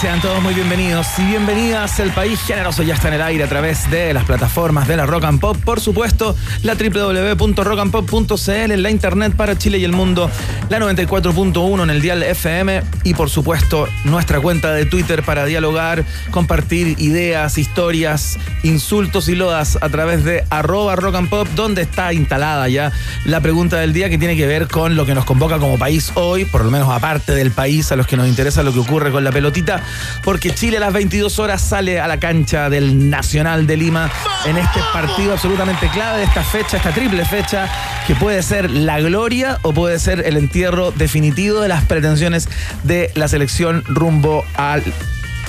Sean todos muy bienvenidos y bienvenidas. El país generoso ya está en el aire a través de las plataformas de la Rock and Pop. Por supuesto, la www.rockandpop.cl en la internet para Chile y el mundo, la 94.1 en el dial FM y por supuesto nuestra cuenta de Twitter para dialogar, compartir ideas, historias, insultos y lodas a través de arroba rock and pop, donde está instalada ya la pregunta del día que tiene que ver con lo que nos convoca como país hoy, por lo menos aparte del país, a los que nos interesa lo que ocurre con la pelotita porque Chile a las 22 horas sale a la cancha del Nacional de Lima en este partido absolutamente clave de esta fecha, esta triple fecha, que puede ser la gloria o puede ser el entierro definitivo de las pretensiones de la selección rumbo al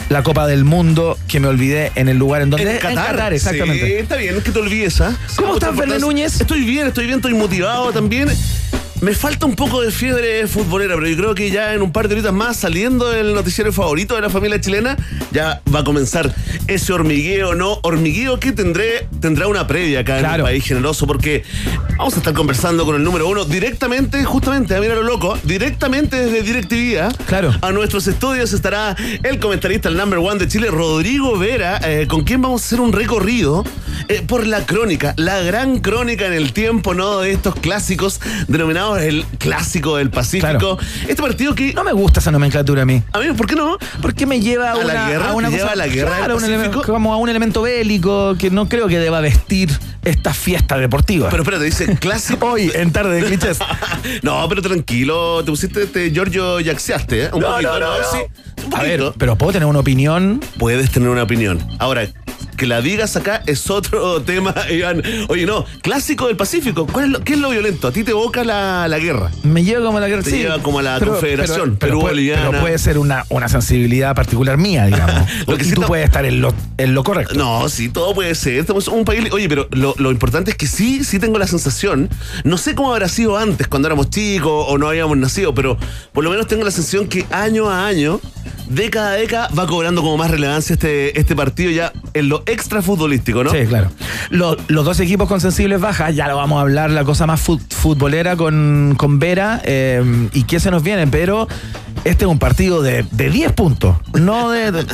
la Copa del Mundo, que me olvidé en el lugar en donde. En Qatar. exactamente. Sí, está bien, es que te olvides, ¿ah? ¿Cómo estás, Fernando Núñez? Estoy bien, estoy bien, estoy motivado también. Me falta un poco de fiebre futbolera, pero yo creo que ya en un par de horitas más, saliendo del noticiero favorito de la familia chilena, ya va a comenzar ese hormigueo, ¿no? Hormigueo que tendré, tendrá una previa acá en el país generoso, porque vamos a estar conversando con el número uno directamente, justamente, a mirar lo loco, directamente desde DirecTV. Claro. A nuestros estudios estará el comentarista, el number one de Chile, Rodrigo Vera, eh, con quien vamos a hacer un recorrido eh, por la crónica, la gran crónica en el tiempo, ¿no? De estos clásicos denominados el clásico del Pacífico. Este partido que. No me gusta esa nomenclatura a mí. A mí, ¿por qué no? Porque me lleva a, la una, guerra, a una ¿Te lleva a la guerra claro, del un elemento- Pacífico? como a un elemento bélico que no creo que deba vestir esta fiesta deportiva. Pero espérate, dice clásico. Hoy, en tarde de clichés. no, pero tranquilo, te pusiste este Giorgio Yaxiaste, ¿eh? Un No, poquito, no, no, no. Sí, A ver, pero puedo tener una opinión. Puedes tener una opinión. Ahora, que la digas acá es otro tema, Iván. Oye, no, clásico del Pacífico. ¿Cuál es lo, ¿Qué es lo violento? A ti te evoca la, la guerra. Me lleva como a la guerra. Te sí. lleva como a la Confederación Perú-Boliviana. pero puede ser una, una sensibilidad particular mía, digamos. Lo que y sí tú puedes estar en lo, en lo correcto. No, sí, todo puede ser. Estamos un país. Oye, pero lo, lo importante es que sí, sí tengo la sensación. No sé cómo habrá sido antes, cuando éramos chicos o no habíamos nacido, pero por lo menos tengo la sensación que año a año, década a década, va cobrando como más relevancia este, este partido ya en lo extra futbolístico, ¿no? Sí, claro. Lo- los dos equipos con sensibles bajas, ya lo vamos a hablar, la cosa más fut- futbolera con, con Vera eh, y qué se nos viene, pero este es un partido de, de 10 puntos, no de, de-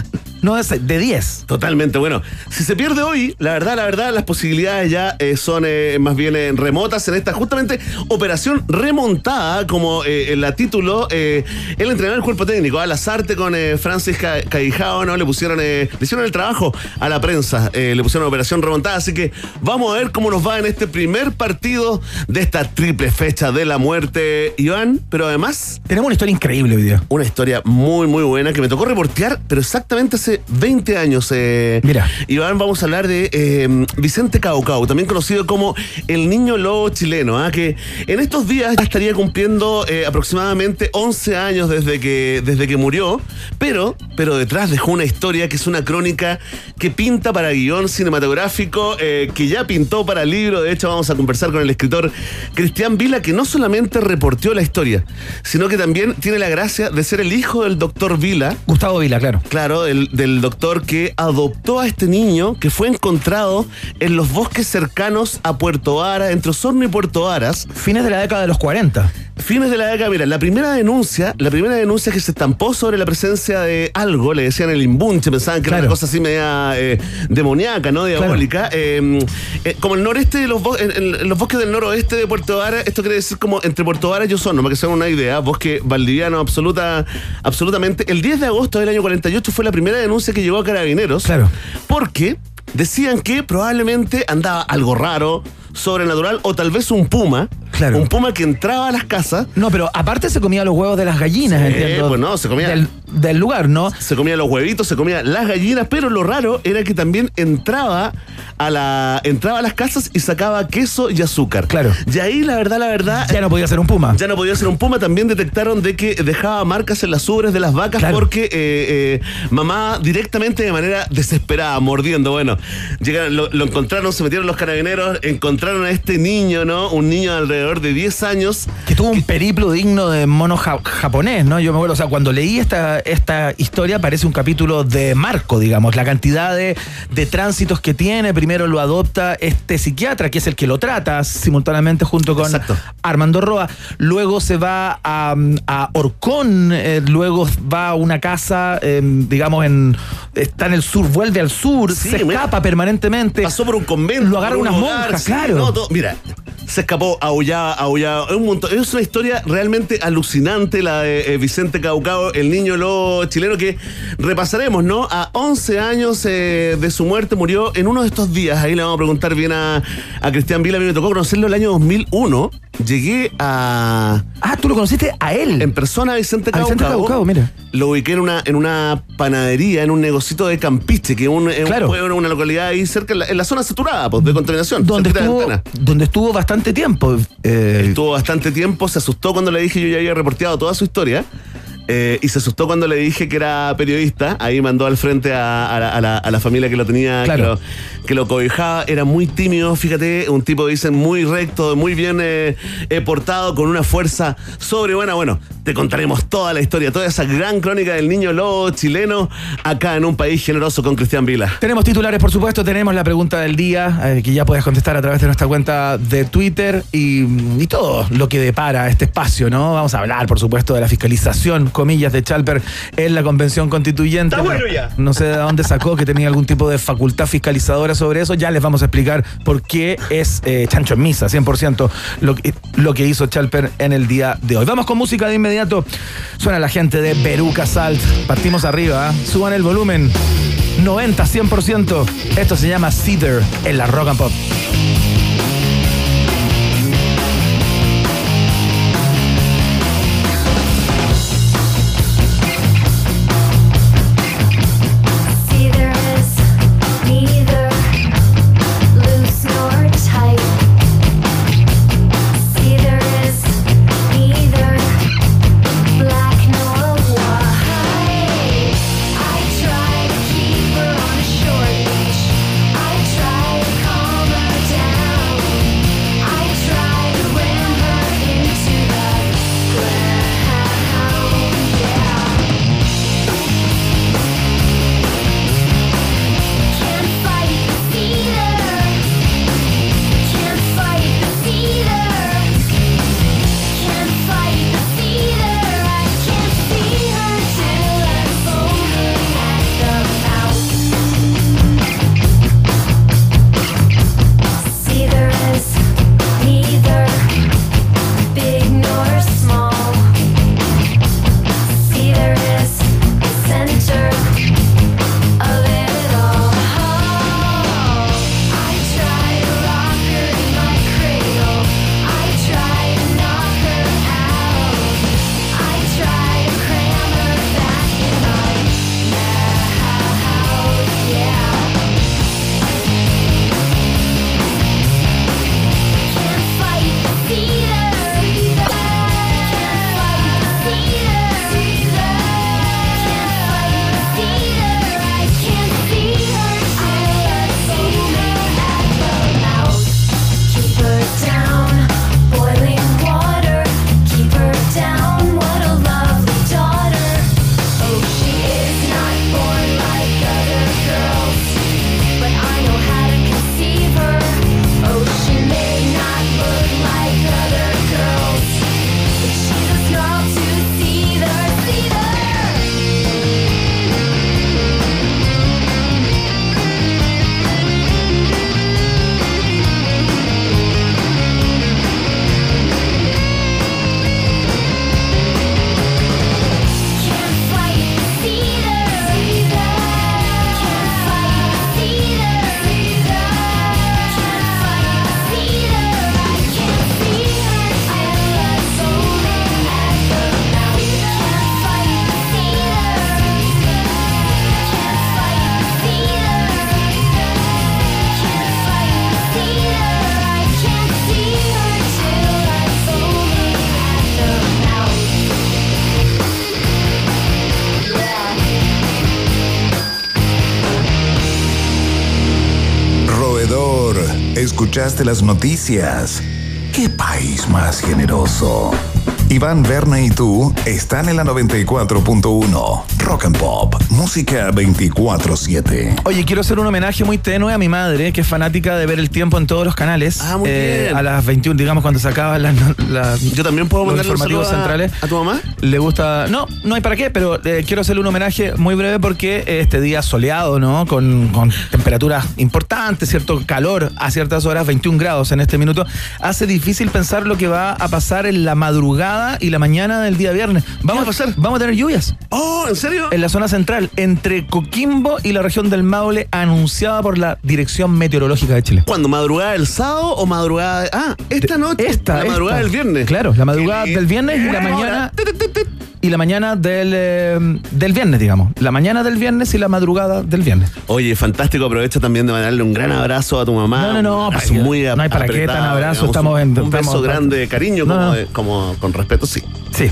no de, se- de 10. Totalmente, bueno, si se pierde hoy, la verdad, la verdad, las posibilidades ya eh, son eh, más bien eh, remotas en esta justamente operación remontada, como la título eh, el entrenador del cuerpo técnico, a Lazarte con Francis Ca- Caijao, ¿no? Le pusieron, le hicieron el trabajo a la prensa, le pusieron operación remontada, así que vamos a ver cómo nos va en este primer partido de esta triple fecha de la muerte, Iván, pero además Tenemos una historia increíble hoy día. una historia muy, muy buena que me tocó reportear, pero exactamente hace 20 años. eh, Mira. Iván, vamos a hablar de eh, Vicente Caucao, también conocido como el niño lobo chileno, ¿ah? que en estos días ya estaría cumpliendo eh, aproximadamente 11 años desde que, desde que murió, pero, pero detrás dejó una historia que es una crónica que pinta para guion cinematográfico, eh, que ya pintó para libro. De hecho, vamos a conversar con el escritor Cristian Vila, que no solamente reporteó la historia, sino que también tiene la gracia de ser el hijo del doctor Vila. Gustavo Vila, claro. Claro, del, del doctor que adoptó a este niño que fue encontrado en los bosques cercanos a Puerto Vara, entre Osorno y Puerto Varas, Fines de la década de los 40. Fines de la década. Mira, la primera denuncia, la primera denuncia que se estampó sobre la presencia de algo, le decían el imbunche, pensaban que era una cosa así media eh, demoníaca, ¿no? Diabólica. Eh, eh, como el noreste de los bosques, en, en- en los bosques del noroeste de Puerto Vara, esto quiere decir como entre Puerto Vara y Osorno, para que se hagan una idea, bosque valdiviano absoluta, absolutamente. El 10 de agosto del año 48 fue la primera denuncia que llegó a Carabineros. Claro. Porque decían que probablemente andaba algo raro, sobrenatural o tal vez un puma. Claro. Un puma que entraba a las casas. No, pero aparte se comía los huevos de las gallinas, Sí, entiendo. pues no, se comía- Del, del lugar, ¿no? Se comía los huevitos, se comía las gallinas, pero lo raro era que también entraba a la entraba a las casas y sacaba queso y azúcar. Claro. Y ahí la verdad, la verdad, Ya no podía ser un puma. ya no podía ser un puma. También detectaron de que dejaba marcas en las ubres de las vacas Claro. porque eh, eh, mamá directamente de manera desesperada, mordiendo. Bueno, llegaron, lo, lo encontraron, se metieron los carabineros, encontraron a este niño, ¿no? Un niño de alrededor de 10 años. Que tuvo un periplo digno de mono ja- japonés, ¿no? Yo me acuerdo, o sea, cuando leí esta, esta historia parece un capítulo de Marco, digamos, la cantidad de, de tránsitos que tiene. Primero lo adopta este psiquiatra, que es el que lo trata simultáneamente junto con Exacto. Armando Roa. Luego se va a, a Orcón, eh, luego va a una casa, eh, digamos, en está en el sur, vuelve al sur, Sí, se mira. escapa permanentemente. Pasó por un convento. Lo agarra unas monjas, sí, claro. no, todo- mira, se escapó, aullaba, aullaba. Es, un montón, es una historia realmente alucinante la de eh, Vicente Caucao, el niño lobo chileno que repasaremos, ¿no? A 11 años eh, de su muerte murió en uno de estos días. Ahí le vamos a preguntar bien a, a Cristian Vila. A mí me tocó conocerlo el año 2001. Llegué a. Ah, tú lo conociste a él. En persona a Vicente A Caucao. Vicente Caucao, mira. Lo ubiqué en una, en una panadería, en un negocito de Campiche, que es un, es un Claro. pueblo, una localidad ahí cerca, en la, en la zona saturada pues, de contaminación. donde estuvo, donde estuvo bastante tiempo. eh, Estuvo bastante tiempo, se asustó cuando le dije yo ya había reporteado toda su historia. eh, y se asustó cuando le dije que era periodista. Ahí mandó al frente a, a la, a la- a la familia que lo tenía, Claro. que, lo, que lo cobijaba. Era muy tímido, fíjate, un tipo, dicen, muy recto, muy bien eh, eh, portado, con una fuerza sobrebuena. Bueno, te contaremos toda la historia, toda esa gran crónica del niño lobo chileno acá en un país generoso con Cristian Vila. Tenemos titulares, por supuesto, tenemos la pregunta del día, eh, que ya puedes contestar a través de nuestra cuenta de Twitter y, y todo lo que depara este espacio, ¿no? Vamos a hablar, por supuesto, de la fiscalización, comillas, de Chalper en la convención constituyente. Está bueno ya. No sé de dónde sacó que tenía algún tipo de facultad fiscalizadora sobre eso. Ya les vamos a explicar por qué es eh, chancho en misa, 100% lo que, lo que hizo Chalper en el día de hoy. Vamos con música de inmediato. Suena la gente de Beruca Salt. Partimos arriba, ¿ah? suban el volumen. 90, 100%. Esto se llama Cedar en la Rock and Pop. Escuchaste las noticias. ¿Qué país más generoso? Iván, Verne y tú están en la 94.1. Rock and Pop, música 24-7. Oye, quiero hacer un homenaje muy tenue a mi madre, que es fanática de ver el tiempo en todos los canales. Ah, muy bien. A las 21, digamos, cuando se acaban las, las- Yo también puedo los mandarle un informativos a- centrales. a tu mamá. Le gusta. No, no hay para qué, pero eh, quiero hacerle un homenaje muy breve porque este día soleado, ¿no? Con, con temperaturas importantes, cierto calor a ciertas horas, 21 grados en este minuto, hace difícil pensar lo que va a pasar en la madrugada y la mañana del día viernes. Vamos va a pasar? Vamos a tener lluvias Oh, ¿en serio? en la zona central, entre Coquimbo y la región del Maule, anunciada por la Dirección Meteorológica de Chile. ¿Cuándo? ¿Madrugada del sábado o madrugada de... Ah, esta noche. Esta, La madrugada esta. del viernes. Claro, la madrugada del viernes y la mañana. hora. Y la mañana del, eh, del viernes, digamos. La mañana del viernes y la madrugada del viernes. Oye, fantástico. Aprovecho también de mandarle un gran abrazo a tu mamá. No, no, no, Un que- muy no hay para qué tan abrazo, digamos, estamos un- en- Un beso estamos- grande, cariño, No, como, no. como con respeto, sí. Sí.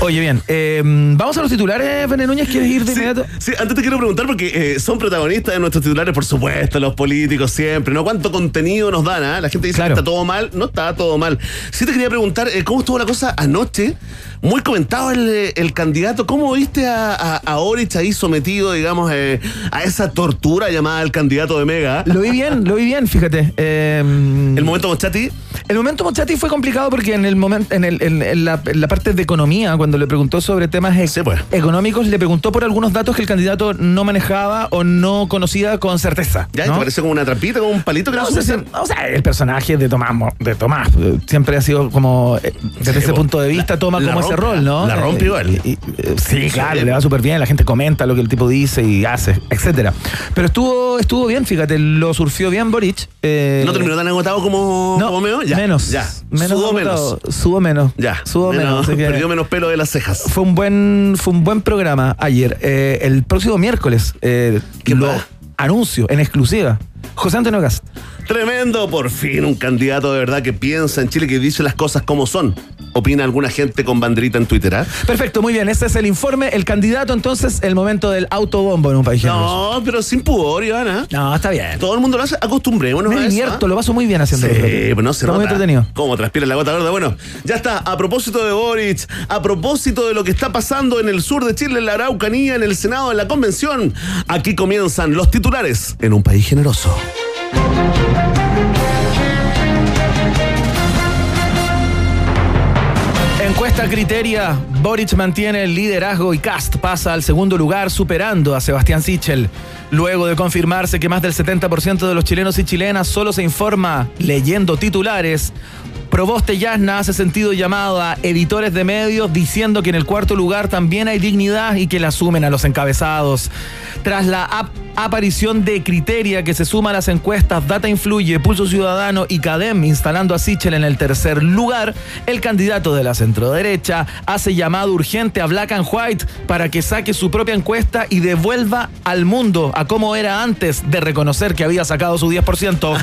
Oye, bien. eh, vamos a los titulares, Bené Núñez. ¿Quieres ir de Sí, inmediato? sí, antes te quiero preguntar porque eh, son protagonistas de nuestros titulares, por supuesto, los políticos siempre, ¿no? ¿Cuánto contenido nos dan? ah? La gente dice Claro. que está todo mal, no está todo mal. Sí te quería preguntar, ¿cómo estuvo la cosa anoche? Muy comentado el, eh, el candidato, ¿cómo viste a, a, a Orich ahí sometido, digamos, eh, a esa tortura llamada el candidato de Mega? Lo vi bien, lo vi bien, fíjate. Eh, El momento Mochati, El momento Mochati fue complicado porque en el momento, en, el- en- en la, en la parte de economía, cuando le preguntó sobre temas e- Sí, pues. económicos, le preguntó por algunos datos que el candidato no manejaba o no conocía con certeza. ¿ya? ¿no? ¿Te parece como una trampita, como un palito que No, no, o sea, o el personaje de Tomás, de Tomás siempre ha sido como, eh, desde Sí, ese po. punto de vista, La- toma como ese rompe, rol, ¿no? la rompe Eh, igual. y- y, eh, sí, claro, le va súper bien, la gente comenta lo que el tipo dice y hace, etcétera. Pero estuvo, estuvo bien, fíjate, lo surfió bien Boric. eh, ¿No terminó tan agotado como, no, como Meo? Ya, menos. Ya, menos agotado, menos. Subo menos. Ya, Subo menos. perdió menos pelo de las cejas. Fue un buen, fue un buen programa ayer. Eh, el próximo miércoles eh, ¿Qué lo va? anuncio en exclusiva. José Antonio Gast. Tremendo, por fin, un candidato de verdad que piensa en Chile, que dice las cosas como son. Opina alguna gente con banderita en Twitter, ¿ah? Perfecto, muy bien. Este es el informe. El candidato, entonces, el momento del autobombo en un país generoso. No, pero sin pudor, Ivana. No, está bien. Todo el mundo lo hace, acostumbrémonos Me a eso, divierto, ¿ah? lo paso muy bien haciendo Sí, eso. pues no se Está muy nota. entretenido. Cómo transpira la gota gorda. Bueno, ya está. A propósito de Boric, a propósito de lo que está pasando en el sur de Chile, en la Araucanía, en el Senado, en la Convención, aquí comienzan los titulares en un país generoso. Encuesta Criteria. Boric mantiene el liderazgo y Cast pasa al segundo lugar superando a Sebastián Sichel. Luego de confirmarse que más del 70% de los chilenos y chilenas solo se informa leyendo titulares, Proboste Yasna hace sentido llamado a editores de medios diciendo que en el cuarto lugar también hay dignidad y que la asumen a los encabezados. Tras la ap- aparición de Criteria que se suma a las encuestas Data Influye, Pulso Ciudadano y Cadem instalando a Sichel en el tercer lugar, el candidato de la centroderecha hace llamado urgente a Black and White para que saque su propia encuesta y devuelva al mundo a cómo era antes de reconocer que había sacado su 10%.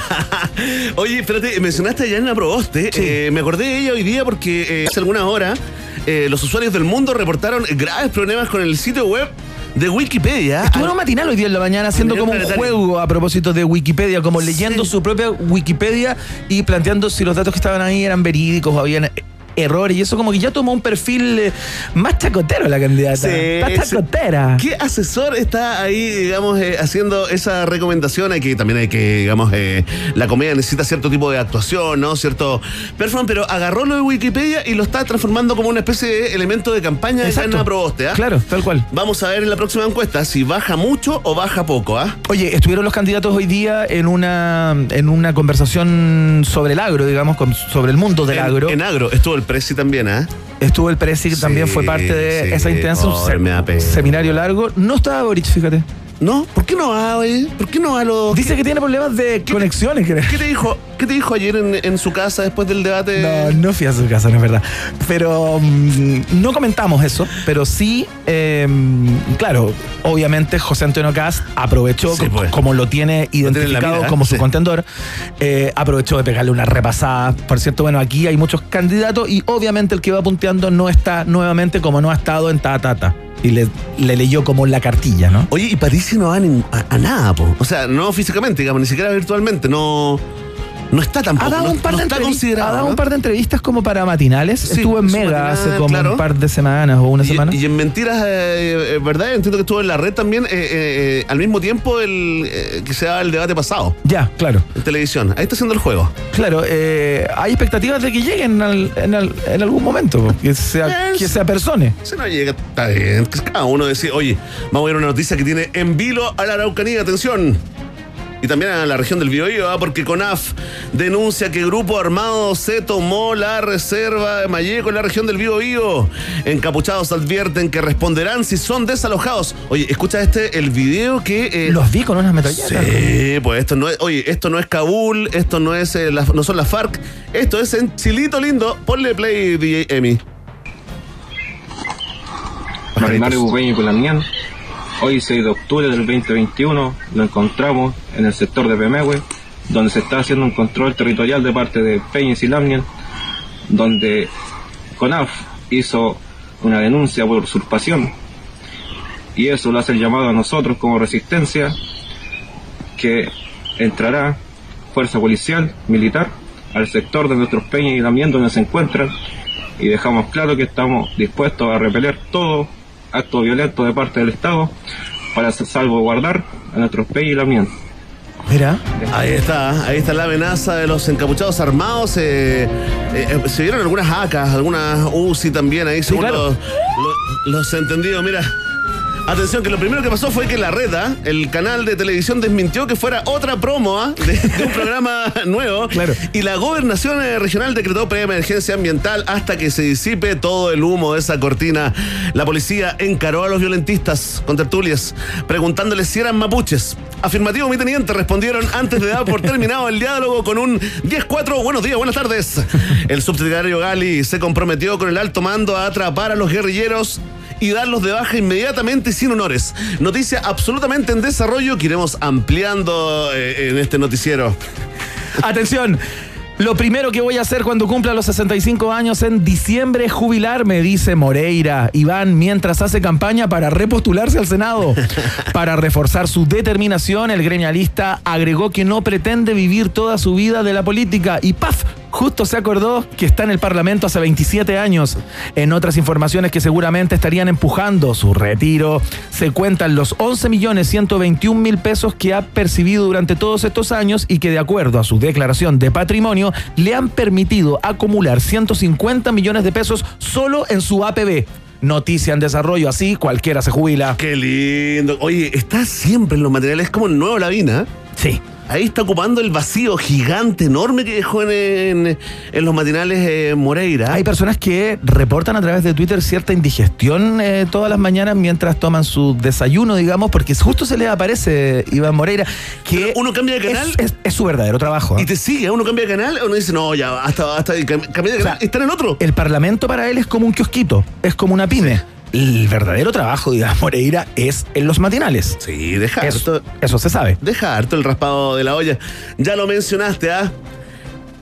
Oye, espérate, mencionaste a Yana Proboste. Eh, me acordé de ella hoy día porque eh, hace algunas horas eh, los usuarios del mundo reportaron graves problemas con el sitio web de Wikipedia. Estuvieron matinal hoy día en la mañana haciendo como un juego a propósito de Wikipedia, como leyendo Sí. su propia Wikipedia y planteando si los datos que estaban ahí eran verídicos o habían errores. Y eso como que ya tomó un perfil eh, más chacotero la candidata. Sí, sí. chacotera. ¿Qué asesor está ahí, digamos, eh, haciendo esa recomendación? Hay que también hay que, digamos, eh, la comedia necesita cierto tipo de actuación, ¿no? Cierto performance, pero agarró lo de Wikipedia y lo está transformando como una especie de elemento de campaña de Exacto. Yana Proboste, ¿ah? Claro, tal cual. Vamos a ver en la próxima encuesta si baja mucho o baja poco, ¿ah? Oye, estuvieron los candidatos hoy día en una en una conversación sobre el agro, digamos, sobre el mundo del en, agro. en agro estuvo el Prezi también, ¿ah? Estuvo el Presi, que Sí, también fue parte de sí, esa intensa, un se- seminario largo. No estaba Boric, fíjate. ¿No? ¿Por qué no va, oye? ¿Por qué no va a los... Dice que tiene problemas de conexiones, creo. ¿Qué te dijo, qué te dijo ayer en, en su casa después del debate? No, no fui a su casa, no es verdad. Pero mm, no comentamos eso, pero sí, eh, claro, obviamente José Antonio Cast aprovechó, Sí, co- pues. como lo tiene tiene en la identificado mira, como su sí. contendor, eh, aprovechó de pegarle una repasada. Por cierto, bueno, aquí hay muchos candidatos y obviamente el que va punteando no está nuevamente como no ha estado en Tatata. Y le, le leyó como la cartilla, ¿no? Oye, y París no va a, a nada, po. O sea, no físicamente, digamos, ni siquiera virtualmente, no. No está tampoco. Ha dado, un par no de entrevistas, ha dado un par de entrevistas como para matinales. Sí, Estuvo en Mega matinal, hace como claro. un par de semanas o una Y- semana. Y, en Mentiras, eh, eh, ¿verdad? Entiendo que estuvo en la red también, eh, eh, al mismo tiempo el, que se daba el debate pasado ya, claro. en televisión. Ahí está haciendo el juego. Claro, hay expectativas de que lleguen al- en, al- en algún momento, que sea, Es- que sea persone. Si no llega, está bien. Cada uno decide, oye, vamos a ver una noticia que tiene en vilo a la Araucanía, atención. Y también a la región del Biobío, ¿ah? porque CONAF denuncia que grupo armado se tomó la reserva de Mayeco en la región del Biobío. Encapuchados advierten que responderán si son desalojados. Oye, escucha este, el video que... eh, Los vi con unas metralletas. Sí, pues esto no es, oye, esto no es Kabul, esto no es, eh, la- no son las FARC, esto es en Chilito Lindo. Ponle play, DJ Emi. Mario Bupeño y Culamián. Hoy 6 de octubre del 2021 lo encontramos en el sector de Pemehue, donde se está haciendo un control territorial de parte de Peñas y Lamnian, donde CONAF hizo una denuncia por usurpación. Y eso lo hace llamado a nosotros como resistencia que entrará fuerza policial, militar, al sector de nuestros Peñas y Lamnian donde se encuentran y dejamos claro que estamos dispuestos a repeler todo acto violento de parte del Estado para salvaguardar a nuestros Peñas y Lamnian. Mira, Ahí está, ahí está la amenaza de los encapuchados armados. eh, eh, eh, se vieron algunas ACAs, algunas UCI también ahí, según claro. los, los- los entendidos. Mira, atención, que lo primero que pasó fue que la reta, el canal de televisión, desmintió que fuera otra promo ¿ah? de, de un programa nuevo. Claro. Y la gobernación eh, regional decretó preemergencia ambiental hasta que se disipe todo el humo de esa cortina. La policía encaró a los violentistas con tertulias, preguntándoles si eran mapuches. Afirmativo, mi teniente, respondieron antes de dar por terminado el diálogo con un 10-4. Buenos días, buenas tardes. El subsecretario Gali se comprometió con el alto mando a atrapar a los guerrilleros y darlos de baja inmediatamente sin honores. Noticia absolutamente en desarrollo que iremos ampliando eh, en este noticiero. atención. Lo primero que voy a hacer cuando cumpla los 65 años en diciembre es jubilarme, dice Moreira. Iván, mientras hace campaña para repostularse al Senado. Para reforzar su determinación, el gremialista agregó que no pretende vivir toda su vida de la política y ¡paf! Justo se acordó que está en el Parlamento hace 27 años. En otras informaciones que seguramente estarían empujando su retiro, se cuentan los 11 millones 121 mil pesos que ha percibido durante todos estos años y que de acuerdo a su declaración de patrimonio le han permitido acumular 150 millones de pesos solo en su APB. Noticia en desarrollo, así cualquiera se jubila. Qué lindo. Oye, está siempre en los materiales, es como el nuevo Lavina. Sí. Ahí está ocupando el vacío gigante, enorme que dejó en, en- en los matinales eh, Moreira. Hay personas que reportan a través de Twitter cierta indigestión eh, todas las mañanas mientras toman su desayuno, digamos, porque justo se les aparece Iván Moreira, que Pero uno cambia de canal es, es- es su verdadero trabajo. ¿eh? y te sigue, uno cambia de canal, uno dice, no, ya, hasta, hasta cam- cambié de O sea, canal, está en el otro. El Parlamento para él es como un kiosquito, es como una pyme. El verdadero trabajo de Iván Moreira es en los matinales. Sí, deja Eso, harto, eso se sabe. deja harto el raspado de la olla. Ya lo mencionaste, ¿ah?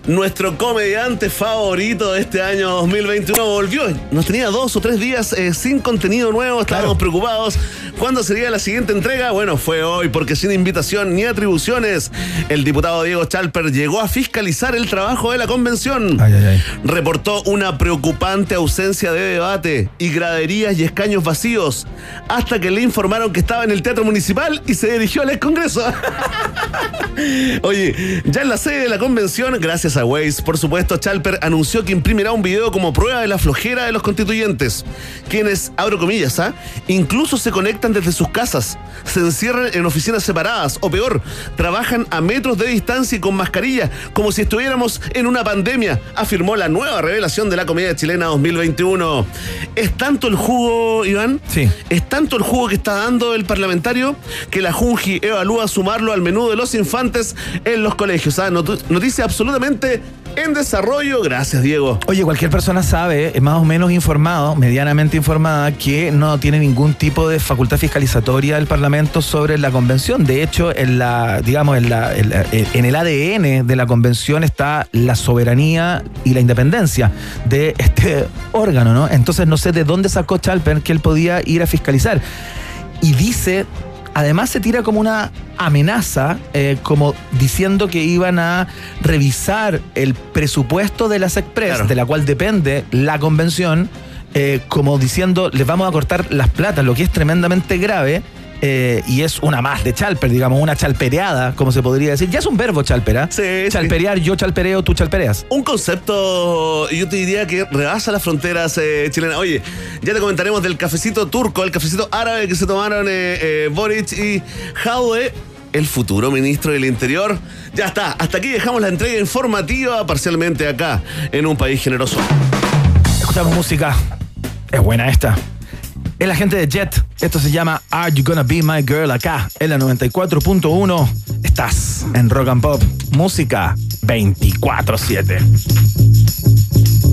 Nuestro comediante favorito de este año 2021 volvió. Nos tenía dos o tres días eh, sin contenido nuevo. Estábamos Claro. preocupados. ¿Cuándo sería la siguiente entrega? Bueno, fue hoy porque sin invitación ni atribuciones, el diputado Diego Chalper llegó a fiscalizar el trabajo de la convención. Ay, ay, ay. Reportó una preocupante ausencia de debate y graderías y escaños vacíos hasta que le informaron que estaba en el Teatro Municipal y se dirigió al ex Congreso. Oye, ya en la sede de la convención, gracias a Waze, por supuesto, Chalper anunció que imprimirá un video como prueba de la flojera de los constituyentes, quienes, abro comillas, ¿ah? incluso se conectan desde sus casas, se encierran en oficinas separadas o peor, trabajan a metros de distancia y con mascarilla, como si estuviéramos en una pandemia, afirmó la nueva revelación de la comedia chilena 2021. Es tanto el jugo, Iván, Sí. es tanto el jugo que está dando el parlamentario que la Junji evalúa sumarlo al menú de los infantes en los colegios. ¿ah? Not- noticia absolutamente en desarrollo. Gracias, Diego. Oye, cualquier persona sabe, es más o menos informado, medianamente informada, que no tiene ningún tipo de facultad fiscalizatoria del Parlamento sobre la convención. De hecho, en la, digamos, en, la- en en el ADN de la convención está la soberanía y la independencia de este órgano, ¿no? Entonces no sé de dónde sacó Chalper que él podía ir a fiscalizar. Y dice Además se tira como una amenaza, eh, como diciendo que iban a revisar el presupuesto de las Express, Claro. de la cual depende la convención, eh, como diciendo les vamos a cortar las platas, lo que es tremendamente grave. Eh, y es una más de chalper, digamos, una chalpereada, como se podría decir. Ya es un verbo chalpera. Sí, sí. Chalperear, yo chalpereo, tú chalpereas. Un concepto, yo te diría que rebasa las fronteras eh, chilenas. Oye, ya te comentaremos del cafecito turco, el cafecito árabe que se tomaron eh, eh, Boric y Jaude, el futuro ministro del Interior. Ya está, hasta aquí dejamos la entrega informativa parcialmente acá, en un país generoso. Escuchamos música. Es buena esta. Es la gente de Jet. Esto se llama Are You Gonna Be My Girl acá en la 94.1. Estás en Rock and Pop. Música 24-7.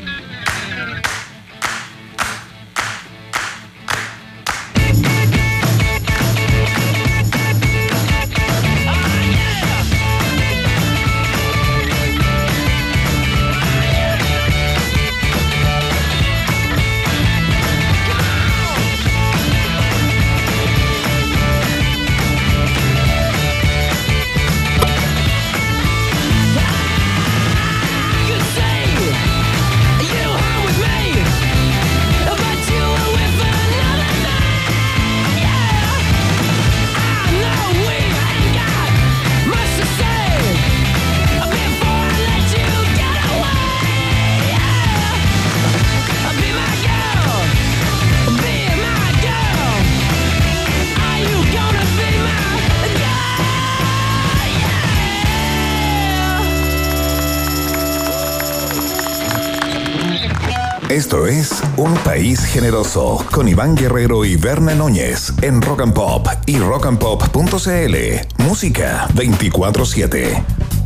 Esto es Un País Generoso con Iván Guerrero y Berna Núñez en Rock and Pop y rockandpop.cl. Música 24-7.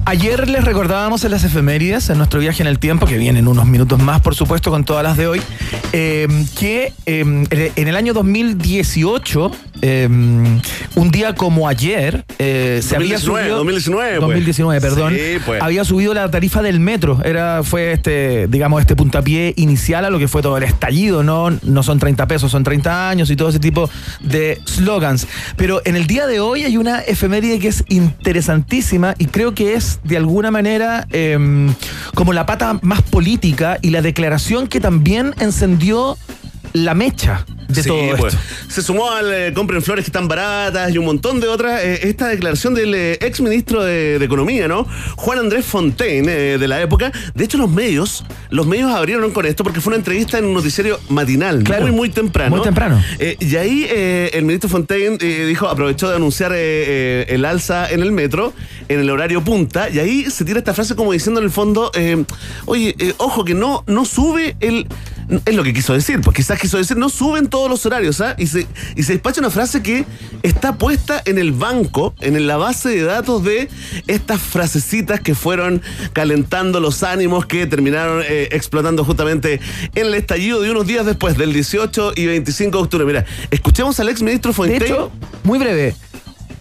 Ayer les recordábamos en las efemérides, en nuestro viaje en el tiempo, que vienen unos minutos más, por supuesto, con todas las de hoy, eh, que eh, en el año 2018 Eh, un día como ayer eh, se había 2019, subido 2019, pues. 2019, perdón, Sí, pues. había subido la tarifa del metro. Era fue este, digamos, este puntapié inicial a lo que fue todo el estallido, no no son 30 pesos, son 30 años y todo ese tipo de slogans. Pero en el día de hoy hay una efeméride que es interesantísima y creo que es de alguna manera eh, como la pata más política y la declaración que también encendió la mecha de Sí, todo pues. esto. Se sumó al eh, compren flores que están baratas y un montón de otras. eh, esta declaración del eh, ex ministro de, de Economía, ¿no? Juan Andrés Fontaine, eh, de la época. De hecho, los medios, los medios abrieron con esto porque fue una entrevista en un noticiario matinal, Claro. muy, muy temprano. Muy temprano. Eh, y ahí el ministro Fontaine dijo, aprovechó de anunciar el alza en el metro, en el horario punta, y ahí se tira esta frase como diciendo en el fondo, eh, oye, eh, ojo que no, no sube el... Es lo que quiso decir, pues quizás quiso decir, no suben todos los horarios, ¿ah? Y se, y se despacha una frase que está puesta en el banco, en la base de datos de estas frasecitas que fueron calentando los ánimos que terminaron eh, explotando justamente en el estallido de unos días después, del 18 y 25 de octubre. Mira, escuchemos al ex ministro De hecho, muy breve,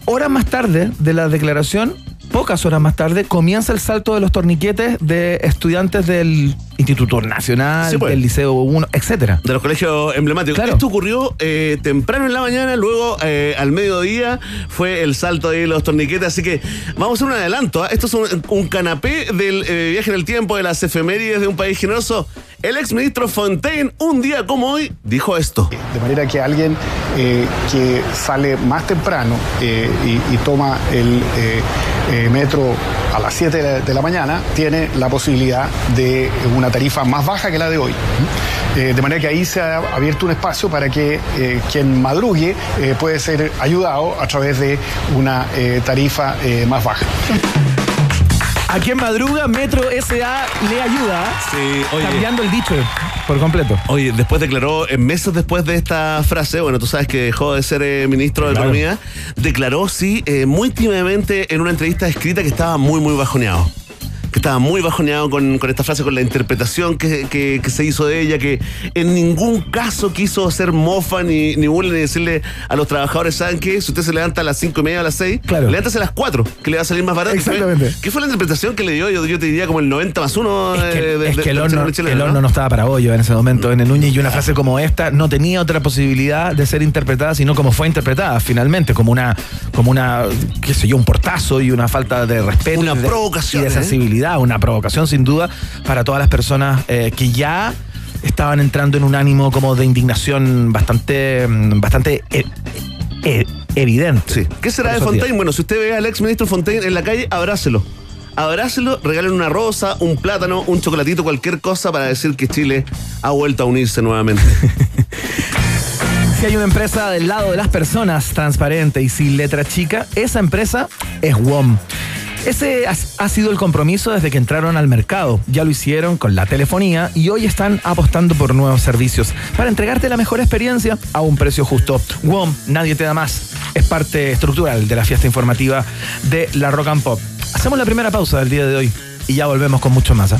horas más tarde de la declaración, pocas horas más tarde, comienza el salto de los torniquetes de estudiantes del Instituto Nacional, Sí, pues. del Liceo 1, etcétera. de los colegios emblemáticos. Claro. Esto ocurrió eh, temprano en la mañana, luego eh, al mediodía fue el salto de los torniquetes, así que vamos a hacer un adelanto. ¿ah? Esto es un, un canapé del eh, viaje en el tiempo de las efemérides de un país generoso. El exministro Fontaine, un día como hoy, dijo esto. De manera que alguien eh, que sale más temprano eh, y, y toma el eh, metro a las 7 de la, mañana tiene la posibilidad de una tarifa más baja que la de hoy. Eh, de manera que ahí se ha abierto un espacio para que eh, quien madrugue puede ser ayudado a través de una tarifa más baja. A quien madruga, Metro SA le ayuda, Sí, oye. cambiando el dicho por completo. Oye, después declaró, en meses después de esta frase, bueno, tú sabes que dejó de ser eh, ministro de Claro. Economía, declaró, sí, eh, muy tímidamente en una entrevista escrita que estaba muy, muy bajoneado. Que estaba muy bajoneado con, con esta frase, con la interpretación que, que- que se hizo de ella, que en ningún caso quiso hacer mofa ni, ni burla ni decirle a los trabajadores, ¿saben qué? Si usted se levanta a las cinco y media o a las seis, Claro. levántase a las cuatro, que le va a salir más barato. Exactamente. ¿Qué fue la interpretación que le dio? Yo, yo te diría como el 90 más uno Es que, eh, de- es de- que el, horno, el ¿no? horno no estaba para bollo en ese momento en el Núñez y una frase como esta no tenía otra posibilidad de ser interpretada sino como fue interpretada finalmente, como una, como una, qué sé yo, un portazo y una falta de respeto. Una y de- provocación, Y de ¿eh? Una provocación sin duda para todas las personas eh, que ya estaban entrando en un ánimo como de indignación bastante, mm, bastante eh, eh, evidente. Sí. ¿Qué será de Fontaine? días. Bueno, si usted ve al ex ministro Fontaine en la calle, abrácelo. Abrácelo, regalen una rosa, un plátano, un chocolatito, cualquier cosa para decir que Chile ha vuelto a unirse nuevamente. Si hay una empresa del lado de las personas transparente y sin letra chica, esa empresa es WOM. Ese ha, sido el compromiso desde que entraron al mercado. Ya lo hicieron con la telefonía y hoy están apostando por nuevos servicios para entregarte la mejor experiencia a un precio justo. WOM, nadie te da más. Es parte estructural de la fiesta informativa de la Rock and Pop. Hacemos la primera pausa del día de hoy y ya volvemos con mucho más. ¿ah?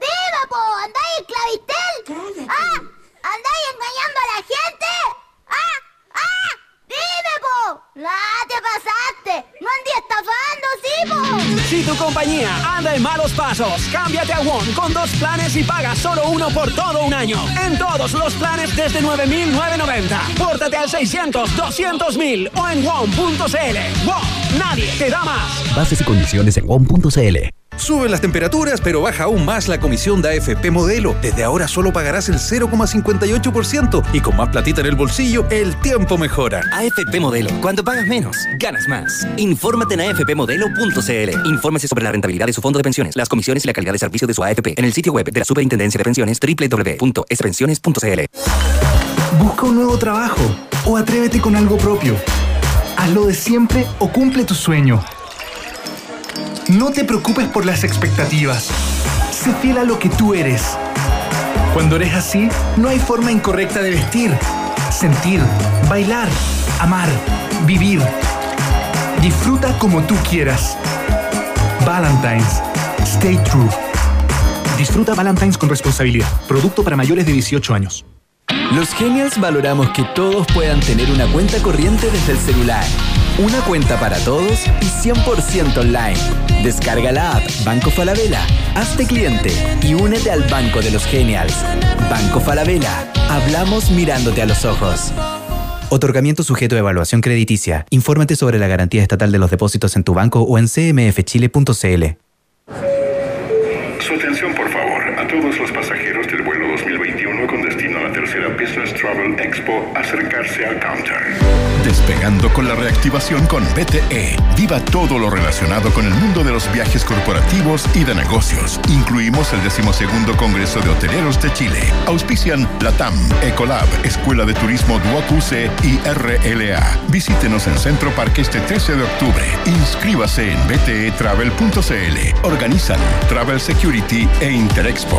¡Viva, po! ¿Andáis en Clavistel? ¡Ah! ¿Andáis engañando a la gente? ¡Ah! ¡Ah! ¡Dime, po! ¡Ah, te pasaste! ¡No andí estafando, sí, po! Si tu compañía anda en malos pasos, cámbiate a WOM con dos planes y paga solo uno por todo un año. En todos los planes desde 9.990. Pórtate al 600 200.000 o en WOM.cl. WOM, nadie te da más. Bases y condiciones en WOM.cl. Suben las temperaturas, pero baja aún más la comisión de AFP Modelo. Desde ahora solo pagarás el 0,58% y con más platita en el bolsillo, el tiempo mejora. AFP Modelo. Cuando pagas menos, ganas más. Infórmate en afpmodelo.cl. Infórmese sobre la rentabilidad de su fondo de pensiones, las comisiones y la calidad de servicio de su AFP en el sitio web de la Superintendencia de Pensiones www.espensiones.cl. Busca un nuevo trabajo o atrévete con algo propio. haz lo de siempre o cumple tu sueño. No te preocupes por las expectativas. Sé fiel a lo que tú eres. Cuando eres así, no hay forma incorrecta de vestir, sentir, bailar, amar, vivir. Disfruta como tú quieras. Valentine's. Stay true. Disfruta Valentine's con responsabilidad. Producto para mayores de 18 años. Los Genials valoramos que todos puedan tener una cuenta corriente desde el celular. Una cuenta para todos y 100% online. Descarga la app Banco Falabella, hazte cliente y únete al Banco de los Genials. Banco Falabella, hablamos mirándote a los ojos. Otorgamiento sujeto a evaluación crediticia. Infórmate sobre la garantía estatal de los depósitos en tu banco o en cmfchile.cl. Travel Expo, acercarse al counter. Despegando con la reactivación con BTE. Viva todo lo relacionado con el mundo de los viajes corporativos y de negocios. Incluimos el decimosegundo Congreso de Hoteleros de Chile. Auspician Latam, Ecolab, Escuela de Turismo Duoc-UC y RLA. Visítenos en Centro Parque este 13 de octubre. Inscríbase en btetravel.cl. Organizan Travel Security e Interexpo.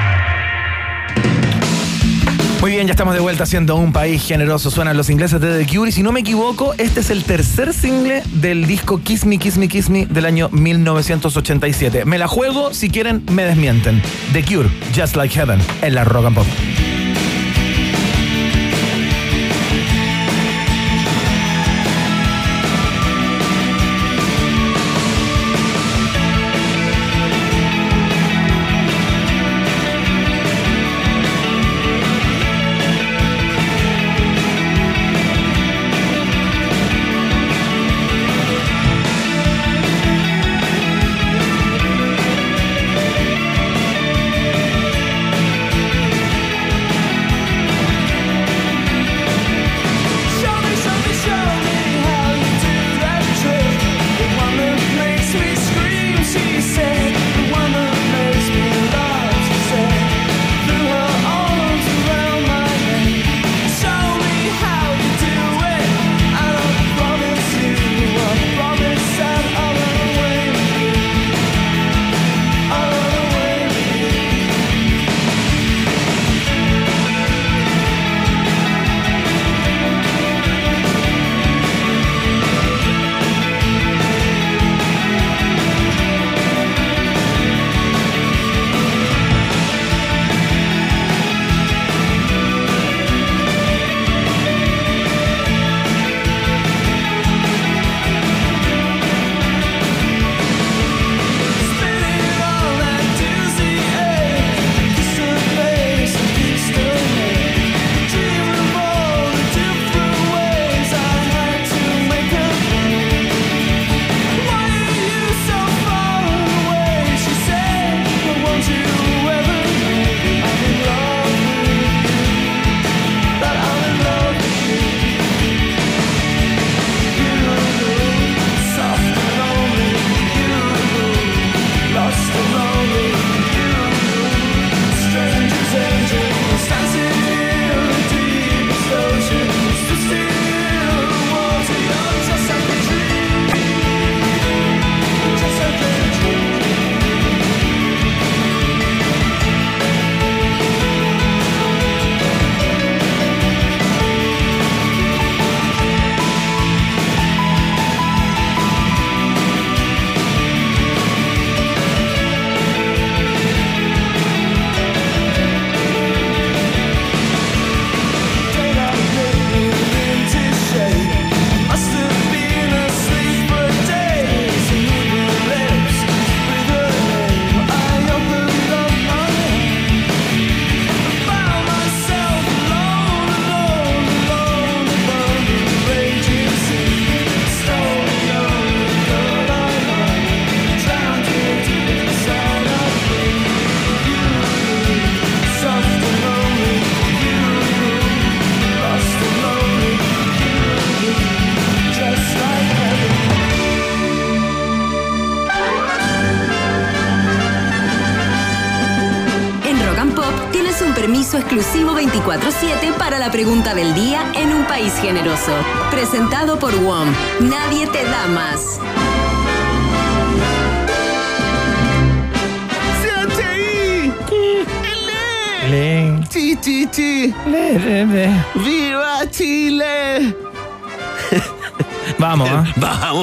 Muy bien, ya estamos de vuelta siendo un país generoso. Suenan los ingleses de The Cure. Y si no me equivoco, este es el tercer single del disco Kiss Me, Kiss Me, Kiss Me del año 1987. Me la juego, si quieren, me desmienten. The Cure, Just Like Heaven, en la Rock and Pop.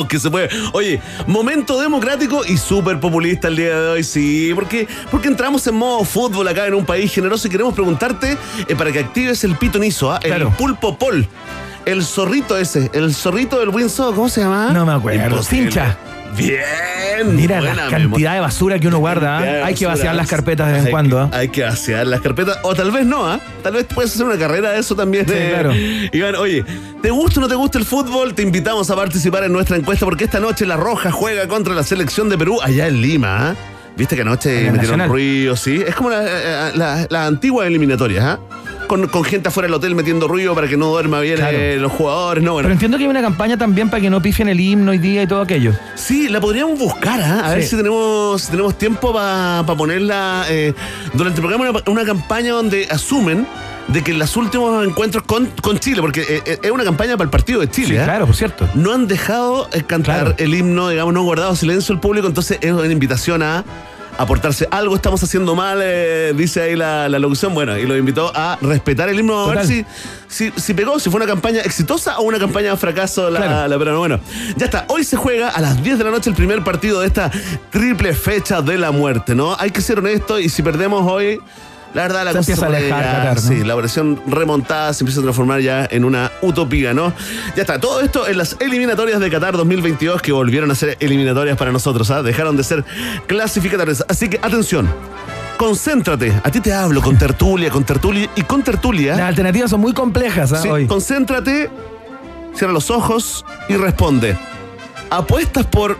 Que se puede. Oye, momento democrático y súper populista el día de hoy, sí. Porque, porque entramos en modo fútbol acá en un país generoso y queremos preguntarte eh, para que actives el pitonizo, ¿ah? el pulpo pol. El zorrito ese, el zorrito del Windsor, ¿cómo se llama? No me acuerdo. Imposible. Cincha. Bien. Mira buena la cantidad de basura que uno guarda. de Hay que vaciar las carpetas de vez en cuando. que- Hay que vaciar las carpetas. O tal vez no, ¿ah? Tal vez puedes hacer una carrera de eso también. Sí, eh. claro. Iván, oye, ¿te gusta o no te gusta el fútbol? Te invitamos a participar en nuestra encuesta porque esta noche La Roja juega contra la selección de Perú allá en Lima, ¿ah? Viste que anoche metieron ruido, sí. Es como las la, la- las antiguas eliminatorias, ¿ah? Con, con gente afuera del hotel metiendo ruido para que no duerma bien Claro. eh, los jugadores, no, bueno. Pero entiendo que hay una campaña también para que no pifien el himno hoy día y todo aquello. Sí, la podríamos buscar, ¿ah? a ver si tenemos, si tenemos tiempo para ponerla eh, durante el programa, una, una campaña donde asumen de que en los últimos encuentros con, con Chile, porque eh, eh, es una campaña para el partido de Chile, Sí, ¿ah? claro, por cierto. no han dejado eh, cantar Claro. el himno, digamos, no han guardado silencio el público, entonces es una invitación a aportarse. Algo estamos haciendo mal, eh, dice ahí la, la locución, bueno, y lo invitó a respetar el himno, a ver si, si, si pegó, si fue una campaña exitosa o una campaña de fracaso la, Claro. la pero bueno. Ya está, hoy se juega a las 10 de la noche el primer partido de esta triple fecha de la muerte, ¿no? Hay que ser honesto y si perdemos hoy... La verdad, la Se cosa empieza a alejar ya- Qatar, ¿no? Sí, la versión remontada se empieza a transformar ya en una utopía, ¿no? Ya está, todo esto en las eliminatorias de Qatar 2022 que volvieron a ser eliminatorias para nosotros, ¿ah? Dejaron de ser clasificatorias. Así que atención, concéntrate. A ti te hablo con tertulia, con tertulia y con tertulia. Las alternativas son muy complejas ¿ah? Sí, hoy. concéntrate, cierra los ojos y responde. ¿Apuestas por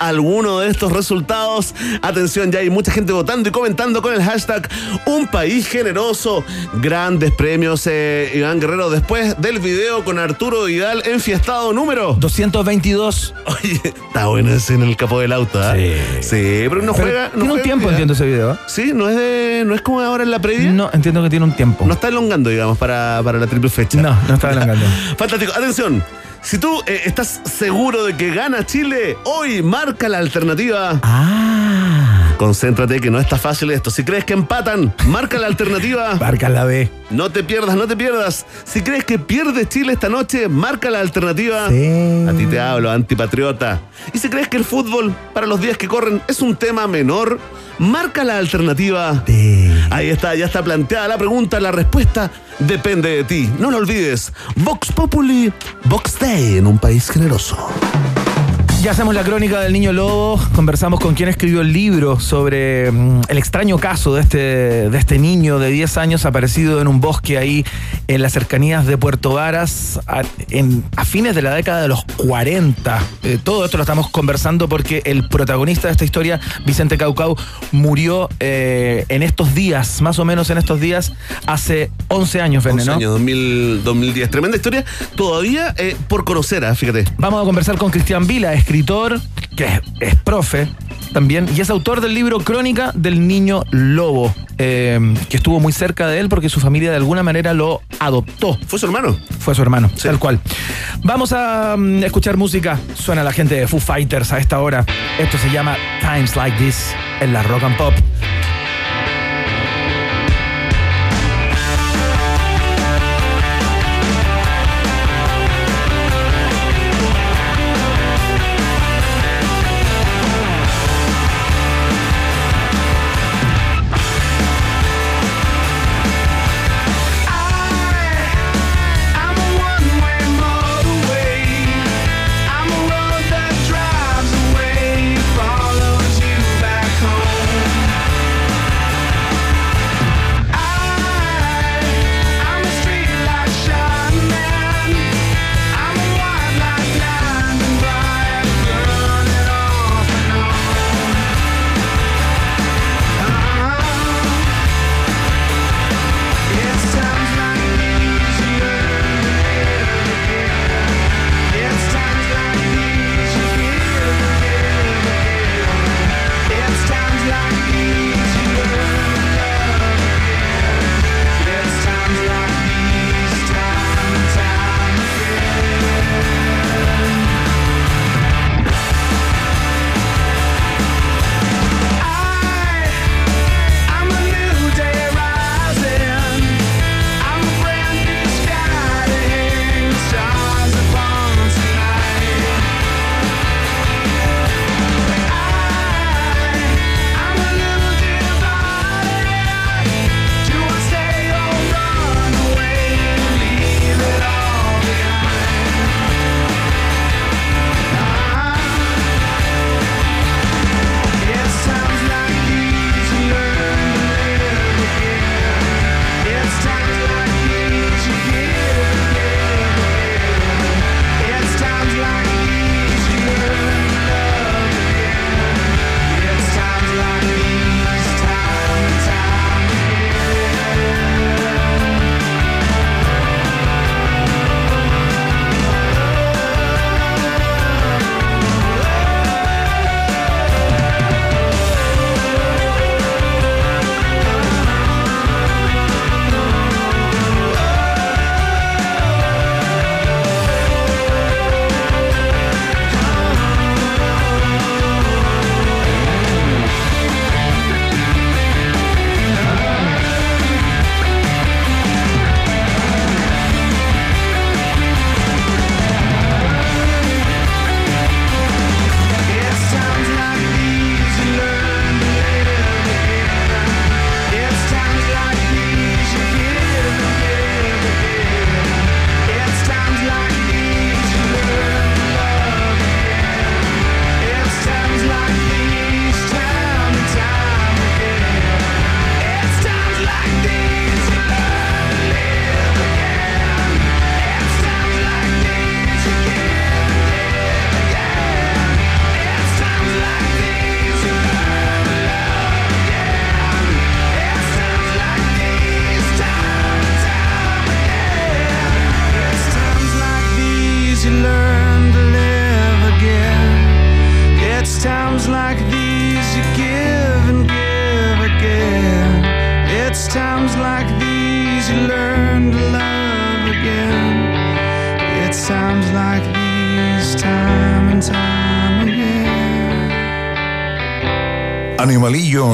alguno de estos resultados? Atención, ya hay mucha gente votando y comentando con el hashtag Un País Generoso. Grandes premios, eh, Iván Guerrero, después del video con Arturo Vidal enfiestado número. 222. Oye, está bueno ese en el capó del auto, ¿ah? Sí. Sí, pero no Pero juega. no tiene un tiempo, Vidal. entiendo ese video. ¿ah? Sí, no es de. no es como ahora en la previa. No, entiendo que tiene un tiempo. No está elongando, digamos, para, para la triple fecha. No, no está elongando. Fantástico. Atención. Si tú eh, estás seguro de que gana Chile, hoy marca la alternativa. Ah. Concéntrate que no está fácil esto. Si crees que empatan, marca la alternativa. Marca la B. No te pierdas, no te pierdas. Si crees que pierde Chile esta noche, marca la alternativa. Sí. A ti te hablo, antipatriota. Y si crees que el fútbol para los días que corren es un tema menor, marca la alternativa. Ahí está, ya está planteada la pregunta, la respuesta depende de ti. No lo olvides. Vox Populi, Vox Day en un país generoso. Ya hacemos la crónica del niño lobo, conversamos con quien escribió el libro sobre mm, el extraño caso de este, de este niño de 10 años aparecido en un bosque ahí en las cercanías de Puerto Varas a, en- a fines de la década de los 40. Eh, todo esto lo estamos conversando porque el protagonista de esta historia, Vicente Caucau, murió eh, en estos días, más o menos en estos días, hace 11 años, Verne, 11 ¿no? años, 2000, 2010. Tremenda historia, todavía eh, por conocer, ah, fíjate. Vamos a conversar con Cristian Vila, escritor, que es, es profe también, y es autor del libro Crónica del Niño Lobo, eh, que estuvo muy cerca de él porque su familia de alguna manera lo adoptó. ¿Fue su hermano? Fue su hermano, tal cual. Vamos a mm, escuchar música. Suena la gente de Foo Fighters a esta hora. Esto se llama Times Like This en la Rock and Pop.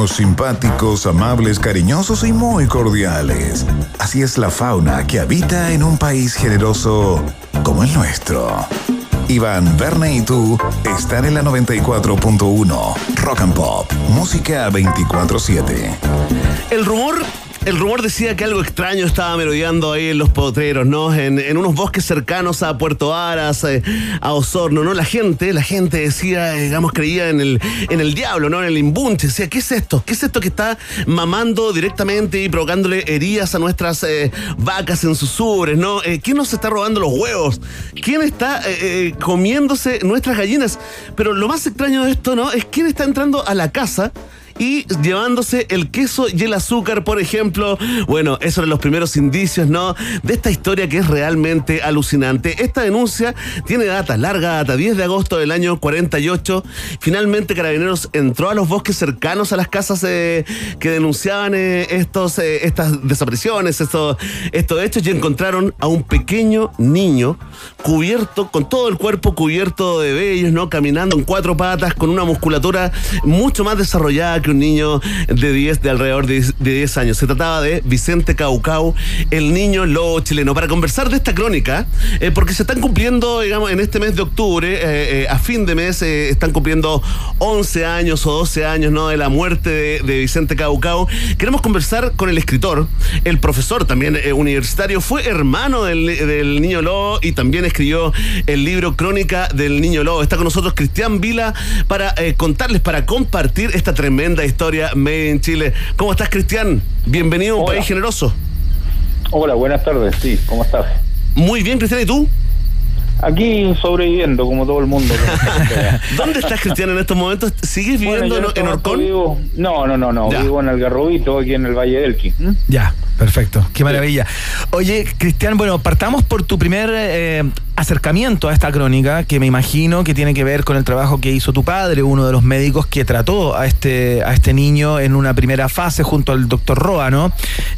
Simpáticos, amables, cariñosos y muy cordiales. Así es la fauna que habita en un país generoso como el nuestro. Iván, Verne y tú están en la 94.1 Rock and Pop, música 24/7. El rumor, el rumor decía que algo extraño estaba merodeando ahí en los potreros, ¿no? En, en unos bosques cercanos a Puerto Aras, eh, a Osorno, ¿no? La gente, la gente decía, eh, digamos, creía en el, en el diablo, ¿no? En el imbunche. Decía, ¿qué es esto? ¿Qué es esto que está mamando directamente y provocándole heridas a nuestras eh, vacas en sus ubres, ¿no? ¿Quién nos está robando los huevos? ¿Quién está comiéndose nuestras gallinas? Pero lo más extraño de esto, ¿no? Es quién está entrando a la casa y llevándose el queso y el azúcar, por ejemplo. Bueno, esos eran los primeros indicios, ¿no? De esta historia que es realmente alucinante. Esta denuncia tiene data, larga data, 10 de agosto del año 48. Finalmente Carabineros entró a los bosques cercanos a las casas eh, que denunciaban eh, estos, eh, estas desapariciones, estos, estos hechos y encontraron a un pequeño niño cubierto, con todo el cuerpo cubierto de vellos, ¿no? Caminando en cuatro patas, con una musculatura mucho más desarrollada que un niño de 10, de alrededor de, de 10 años. Se trataba de Vicente Caucau, el niño lobo chileno. Para conversar de esta crónica, eh, porque se están cumpliendo, digamos, en este mes de octubre, eh, eh, a fin de mes, están cumpliendo 11 años o 12 años, ¿no? De la muerte de, Vicente Caucau. Queremos conversar con el escritor, el profesor también universitario, fue hermano del, del niño lobo y también escribió el libro Crónica del Niño Lobo. Está con nosotros Cristian Vila para contarles, para compartir esta tremenda historia made in Chile. ¿Cómo estás, Cristian? Bienvenido a un Hola. país generoso. Hola, buenas tardes. Sí, ¿cómo estás? Muy bien, Cristian, ¿y tú? Aquí sobreviviendo, como todo el mundo. ¿Dónde estás, Cristian, en estos momentos? ¿Sigues viviendo Bueno, en, en este momento Orcón? vivo- no, no, no, no. Ya. Vivo en Algarrobito, aquí en el Valle del Elqui. ¿Mm? Ya, perfecto. Qué maravilla. Oye, Cristian, bueno, partamos por tu primer eh, acercamiento a esta crónica, que me imagino que tiene que ver con el trabajo que hizo tu padre, uno de los médicos que trató a este, a este niño en una primera fase junto al doctor Roa, ¿no?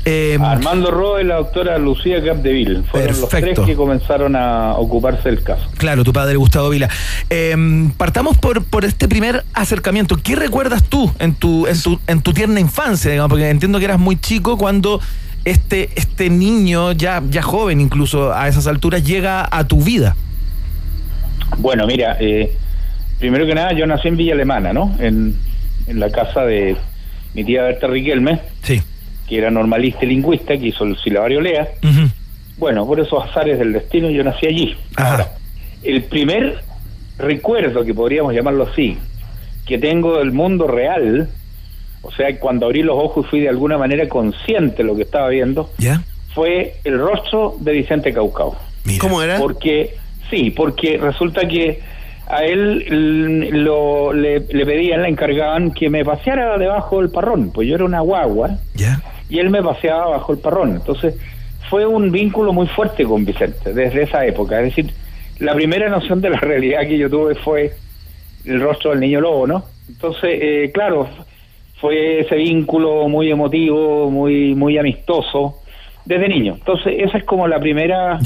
Eh, Armando Roa y la doctora Lucía Capdeville fueron los tres que comenzaron a ocuparse del caso. Claro, tu padre Gustavo Vila. Eh, partamos por, por este primer acercamiento. ¿Qué recuerdas tú en tu, en tu, en tu tierna infancia? digamos? Porque entiendo que eras muy chico cuando este, este niño, ya, ya joven incluso a esas alturas, llega a tu vida. Bueno, mira, eh, primero que nada, yo nací en Villa Alemana, ¿no? En, en la casa de mi tía Berta Riquelme, Sí. que era normalista y lingüista, que hizo el silabario Lea. Bueno, por esos azares del destino yo nací allí. Ahora, el primer recuerdo, que podríamos llamarlo así, que tengo del mundo real, o sea, cuando abrí los ojos y fui de alguna manera consciente de lo que estaba viendo, ¿Ya? fue el rostro de Vicente Caucao. ¿Cómo era? Porque, sí, porque resulta que a él lo, le, le pedían, le encargaban que me paseara debajo del parrón, pues yo era una guagua, y él me paseaba bajo el parrón. Entonces, fue un vínculo muy fuerte con Vicente desde esa época. Es decir, la primera noción de la realidad que yo tuve fue el rostro del niño lobo, ¿no? Entonces, eh, claro, fue ese vínculo muy emotivo, muy, muy amistoso desde niño. Entonces, esa es como la primera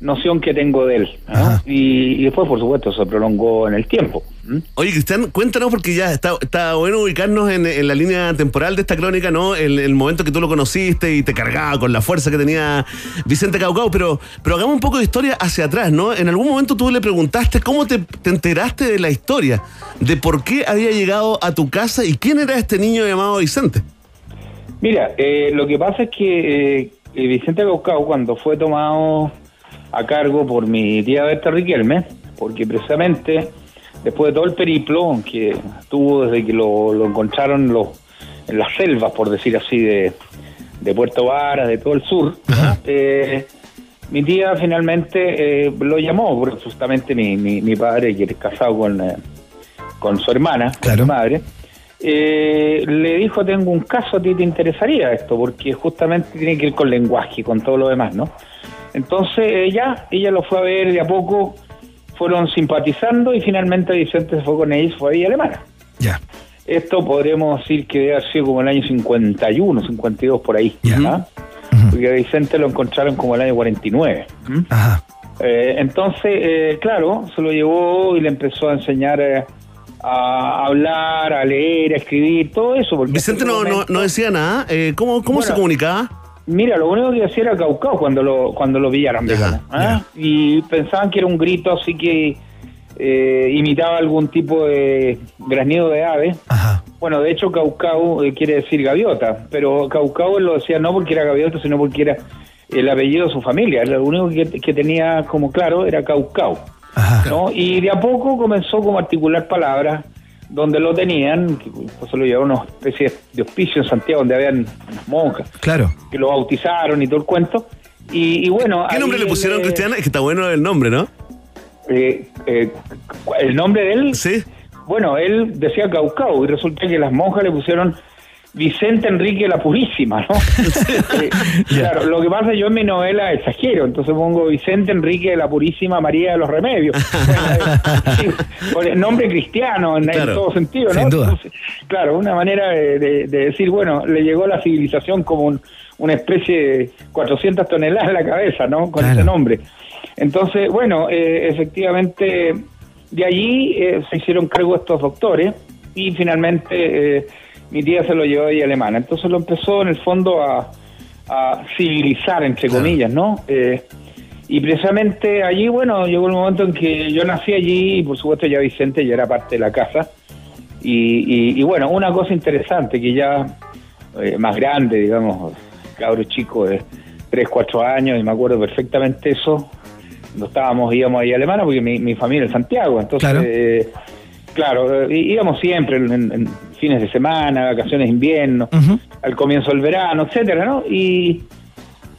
noción que tengo de él. ¿no? Y, y después, por supuesto, se prolongó en el tiempo. Oye, Cristian, cuéntanos porque ya está, está bueno ubicarnos en, en la línea temporal de esta crónica, ¿no? El, el momento que tú lo conociste y te cargaba con la fuerza que tenía Vicente Caucao, pero, pero hagamos un poco de historia hacia atrás, ¿no? En algún momento tú le preguntaste cómo te, te enteraste de la historia, de por qué había llegado a tu casa y quién era este niño llamado Vicente. Mira, eh, lo que pasa es que eh, eh, Vicente Caucao, cuando fue tomado a cargo por mi tía Berta Riquelme, porque precisamente después de todo el periplo que tuvo desde que lo, lo encontraron los, en las selvas, por decir así, de, de Puerto Varas, de todo el sur, eh, mi tía finalmente eh, lo llamó, porque justamente mi, mi, mi padre, que es casado con, eh, con su hermana, con su madre, eh, le dijo, tengo un caso, a ti te interesaría esto, porque justamente tiene que ir con lenguaje y con todo lo demás, ¿no? Entonces ya, ella lo fue a ver de a poco, fueron simpatizando y finalmente Vicente se fue con ella y se fue a Villa Alemana. Ya. Esto podremos decir que debe haber sido como el año 51, 52 por ahí. ¿ah? Porque a Vicente lo encontraron como el año 49. ¿m? Eh, entonces, eh, claro, se lo llevó y le empezó a enseñar eh, a hablar, a leer, a escribir, todo eso. Porque Vicente no, no, no decía nada. Eh, ¿Cómo, cómo se comunicaba? Mira, lo único que hacía era caucao cuando lo, cuando lo pillaron, ¿ah? Y pensaban que era un grito así que eh, imitaba algún tipo de graznido de ave. Bueno, de hecho, caucao eh, quiere decir gaviota, pero caucao él lo decía no porque era gaviota, sino porque era el apellido de su familia. Lo único que, que tenía como claro era caucao. ¿no? Y de a poco comenzó como a articular palabras donde lo tenían, que pues se lo llevaron a una especie de hospicio en Santiago donde habían unas monjas Claro. que lo bautizaron y todo el cuento. Y, y bueno. ¿Qué nombre le pusieron, Cristiana? Es que está bueno el nombre, ¿no? eh, eh, ¿El nombre de él? Sí. Bueno, él decía Caucao y resulta que las monjas le pusieron Vicente Enrique la Purísima, ¿no? Eh, Claro, lo que pasa yo en mi novela exagero, entonces pongo Vicente Enrique la Purísima María de los Remedios. Sí, por el nombre cristiano en, Claro, todo sentido, ¿no? sin duda. Entonces, claro, una manera de, de- de decir, bueno, le llegó la civilización como un- una especie de 400 toneladas en la cabeza, ¿no? Con ese nombre. Entonces, bueno, eh, efectivamente, de allí eh, se hicieron cargo estos doctores y finalmente eh, mi tía se lo llevó de alemana. Entonces lo empezó en el fondo a, a civilizar, entre comillas, ¿no? Eh, y precisamente allí, bueno, llegó el momento en que yo nací allí y por supuesto ya Vicente ya era parte de la casa. Y, y- y bueno, una cosa interesante que ya eh, más grande, digamos, cabro chico de 3, 4 años, y me acuerdo perfectamente eso, no estábamos, íbamos ahí a Alemana porque mi, mi familia es Santiago, entonces, Claro. eh, claro, eh, íbamos siempre en, fines de semana, vacaciones de invierno, al comienzo del verano, etcétera, ¿no? Y,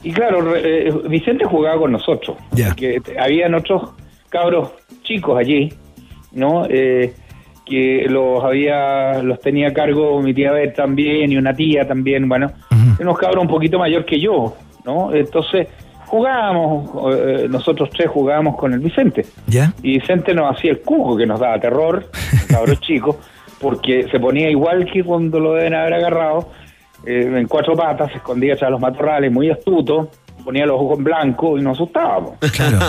y claro, eh, Vicente jugaba con nosotros, porque te- habían otros cabros chicos allí, ¿no? Eh, que los había, los tenía a cargo mi tía Beth también y una tía también, bueno, unos cabros un poquito mayor que yo, ¿no? Entonces jugábamos, eh, nosotros tres jugábamos con el Vicente. ¿Ya? Y Vicente nos hacía el cuco que nos daba terror, cabros chicos, porque se ponía igual que cuando lo deben haber agarrado, eh, en cuatro patas, se escondía tras los matorrales, muy astuto, ponía los ojos en blanco y nos asustábamos. Claro.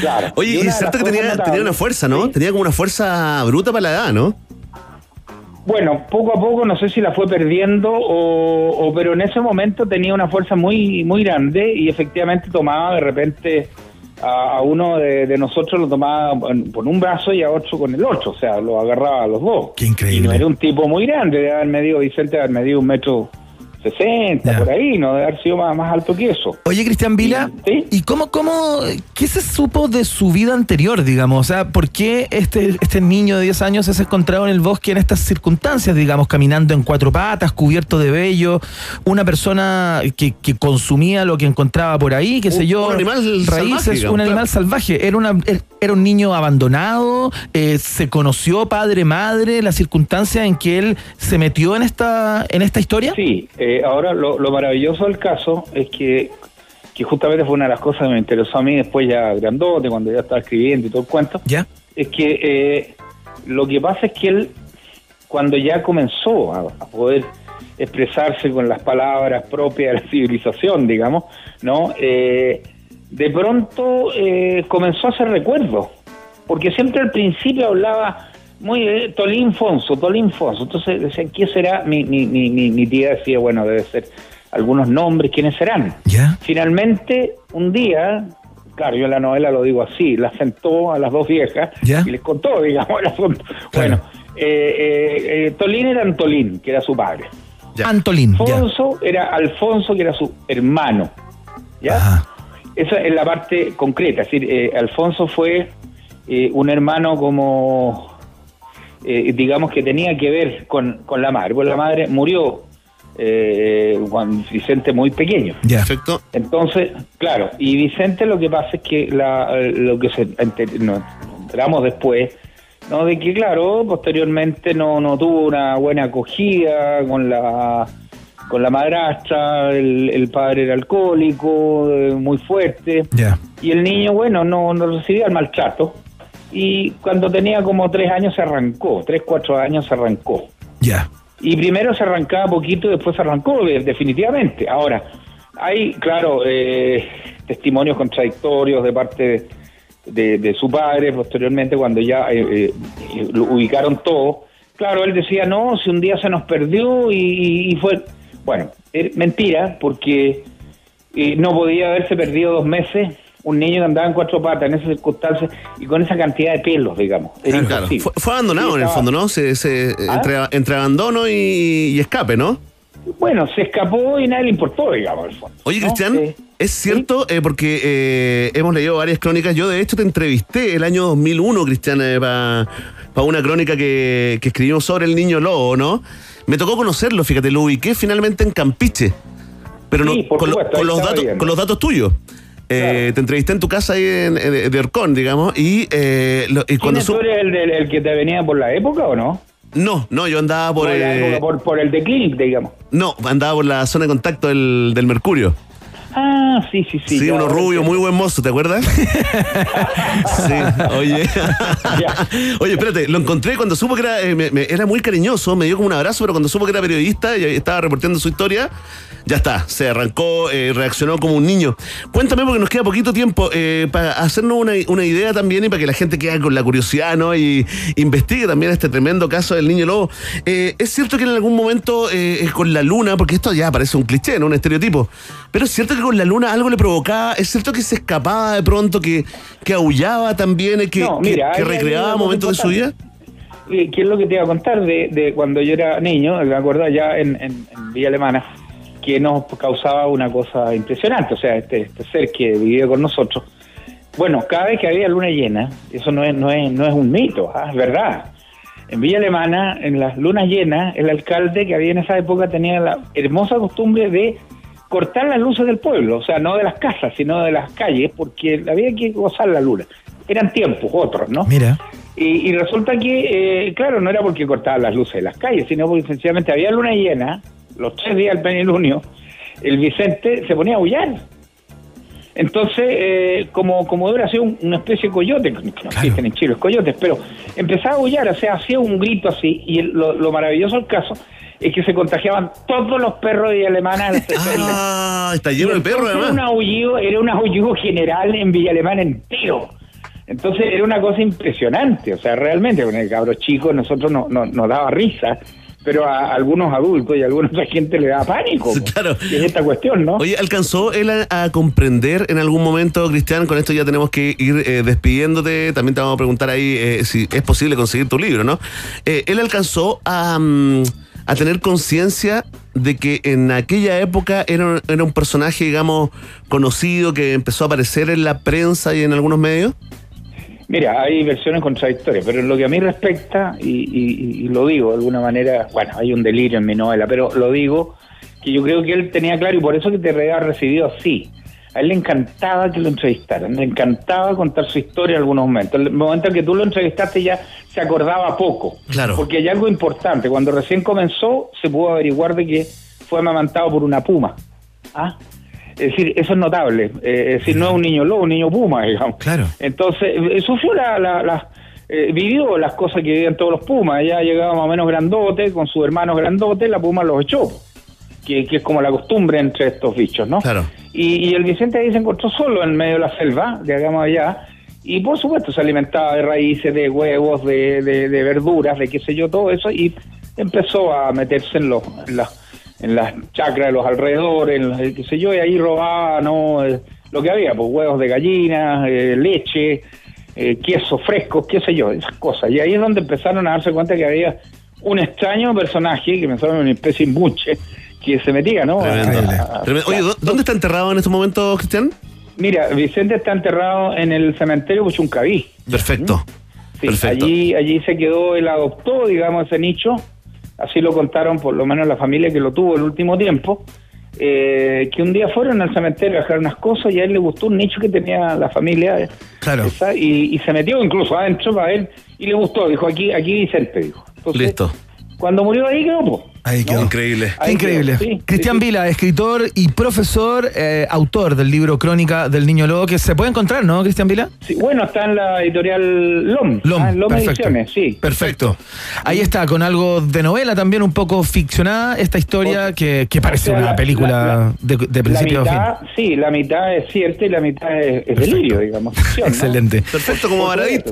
Claro. Oye, y cierto que tenía, tenía una fuerza, ¿no? Tenía como una fuerza bruta para la edad, ¿no? Bueno, poco a poco no sé si la fue perdiendo o, o- pero en ese momento tenía una fuerza muy muy grande y efectivamente tomaba de repente a, a uno de, de nosotros lo tomaba por un brazo y a otro con el otro, o sea, lo agarraba a los dos. Qué increíble. Y no era un tipo muy grande, de haber medido Vicente, de haber medido un metro sesenta, por ahí, no de haber sido más, más alto que eso. Oye, Cristian Vila, ¿y cómo, cómo, qué se supo de su vida anterior, digamos? O sea, ¿por qué este, este niño de 10 años es encontrado en el bosque en estas circunstancias, digamos, caminando en cuatro patas, cubierto de vello, una persona que, que consumía lo que encontraba por ahí, qué sé yo, un animal salvaje, raíces, digamos, un animal claro. salvaje, era, una, era un niño abandonado, eh, se conoció padre, madre, la circunstancia en que él se metió en esta, en esta historia? Sí, eh, ahora lo, lo maravilloso del caso es que, que justamente fue una de las cosas que me interesó a mí después ya grandote, cuando ya estaba escribiendo y todo el cuento, ¿Ya? es que eh, lo que pasa es que él, cuando ya comenzó a, a poder expresarse con las palabras propias de la civilización, digamos, ¿no? Eh, de pronto eh, comenzó a hacer recuerdos, porque siempre al principio hablaba muy de Tolín Fonso, Tolín Fonso, entonces decía, ¿qué será? Mi, mi, mi, mi, mi tía decía, bueno, debe ser algunos nombres, ¿quiénes serán? Finalmente, un día, claro, yo en la novela lo digo así, la sentó a las dos viejas y les contó, digamos, el asunto. Bueno, eh, eh, eh, Tolín era Antolín, que era su padre. Antolín. ya. Alfonso era Alfonso, que era su hermano. ¿Ya? Esa es la parte concreta. Es decir, eh, Alfonso fue eh, un hermano como, eh, digamos, que tenía que ver con, con la madre. Pues la madre murió eh, cuando Vicente muy pequeño. Perfecto. Entonces, claro, y Vicente lo que pasa es que la, lo que se enter- nos enteramos después, ¿no? De que, claro, posteriormente no, no tuvo una buena acogida con la con la madrastra, el, el padre era alcohólico, eh, muy fuerte, Ya. y el niño, bueno, no, no recibía el maltrato, y cuando tenía como tres años se arrancó, tres, cuatro años se arrancó. Ya. Y primero se arrancaba poquito y después se arrancó de- definitivamente. Ahora, hay, claro, eh, testimonios contradictorios de parte de, de, de su padre posteriormente cuando ya eh, eh, eh, lo ubicaron todo. Claro, él decía, no, si un día se nos perdió y, y- fue... Bueno, es mentira, porque eh, no podía haberse perdido dos meses un niño que andaba en cuatro patas en esas circunstancias y con esa cantidad de pelos, digamos. Claro, claro. Fue, fue abandonado Sí, en el fondo, ¿no? Se, se- ¿Ah? entre, entre abandono y, y escape, ¿no? Bueno, se escapó y nadie le importó, digamos, al fondo. Oye, ¿no? Cristian, Sí. es cierto, eh, porque eh, hemos leído varias crónicas. Yo, de hecho, te entrevisté el año 2001, Cristian, para una crónica que, que escribimos sobre el niño lobo, ¿no? Me tocó conocerlo, fíjate, lo ubiqué finalmente en Campiche. Pero no, lo- los datos, con los datos tuyos. Eh, Te entrevisté en tu casa ahí en, en- de Orcón, digamos, y, eh, lo- y ¿Quién cuando su- tú eres el, del- el que te venía por la época o no? No, no, yo andaba por... Por, la eh, época, por, por el de Clinic, digamos. No, andaba por la zona de contacto del, del Mercurio. Ah, sí, sí, sí. Sí, uno rubio, muy buen mozo, ¿te acuerdas? sí, oye. oye, espérate, lo encontré cuando supo que era, eh, me- me- era muy cariñoso, me dio como un abrazo, pero cuando supo que era periodista y estaba reportando su historia, ya está, se arrancó, eh, reaccionó como un niño. Cuéntame, porque nos queda poquito tiempo, eh, para hacernos una, una idea también y para que la gente quede con la curiosidad, ¿no? Y investigue también este tremendo caso del niño lobo. Eh, es cierto que en algún momento eh, con la luna, porque esto ya parece un cliché, ¿no? Un estereotipo, pero es cierto que con la luna algo le provocaba, es cierto que se escapaba de pronto, que, que aullaba también, eh, que, No, que- mira, recreaba momentos de su vida. Eh, ¿Qué es lo que te iba a contar de, de cuando yo era niño? Me acuerdo allá en, en- en Villa Alemana, que nos causaba una cosa impresionante. O sea, este, este ser que vivía con nosotros. Bueno, cada vez que había luna llena, eso no es, no es, no es un mito, ah, es verdad. En Villa Alemana, en las lunas llenas, el alcalde que había en esa época tenía la hermosa costumbre de cortar las luces del pueblo, o sea, no de las casas, sino de las calles, porque había que gozar la luna. Eran tiempos otros, ¿no? Mira. Y, y resulta que, eh, claro, no era porque cortaban las luces de las calles, sino porque sencillamente había luna llena, los tres días del penilunio, el Vicente se ponía a aullar. Entonces, eh, como, como hubiera sido un- una especie de coyote, que no existen en Chile los coyotes, pero empezaba a aullar, o sea, hacía un grito así, y el- lo, lo maravilloso del caso es que se contagiaban todos los perros de Alemana. Ah, está lleno de perros, Era un además. aullido, era un aullido general en Villa Alemana entero. Entonces era una cosa impresionante, o sea, realmente con el cabro chico nosotros no, no- nos daba risa, pero a algunos adultos y a alguna otra gente le daba pánico. Claro. Es esta cuestión, ¿no? Oye, ¿alcanzó él a, a comprender en algún momento, Cristian? Con esto ya tenemos que ir eh, despidiéndote. También te vamos a preguntar ahí eh, si es posible conseguir tu libro, ¿no? Eh, ¿Él alcanzó a, mm, a tener conciencia de que en aquella época era, un- era un personaje, digamos, conocido que empezó a aparecer en la prensa y en algunos medios? Mira, hay versiones contradictorias, pero en lo que a mí respecta, y, y- y lo digo de alguna manera, bueno, hay un delirio en mi novela, pero lo digo que yo creo que él tenía claro y por eso que te había recibido así. A él le encantaba que lo entrevistaran, le encantaba contar su historia en algunos momentos. En el momento en que tú lo entrevistaste ya se acordaba poco. Claro. Porque hay algo importante. Cuando recién comenzó se pudo averiguar de que fue amamantado por una puma. ¿Ah? Es decir, eso es notable. Eh, es decir, no es un niño lobo, un niño puma, digamos. Claro. Entonces, eh, sufrió la, la, la- eh, vivió las cosas que vivían todos los pumas. Ella llegaba más o menos grandote, con sus hermanos grandotes, la puma los echó. Que, que es como la costumbre entre estos bichos, ¿no? Claro. Y, y el Vicente ahí se encontró solo en medio de la selva, digamos allá, y por supuesto se alimentaba de raíces, de huevos, de, de- de verduras, de qué sé yo, todo eso, y empezó a meterse en, los, en, en las chacras de los alrededores, en qué sé yo, y ahí robaba ¿no? Eh, lo que había, pues huevos de gallina, eh, leche, eh, queso fresco, qué sé yo, esas cosas. Y ahí es donde empezaron a darse cuenta que había un extraño personaje, que pensaban en una especie de buche, que se metía, ¿no? Tremendo. A- a- Tremendo. Oye, ¿dó- ¿dónde está enterrado en estos momentos, Cristian? Mira, Vicente está enterrado en el cementerio Puchuncaví. Perfecto. Sí, Perfecto. allí, allí se quedó, él adoptó, digamos, ese nicho. Así lo contaron por lo menos la familia que lo tuvo el último tiempo. eh, que un día fueron al cementerio a dejar unas cosas y a él le gustó un nicho que tenía la familia. Claro. esa, y, y se metió incluso adentro para él y le gustó. Dijo, aquí, aquí Vicente, dijo. Entonces, Listo. Cuando murió ahí quedó, po. Ahí quedó. Increíble. Ahí increíble. quedó, sí, Cristian sí, sí. Vila, escritor y profesor, eh, autor del libro Crónica del Niño Lobo, que se puede encontrar, ¿no, Cristian Vila? Sí, bueno, está en la editorial LOM. LOM, ah, en LOM perfecto. Ediciones, sí. Perfecto. Ahí está, con algo de novela también un poco ficcionada, esta historia que, que parece O sea, una la- película la- de, principio a fin. mitad, sí, la mitad es cierta y la mitad es, es delirio, digamos. ficción, ¿no? Excelente. Perfecto, como Baradit.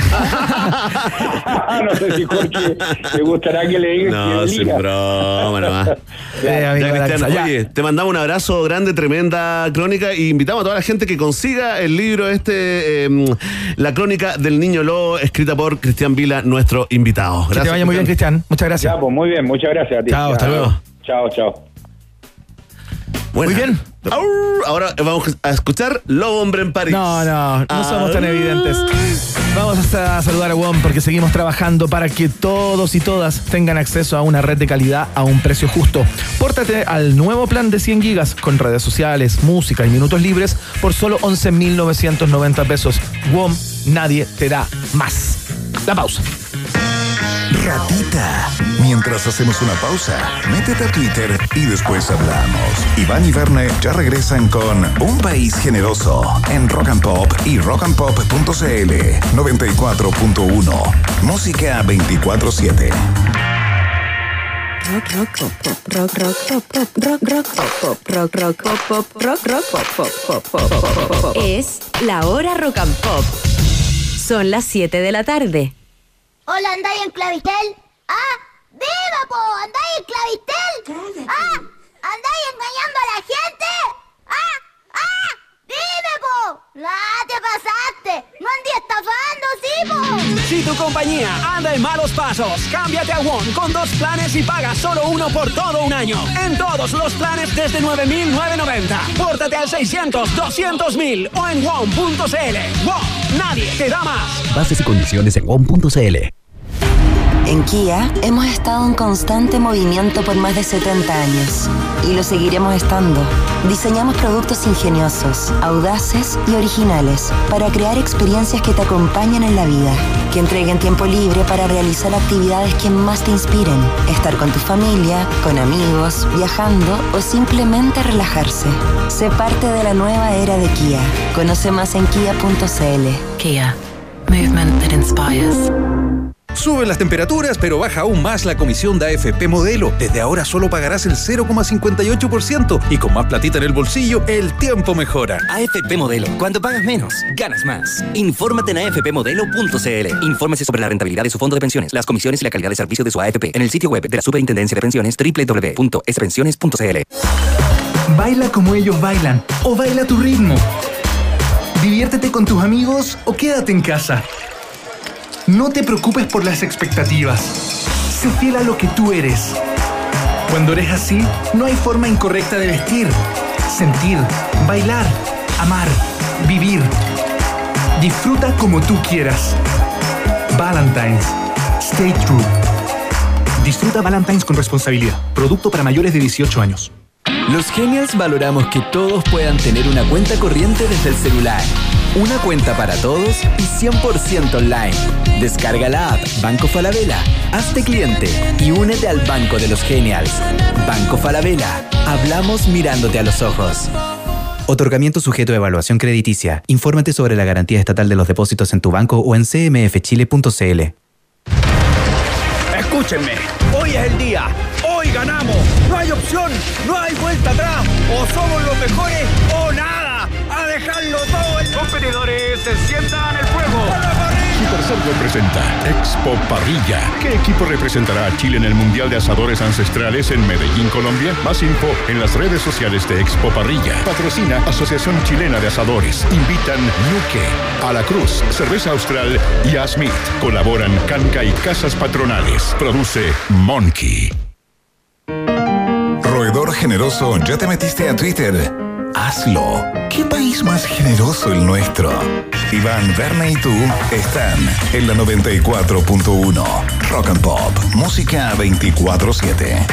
no sé si Jorge le gustará que le diga No, que sin broma nomás. Amigo Ya, Cristian, ya. oye, te mandamos un abrazo grande, tremenda crónica y invitamos a toda la gente que consiga el libro este, eh, La crónica del niño lobo, escrita por Cristian Vila, nuestro invitado. Que te vaya muy bien, Cristian. Muchas gracias. Ya, pues muy bien, muchas gracias a ti. Chao, hasta luego. Chao, chao. Muy bien. Ahora vamos a escuchar Lobo Hombre en París. No, no, no Ah. somos tan evidentes. Vamos hasta a saludar a WOM porque seguimos trabajando para que todos y todas tengan acceso a una red de calidad a un precio justo. Pórtate al nuevo plan de 100 gigas con redes sociales, música y minutos libres por solo 11.990 pesos. WOM, nadie te da más. La pausa. Ratita. Mientras hacemos una pausa, métete a Twitter y después hablamos. Iván y Verne ya regresan con Un País Generoso en Rock and Pop y rockandpop.cl 94.1. Música 24-7. Rock, rock, pop, pop, rock, rock, pop, pop, rock, rock, pop, pop, rock, rock, pop, pop, rock, rock, pop, pop, pop, pop, pop. Es la hora rock and pop. Son las 7 de la tarde. Hola, ¿andáis en Clavistel? ¡Ah! ¡Viva, po! ¿Andáis en Clavistel? ¡Ah! ¿Andáis engañando a la gente? ¡Ah! ¡Ah! ¡Dime, po! ¡Ah, te pasaste! ¡No andí estafando, sí, po! Si tu compañía anda en malos pasos, cámbiate a WOM con dos planes y paga solo uno por todo un año. En todos los planes desde 9.990. Pórtate al 600-200.000 o en WOM.cl. WOM, nadie te da más. Bases y condiciones en WOM.cl. En Kia hemos estado en constante movimiento por más de 70 años y lo seguiremos estando. Diseñamos productos ingeniosos, audaces y originales para crear experiencias que te acompañen en la vida, que entreguen tiempo libre para realizar actividades que más te inspiren, estar con tu familia, con amigos, viajando o simplemente relajarse. Sé parte de la nueva era de Kia. Conoce más en kia.cl. Kia. Movement that inspires. Suben las temperaturas, pero baja aún más la comisión de AFP Modelo. Desde ahora solo pagarás el 0,58% y con más platita en el bolsillo, el tiempo mejora. AFP Modelo. Cuando pagas menos, ganas más. Infórmate en afpmodelo.cl. Infórmese sobre la rentabilidad de su fondo de pensiones, las comisiones y la calidad de servicio de su AFP en el sitio web de la Superintendencia de Pensiones www.spensiones.cl. Baila como ellos bailan o baila a tu ritmo. Diviértete con tus amigos o quédate en casa. No te preocupes por las expectativas. Sé fiel a lo que tú eres. Cuando eres así, no hay forma incorrecta de vestir, sentir, bailar, amar, vivir. Disfruta como tú quieras. Valentine's. Stay true. Disfruta Valentine's con responsabilidad. Producto para mayores de 18 años. Los Genials valoramos que todos puedan tener una cuenta corriente desde el celular. Una cuenta para todos y 100% online. Descarga la app Banco Falabella, hazte cliente y únete al Banco de los Genials. Banco Falabella, hablamos mirándote a los ojos. Otorgamiento sujeto a evaluación crediticia. Infórmate sobre la garantía estatal de los depósitos en tu banco o en cmfchile.cl. Escúchenme, hoy es el día. Hoy ganamos. No hay opción, no hay vuelta atrás. O somos los mejores o nada. Dejarlo todo. El... Competidores se sientan el fuego. Super Software presenta Expo Parrilla. ¿Qué equipo representará a Chile en el Mundial de Asadores Ancestrales en Medellín, Colombia? Más info en las redes sociales de Expo Parrilla. Patrocina Asociación Chilena de Asadores. Invitan Nuque, A la Cruz, Cerveza Austral y A Smith. Colaboran Canca y Casas Patronales. Produce Monkey. Roedor generoso, ¿ya te metiste a Twitter? Hazlo. ¿Qué país más generoso el nuestro? Iván, Verne y tú están en la 94.1. Rock and Pop. Música 24-7.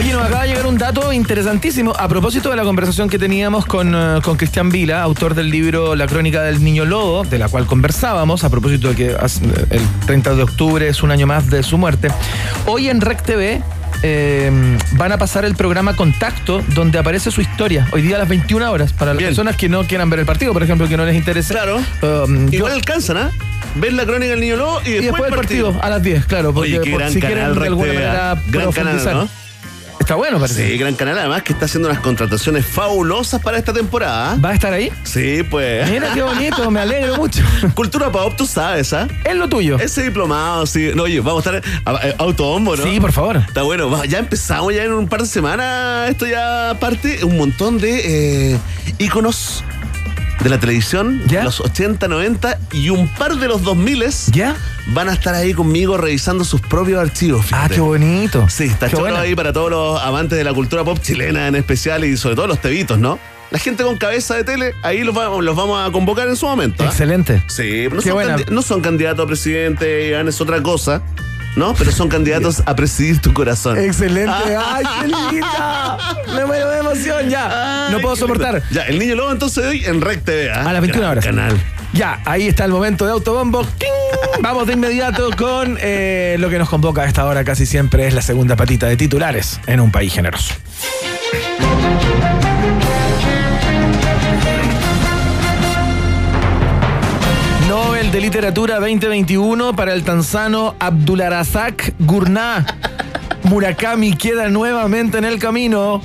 Oye, nos acaba de llegar un dato interesantísimo a propósito de la conversación que teníamos con, eh, con Cristian Vila, autor del libro La Crónica del Niño Lobo, de la cual conversábamos, a propósito de que as- el 30 de octubre es un año más de su muerte. Hoy en REC TV eh, van a pasar el programa Contacto, donde aparece su historia, hoy día a las 21 horas, para las personas que no quieran ver el partido, por ejemplo, que no les interese. Claro. Um, yo- Igual alcanzan, ¿ah? Ver la crónica del niño lobo y y después, después el partido, a las 10, claro, porque Oye, qué por gran si canal, quieren de alguna manera ¿ah? Gran canal. ¿no? Está bueno, parece. Sí, gran canal. Además que está haciendo unas contrataciones fabulosas para esta temporada. ¿Va a estar ahí? Sí, pues. Mira qué bonito, me alegro mucho. Cultura pop, tú sabes, ¿ah? Es lo tuyo. Ese diplomado, sí. No, oye, vamos a estar a- a- autobombo, ¿no? Sí, por favor. Está bueno. va- Ya empezamos ya en un par de semanas. Esto ya parte un montón de eh, íconos de la televisión, los 80, 90 y un par de los 2000 ¿Ya? van a estar ahí conmigo revisando sus propios archivos. Ah, qué bonito. Sí, está Qué chulo buena. ahí para todos los amantes de la cultura pop chilena en especial y sobre todo los tebitos, ¿no? La gente con cabeza de tele, ahí los, va- los vamos a convocar en su momento. ¿ah? Excelente. Sí, no Qué son, buena. no son candidatos a presidente, es otra cosa, ¿no? Pero son candidatos a presidir tu corazón. Excelente. ¡Ay, qué linda! Me muero de emoción ya. no puedo soportar. Ya, el niño lobo entonces hoy en Rec TV. ¿ah? A las 21 Gran horas. Canal. Ya, ahí está el momento de autobombo. Vamos de inmediato con eh, lo que nos convoca a esta hora casi siempre es la segunda patita de titulares en un país generoso. Literatura 2021 para el tanzano Abdularazak Gurnah. Murakami queda nuevamente en el camino.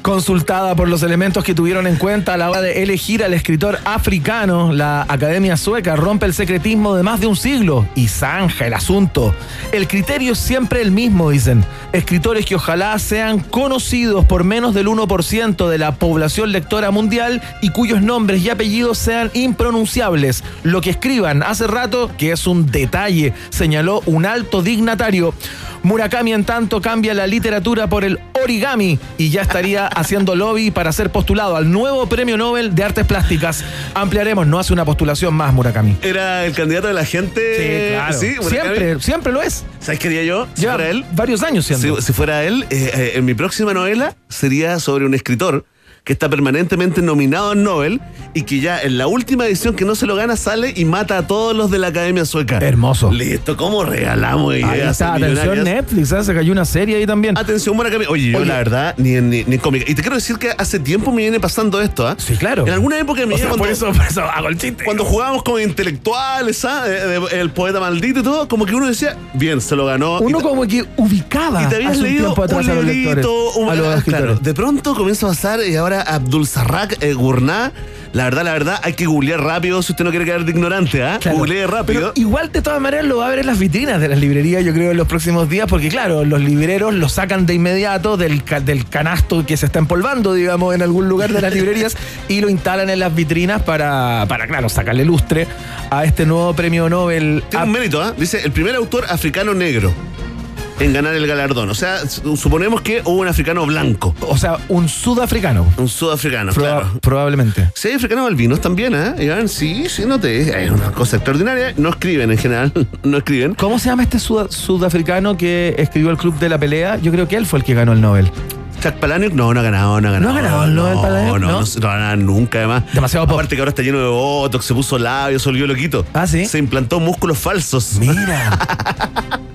Consultada por los elementos que tuvieron en cuenta a la hora de elegir al escritor africano, la Academia Sueca rompe el secretismo de más de un siglo y zanja el asunto. El criterio es siempre el mismo, dicen. Escritores que ojalá sean conocidos por menos del 1% de la población lectora mundial y cuyos nombres y apellidos sean impronunciables. Lo que escriban hace rato, que es un detalle, señaló un alto dignatario. Murakami, en tanto, cambia la literatura por el origami y ya estaría haciendo lobby para ser postulado al nuevo premio Nobel de Artes Plásticas. Ampliaremos, no hace una postulación más, Murakami. Era el candidato de la gente. Sí, claro. Murakami. siempre, siempre lo es. ¿Sabes qué haría yo? Si Lleva fuera él. varios años siendo. Si, si fuera él, eh, eh, en mi próxima novela sería sobre un escritor que está permanentemente nominado al Nobel y que ya en la última edición que no se lo gana sale y mata a todos los de la Academia Sueca. Hermoso. Listo, ¿cómo regalamos ideas? Ahí está, atención? Netflix, ¿eh? se cayó una serie ahí también. Atención, Murakami. Oye, yo Oye. la verdad, ni en, ni, ni en cómica. Y te quiero decir que hace tiempo me viene pasando esto, ¿ah? Sí, claro. En alguna época me O sea, cuando, por eso, por eso hago el chiste. cuando jugábamos con intelectuales, ¿ah? Eh, eh, El poeta maldito y todo, como que uno decía, bien, se lo ganó. Uno como que ubicaba y te habías leído un librito, un- a los ah, claro. De pronto comienza a pasar y ahora Abdul Sarrak eh, Gurnah, la verdad, la verdad, hay que googlear rápido si usted no quiere quedar de ignorante, ¿ah? Claro. Googlee rápido. Pero igual de todas maneras lo va a ver en las vitrinas de las librerías, yo creo, en los próximos días, porque claro, los libreros lo sacan de inmediato del, ca- del canasto que se está empolvando, digamos, en algún lugar de las librerías y lo instalan en las vitrinas para, para claro, sacarle lustre a este nuevo premio Nobel. Tiene un mérito, ¿ah? Dice, el primer autor africano negro en ganar el galardón. O sea, su- suponemos que hubo un africano blanco. O sea, un sudafricano. Un sudafricano, Proba- claro. Probablemente. Sí, hay africanos albinos también, ¿eh? Iván, sí, sí, noté. Es una cosa extraordinaria. No escriben en general, no escriben. ¿Cómo se llama este suda- sudafricano que escribió el Club de la Pelea? Yo creo que él fue el que ganó el Nobel. Chuck Palahniuk no, no ha ganado, no ha ganado. ¿No ha ganado el Nobel Palahniuk? No, no, ¿No? no, nunca, además. Demasiado pop. Aparte que ahora está lleno de botox, se puso labios, se volvió loquito. Ah, ¿sí? Se implantó músculos falsos. Mira.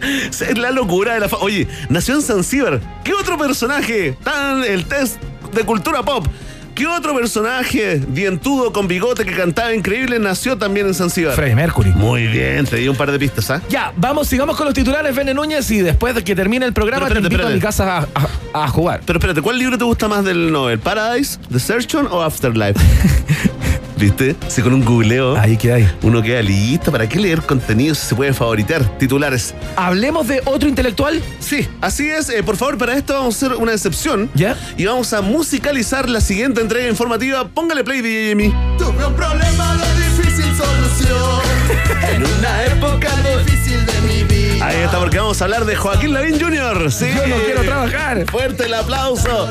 es la locura de la fa- Oye, nació en Zanzíbar. ¿Qué otro personaje? Tan el test de cultura pop. ¿Qué otro personaje dientudo con bigote que cantaba increíble nació también en Zanzíbar? Freddie Mercury. Muy bien, te di un par de pistas, ¿ah? Ya, vamos, sigamos con los titulares, Bene Núñez, y después de que termine el programa Pero te espérate, invito a mi casa a, a- a jugar. Pero espérate, ¿cuál libro te gusta más del Nobel? ¿Paradise, The Searchon o Afterlife? ¿Viste? Si con un googleo Ahí que hay. uno queda listo. ¿Para qué leer contenido si se puede favoritar? Titulares. Hablemos de otro intelectual. Sí, así es. Eh, por favor, para esto vamos a hacer una excepción. ¿Ya? Y vamos a musicalizar la siguiente entrega informativa. Póngale play, DJ Jimmy. Tuve un problema de difícil solución. En una época difícil de mi vida. Ahí está, porque vamos a hablar de Joaquín Lavín Jr. Sí. Yo no quiero trabajar. Fuerte el aplauso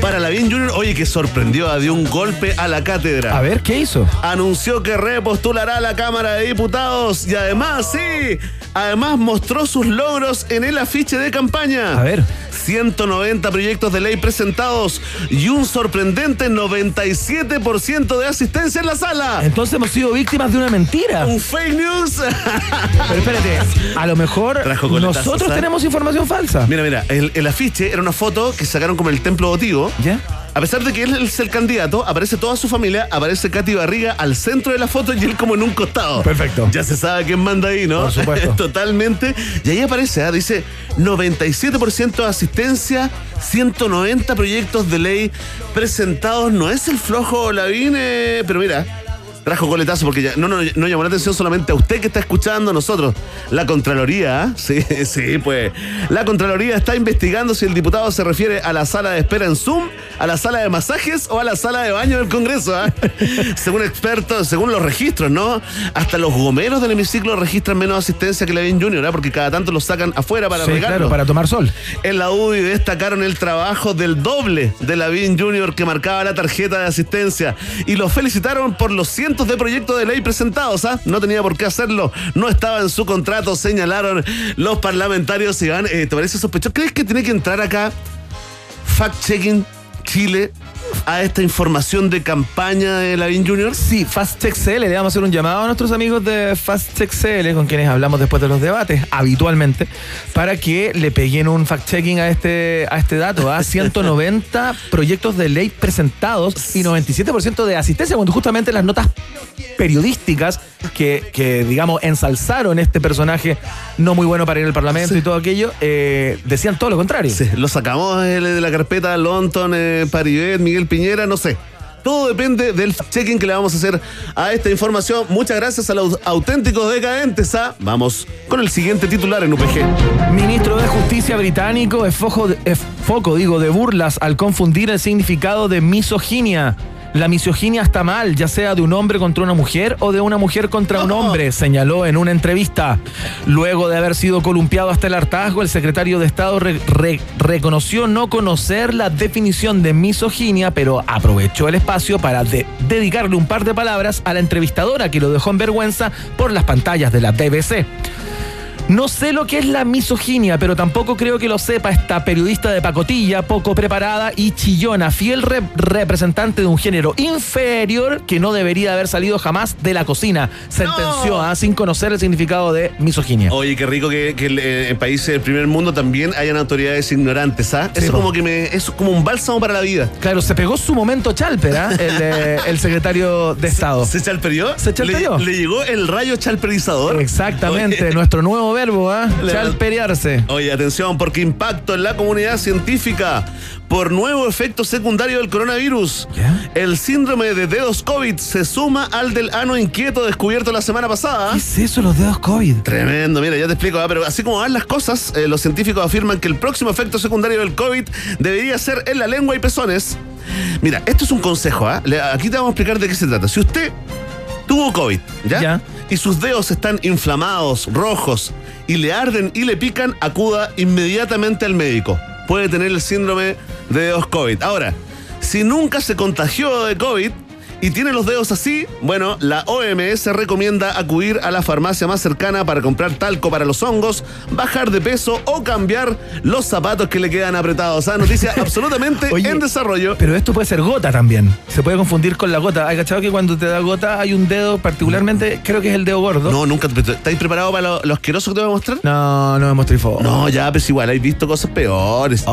para Lavín Jr. Oye, que sorprendió, dio un golpe a la cátedra. A ver, ¿qué hizo? Anunció que repostulará a la Cámara de Diputados y además, sí, además mostró sus logros en el afiche de campaña. A ver. 190 proyectos de ley presentados y un sorprendente 97% de asistencia en la sala. Entonces hemos sido víctimas de una mentira. Un fake news. Pero espérate, a lo mejor nosotros tenemos información falsa. Mira, mira, el, el afiche era una foto que sacaron como el templo votivo. ¿Ya? A pesar de que él es el candidato, aparece toda su familia, aparece Katy Barriga al centro de la foto y él como en un costado. Perfecto. Ya se sabe quién manda ahí, ¿no? Por supuesto. Totalmente. Y ahí aparece, ¿ah? dice 97% de asistencia, 190 proyectos de ley presentados. No es el flojo Lavín, eh, pero mira. Trajo coletazo porque ya, no, no, no llamó la atención solamente a usted que está escuchando a nosotros. La Contraloría, ¿ah? sí, sí, pues. La Contraloría está investigando si el diputado se refiere a la sala de espera en Zoom, a la sala de masajes o a la sala de baño del Congreso. ¿ah? según expertos, según los registros, ¿no? Hasta los gomeros del hemiciclo registran menos asistencia que Levin Jr., ¿ah? porque cada tanto los sacan afuera para Sí, claro, para tomar sol. En la UDI destacaron el trabajo del doble de Lavín Jr. que marcaba la tarjeta de asistencia y lo felicitaron por los de proyectos de ley presentados. ¿ah? No tenía por qué hacerlo, no estaba en su contrato, señalaron los parlamentarios. Iván, eh, ¿te parece sospechoso? ¿Crees que tiene que entrar acá fact-checking Chile a esta información de campaña de Lavín Jr.? Sí, Fast Check CL, le vamos a hacer un llamado a nuestros amigos de Fast Check CL, con quienes hablamos después de los debates, habitualmente, para que le peguen un fact-checking a este, a este dato. A 190 proyectos de ley presentados y 97% de asistencia, cuando justamente las notas periodísticas que, que, digamos, ensalzaron este personaje no muy bueno para ir al Parlamento y todo aquello, eh, decían todo lo contrario. Sí, lo sacamos de de la carpeta Lonton, eh, Paribet, Miguel Piñera, no sé. Todo depende del checking que le vamos a hacer a esta información. Muchas gracias a los auténticos decadentes. ¿ah? Vamos con el siguiente titular en UPG. Ministro de Justicia británico es foco, es foco, digo, de burlas al confundir el significado de misoginia. La misoginia está mal, ya sea de un hombre contra una mujer o de una mujer contra un hombre, señaló en una entrevista. Luego de haber sido columpiado hasta el hartazgo, el secretario de Estado re- re- reconoció no conocer la definición de misoginia, pero aprovechó el espacio para de- dedicarle un par de palabras a la entrevistadora que lo dejó en vergüenza por las pantallas de la BBC. No sé lo que es la misoginia, pero tampoco creo que lo sepa esta periodista de pacotilla, poco preparada y chillona, fiel re- representante de un género inferior que no debería haber salido jamás de la cocina, sentenció ¿ah? sin conocer el significado de misoginia. Oye, qué rico que, que eh, en países del primer mundo también hayan autoridades ignorantes, ¿ah? Sí, Eso po. como que me, es como un bálsamo para la vida. Claro, se pegó su momento Chalper, ¿ah? el, eh, el secretario de Estado. ¿Se chalperió? Se chalperió. Le, le llegó el rayo chalperizador. Exactamente, Oye. nuestro nuevo verbo, ¿ah? Chalperearse. Oye, atención, porque impacto en la comunidad científica por nuevo efecto secundario del coronavirus. El síndrome de dedos COVID se suma al del ano inquieto descubierto la semana pasada. ¿Qué es eso, los dedos COVID? Tremendo, mira, ya te explico, ah, pero así como van las cosas, eh, los científicos afirman que el próximo efecto secundario del COVID debería ser en la lengua y pezones. Mira, esto es un consejo, ¿ah? Aquí te vamos a explicar de qué se trata. Si usted tuvo COVID, ¿ya? Ya. Y sus dedos están inflamados, rojos, y le arden y le pican, acuda inmediatamente al médico. Puede tener el síndrome de dedos COVID. Ahora, si nunca se contagió de COVID y tiene los dedos así, bueno, la OMS recomienda acudir a la farmacia más cercana para comprar talco para los hongos, bajar de peso o cambiar los zapatos que le quedan apretados. Ah, noticia absolutamente Oye, en desarrollo. Pero esto puede ser gota también. Se puede confundir con la gota. ¿Hay cachado que cuando te da gota hay un dedo particularmente, creo que es el dedo gordo? No, nunca. ¿Estáis preparados para lo, lo asqueroso que te voy a mostrar? No, no me mostré foto. No, ya, pero es igual, hay visto cosas peores.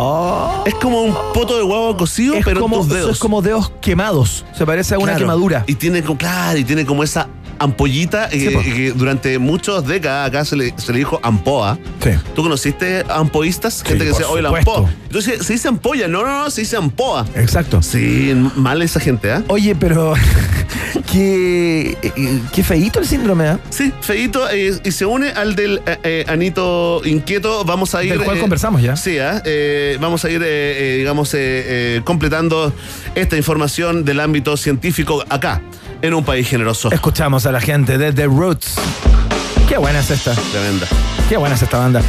Es como un poto de huevo cocido, Oh. Pero como, en tus dedos. es como dedos quemados. Se parece a una Claro. Quemadura. Y tiene, como- claro, y tiene como esa ampollita eh, Sí, que durante muchas décadas acá se le, se le dijo ampoa. Sí. ¿Tú conociste ampollistas? Gente que decía, oye, la ampoa. Entonces se dice ampolla. No, no, no, se dice ampoa. Exacto. Sí, mal esa gente, ¿ah? Oye, pero qué, eh, qué feíto el síndrome, ¿ah? Sí, feito, eh, y se une al del eh, eh, Anito Inquieto. Vamos a ir. Del cual eh, conversamos ya. Sí, ¿ah? Eh, vamos a ir, eh, eh, digamos, eh, eh, completando esta información del ámbito científico acá, en un país generoso. Escuchamos a la gente de The Roots. Qué buena es esta. Tremenda. Qué buena es esta banda.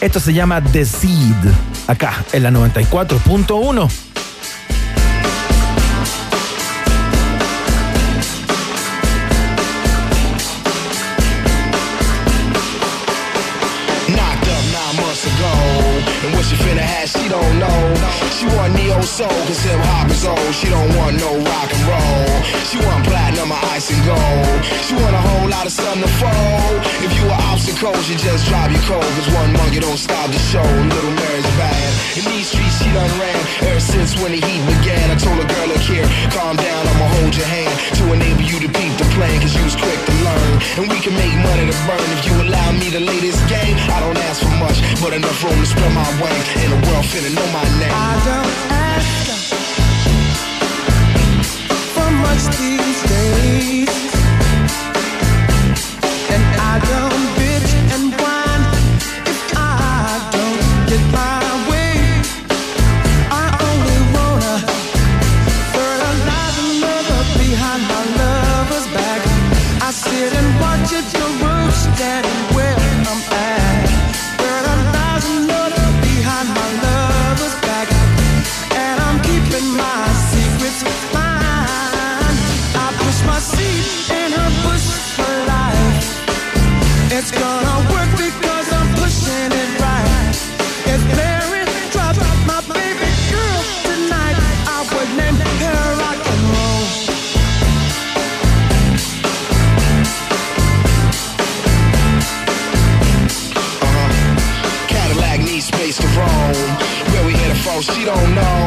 Esto se llama The Seed. Acá, en la 94.1. she don't know. She want neo soul, cause hip hop is old. She don't want no rock and roll. She want platinum or ice and gold. She want a whole lot of sun to fold. If you were obstacle, she just drive you cold. Cause one monkey don't stop the show. Little Mary's bad. In these streets, she done ran ever since when the heat began. I told a girl, look here, calm down, I'ma hold your hand to enable you to beat the plan. Cause you was quick to learn. And we can make money to burn if you allow me to lay this game. I don't ask for much, but enough room to spread my wings. And the world finna know my name. I don't ask for much these days. And I don't bitch she don't know.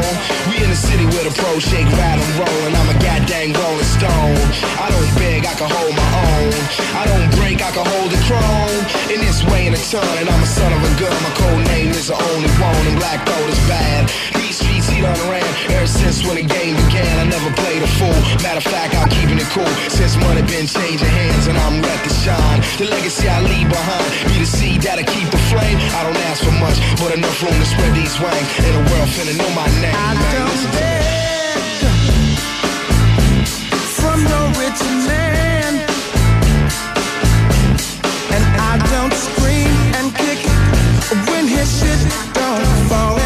We in the city with a pro shake, rattle, roll, and I'm a goddamn rolling stone. I don't beg, I can hold my own. I don't break, I can hold the chrome. In this way in a ton, and I'm a son of a gun. My code name is the only one, and black gold is bad. These streets he done ran ever since when the game began. I never played a fool. Matter of fact, I'm keeping it cool since money been changing hands, and I'm ready to shine. The legacy I leave behind be the seed that'll keep the flame. I don't ask for much, but enough room to spread these wings. And the world finna know my name. man. Listen to me. from no rich man. And I don't scream and kick when his shit don't fall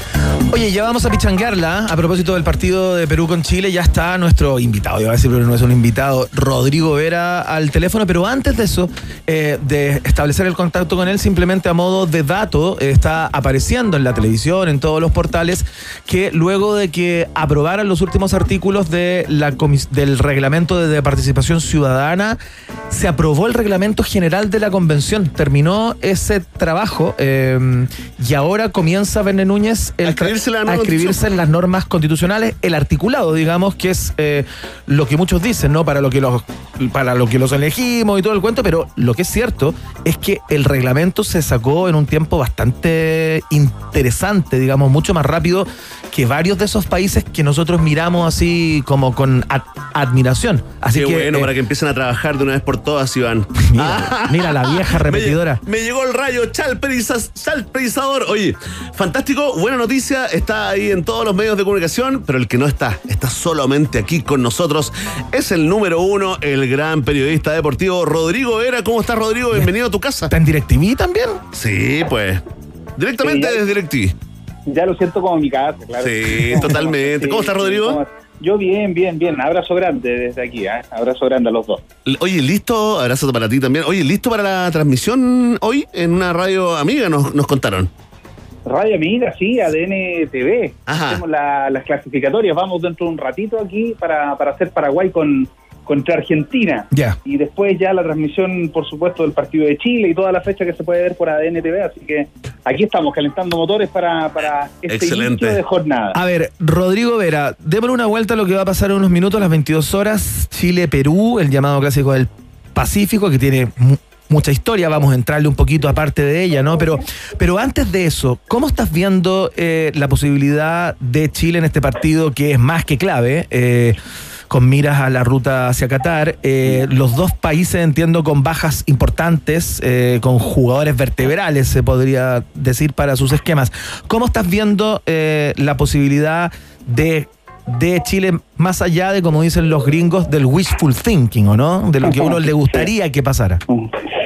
Oye, ya vamos a pichanguearla. A propósito del partido de Perú con Chile, ya está nuestro invitado. Iba a decir, pero no es un invitado, Rodrigo Vera al teléfono. Pero antes de eso, eh, de establecer el contacto con él, simplemente a modo de dato, eh, está apareciendo en la televisión, en todos los portales, que luego de que aprobaran los últimos artículos de la del reglamento de participación ciudadana, se aprobó el reglamento general de la convención. Terminó ese trabajo eh, y ahora comienza Verne Núñez el tra- escribirse la a escribirse en las normas constitucionales, el articulado, digamos, que es eh, lo que muchos dicen, ¿no? Para lo que los, para lo que los elegimos y todo el cuento, pero lo que es cierto es que el reglamento se sacó en un tiempo bastante interesante, digamos, mucho más rápido que varios de esos países que nosotros miramos así como con ad- admiración. Así Qué que bueno, eh, para que empiecen a trabajar de una vez por todas, Iván. Mira, mira la vieja repetidora. Me, me llegó el rayo chalperiza- chalperizador. Oye, fantástico, buena noticia. Está ahí en todos los medios de comunicación, pero el que no está, está solamente aquí con nosotros. Es el número uno, el gran periodista deportivo Rodrigo Vera. ¿Cómo estás, Rodrigo? Bienvenido a tu casa. ¿Está en DirecTV también? Sí, pues. Directamente Sí, desde DirecTV. Ya lo siento como mi casa, claro. Sí, totalmente. ¿Cómo estás, Rodrigo? ¿cómo- Yo bien, bien, bien. Abrazo grande desde aquí, ¿eh? Abrazo grande a los dos. Oye, listo, abrazo para ti también. Oye, listo para la transmisión hoy en una radio amiga, nos, nos contaron. Radio Amiga, sí, ADN TV. Hacemos la- las clasificatorias. Vamos dentro de un ratito aquí para, para hacer Paraguay con contra Argentina. Ya. Y después ya la transmisión, por supuesto, del partido de Chile y toda la fecha que se puede ver por ADN TV. Así que aquí estamos calentando motores para, para este Excelente. inicio de jornada. A ver, Rodrigo Vera, démosle una vuelta a lo que va a pasar en unos minutos a las 22 horas. Chile-Perú, el llamado clásico del Pacífico, que tiene mu- mucha historia. Vamos a entrarle un poquito aparte de ella, ¿no? Pero, pero antes de eso, ¿cómo estás viendo eh, la posibilidad de Chile en este partido que es más que clave? eh, con miras a la ruta hacia Qatar. Eh, los dos países, entiendo, con bajas importantes, eh, con jugadores vertebrales, se podría decir, para sus esquemas. ¿Cómo estás viendo eh, la posibilidad de, de Chile, más allá de, como dicen los gringos, del wishful thinking, o no? De lo que a uno le gustaría que pasara.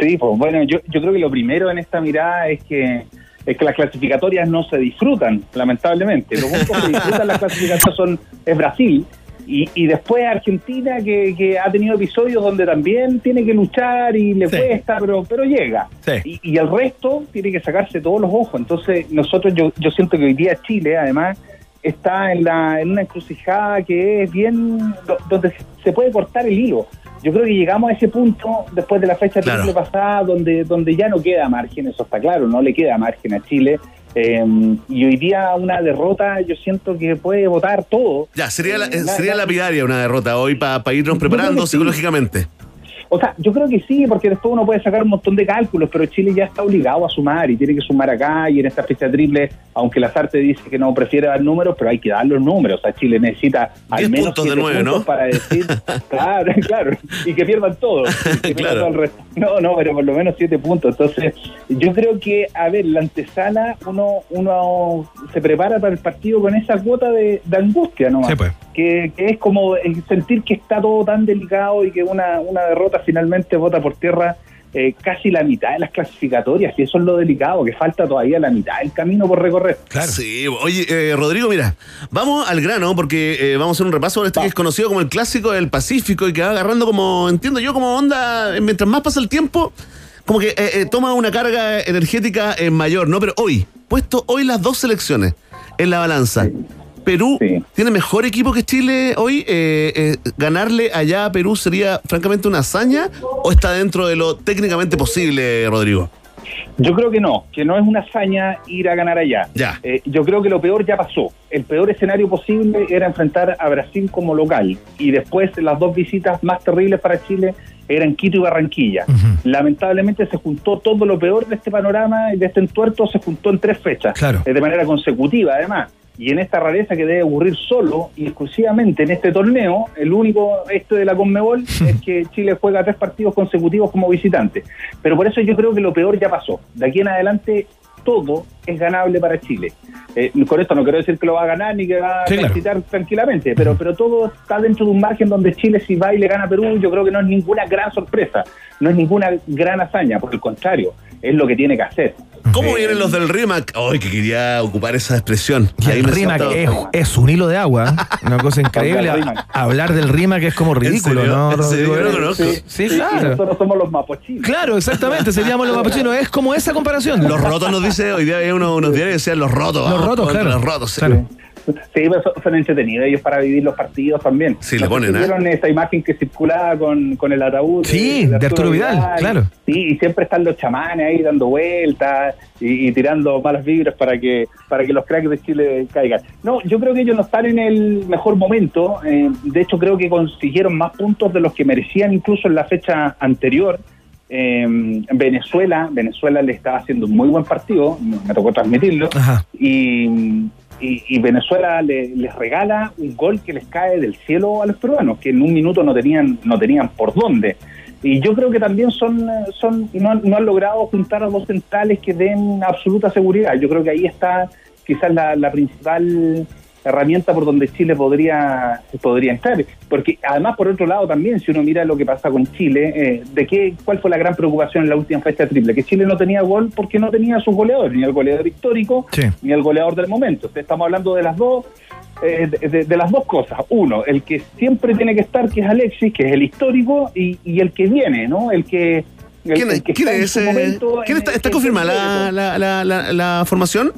Sí, pues bueno, yo, creo que lo primero en esta mirada es que es que las clasificatorias no se disfrutan, lamentablemente. Los únicos que disfrutan las clasificatorias son es Brasil y, y después Argentina que, que ha tenido episodios donde también tiene que luchar y le Sí. cuesta, pero pero llega. Sí. Y, y el resto tiene que sacarse todos los ojos. Entonces nosotros yo, yo siento que hoy día Chile además está en, la, en una encrucijada que es bien do- donde se puede cortar el hilo. Yo creo que llegamos a ese punto después de la fecha Claro. pasada donde, donde ya no queda margen, eso está claro, no le queda margen a Chile. Eh, y hoy día una derrota yo siento que puede votar todo. Ya, sería, la, Eh, na- sería na- lapidaria una derrota hoy para irnos preparando psicológicamente. O sea, yo creo que sí, porque después uno puede sacar un montón de cálculos, pero Chile ya está obligado a sumar y tiene que sumar acá y en esta fecha triple, aunque Lazarte dice que no prefiere dar números, pero hay que dar los números. O sea, Chile necesita al Diez menos puntos de siete nueve, puntos ¿no? para decir, claro, claro, y que pierdan todo. que Claro. todo el resto. No, no, pero por lo menos siete puntos. Entonces, yo creo que, a ver, la antesala, uno, uno se prepara para el partido con esa cuota de, de angustia nomás Sí, pues. Que, que es como el sentir que está todo tan delicado y que una, una derrota finalmente bota por tierra eh, casi la mitad de las clasificatorias, y eso es lo delicado, que falta todavía la mitad del camino por recorrer. Sí, oye, eh, Rodrigo, mira, vamos al grano porque eh, vamos a hacer un repaso de este que es conocido como el clásico del Pacífico y que va agarrando como, entiendo yo, como onda, eh, mientras más pasa el tiempo, como que eh, eh, toma una carga energética eh, mayor, ¿no? Pero hoy, puesto hoy las dos selecciones en la balanza. Perú tiene mejor equipo que Chile hoy. Eh, eh, ganarle allá a Perú sería francamente una hazaña o está dentro de lo técnicamente posible, Rodrigo. Yo creo que no, que no es una hazaña ir a ganar allá. Ya. Eh, yo creo que lo peor ya pasó. El peor escenario posible era enfrentar a Brasil como local y después las dos visitas más terribles para Chile eran Quito y Barranquilla. Lamentablemente se juntó todo lo peor de este panorama y de este entuerto se juntó en tres fechas, Claro. eh, de manera consecutiva además. Y en esta rareza que debe ocurrir solo y exclusivamente en este torneo, el único este de la Conmebol es que Chile juega tres partidos consecutivos como visitante. Pero por eso yo creo que lo peor ya pasó. De aquí en adelante todo es ganable para Chile. Eh, con esto no quiero decir que lo va a ganar ni que va a Sí, claro. visitar tranquilamente, pero, pero todo está dentro de un margen donde Chile si va y le gana a Perú, yo creo que no es ninguna gran sorpresa, no es ninguna gran hazaña, por el contrario, es lo que tiene que hacer. ¿Cómo vienen los del RIMAC? Ay, que quería ocupar esa expresión. Y el RIMAC es, es un hilo de agua, ¿eh? una cosa increíble. Hablar del RIMAC es como ridículo, serio? ¿no? ¿En serio? Rodrigo? Yo no conozco. Sí, sí, Y claro. nosotros somos los mapochinos. Claro, exactamente, seríamos los mapuchinos. Es como esa comparación. Los rotos nos dice, hoy día había unos, unos diarios que decían los rotos. Los rotos, contra claro. Los rotos, sí. Claro. Sí, pero son, entretenidos ellos para vivir los partidos también. Sí, le ponen, ¿eh? ¿Vieron esa imagen que circulaba con, con el ataúd? Sí, de Arturo Vidal, claro. Sí, y siempre están los chamanes ahí dando vueltas y, y tirando malas vibras para que para que los cracks de Chile caigan. No, yo creo que ellos no están en el mejor momento. eh, de hecho, creo que consiguieron más puntos de los que merecían incluso en la fecha anterior. Eh, Venezuela, Venezuela le estaba haciendo un muy buen partido, me tocó transmitirlo, y, y- y Venezuela le- les regala un gol que les cae del cielo a los peruanos, que en un minuto no tenían, no tenían por dónde. Y yo creo que también son, son no, no han logrado juntar a dos centrales que den absoluta seguridad. Yo creo que ahí está quizás la, la principal herramienta por donde Chile podría podría entrar. Porque además, por otro lado, también, si uno mira lo que pasa con Chile, eh, de qué cuál fue la gran preocupación en la última fecha triple, que Chile no tenía gol porque no tenía a sus goleadores, ni el goleador histórico, Sí. ni el goleador del momento. Estamos hablando de las dos eh, de, de- de las dos cosas. Uno, el que siempre tiene que estar, que es Alexis, que es el histórico, y, y el que viene, ¿no? El que... el- ¿Quién, quién es su ese? momento ¿Quién está, está confirmada la, la, la, la- la formación?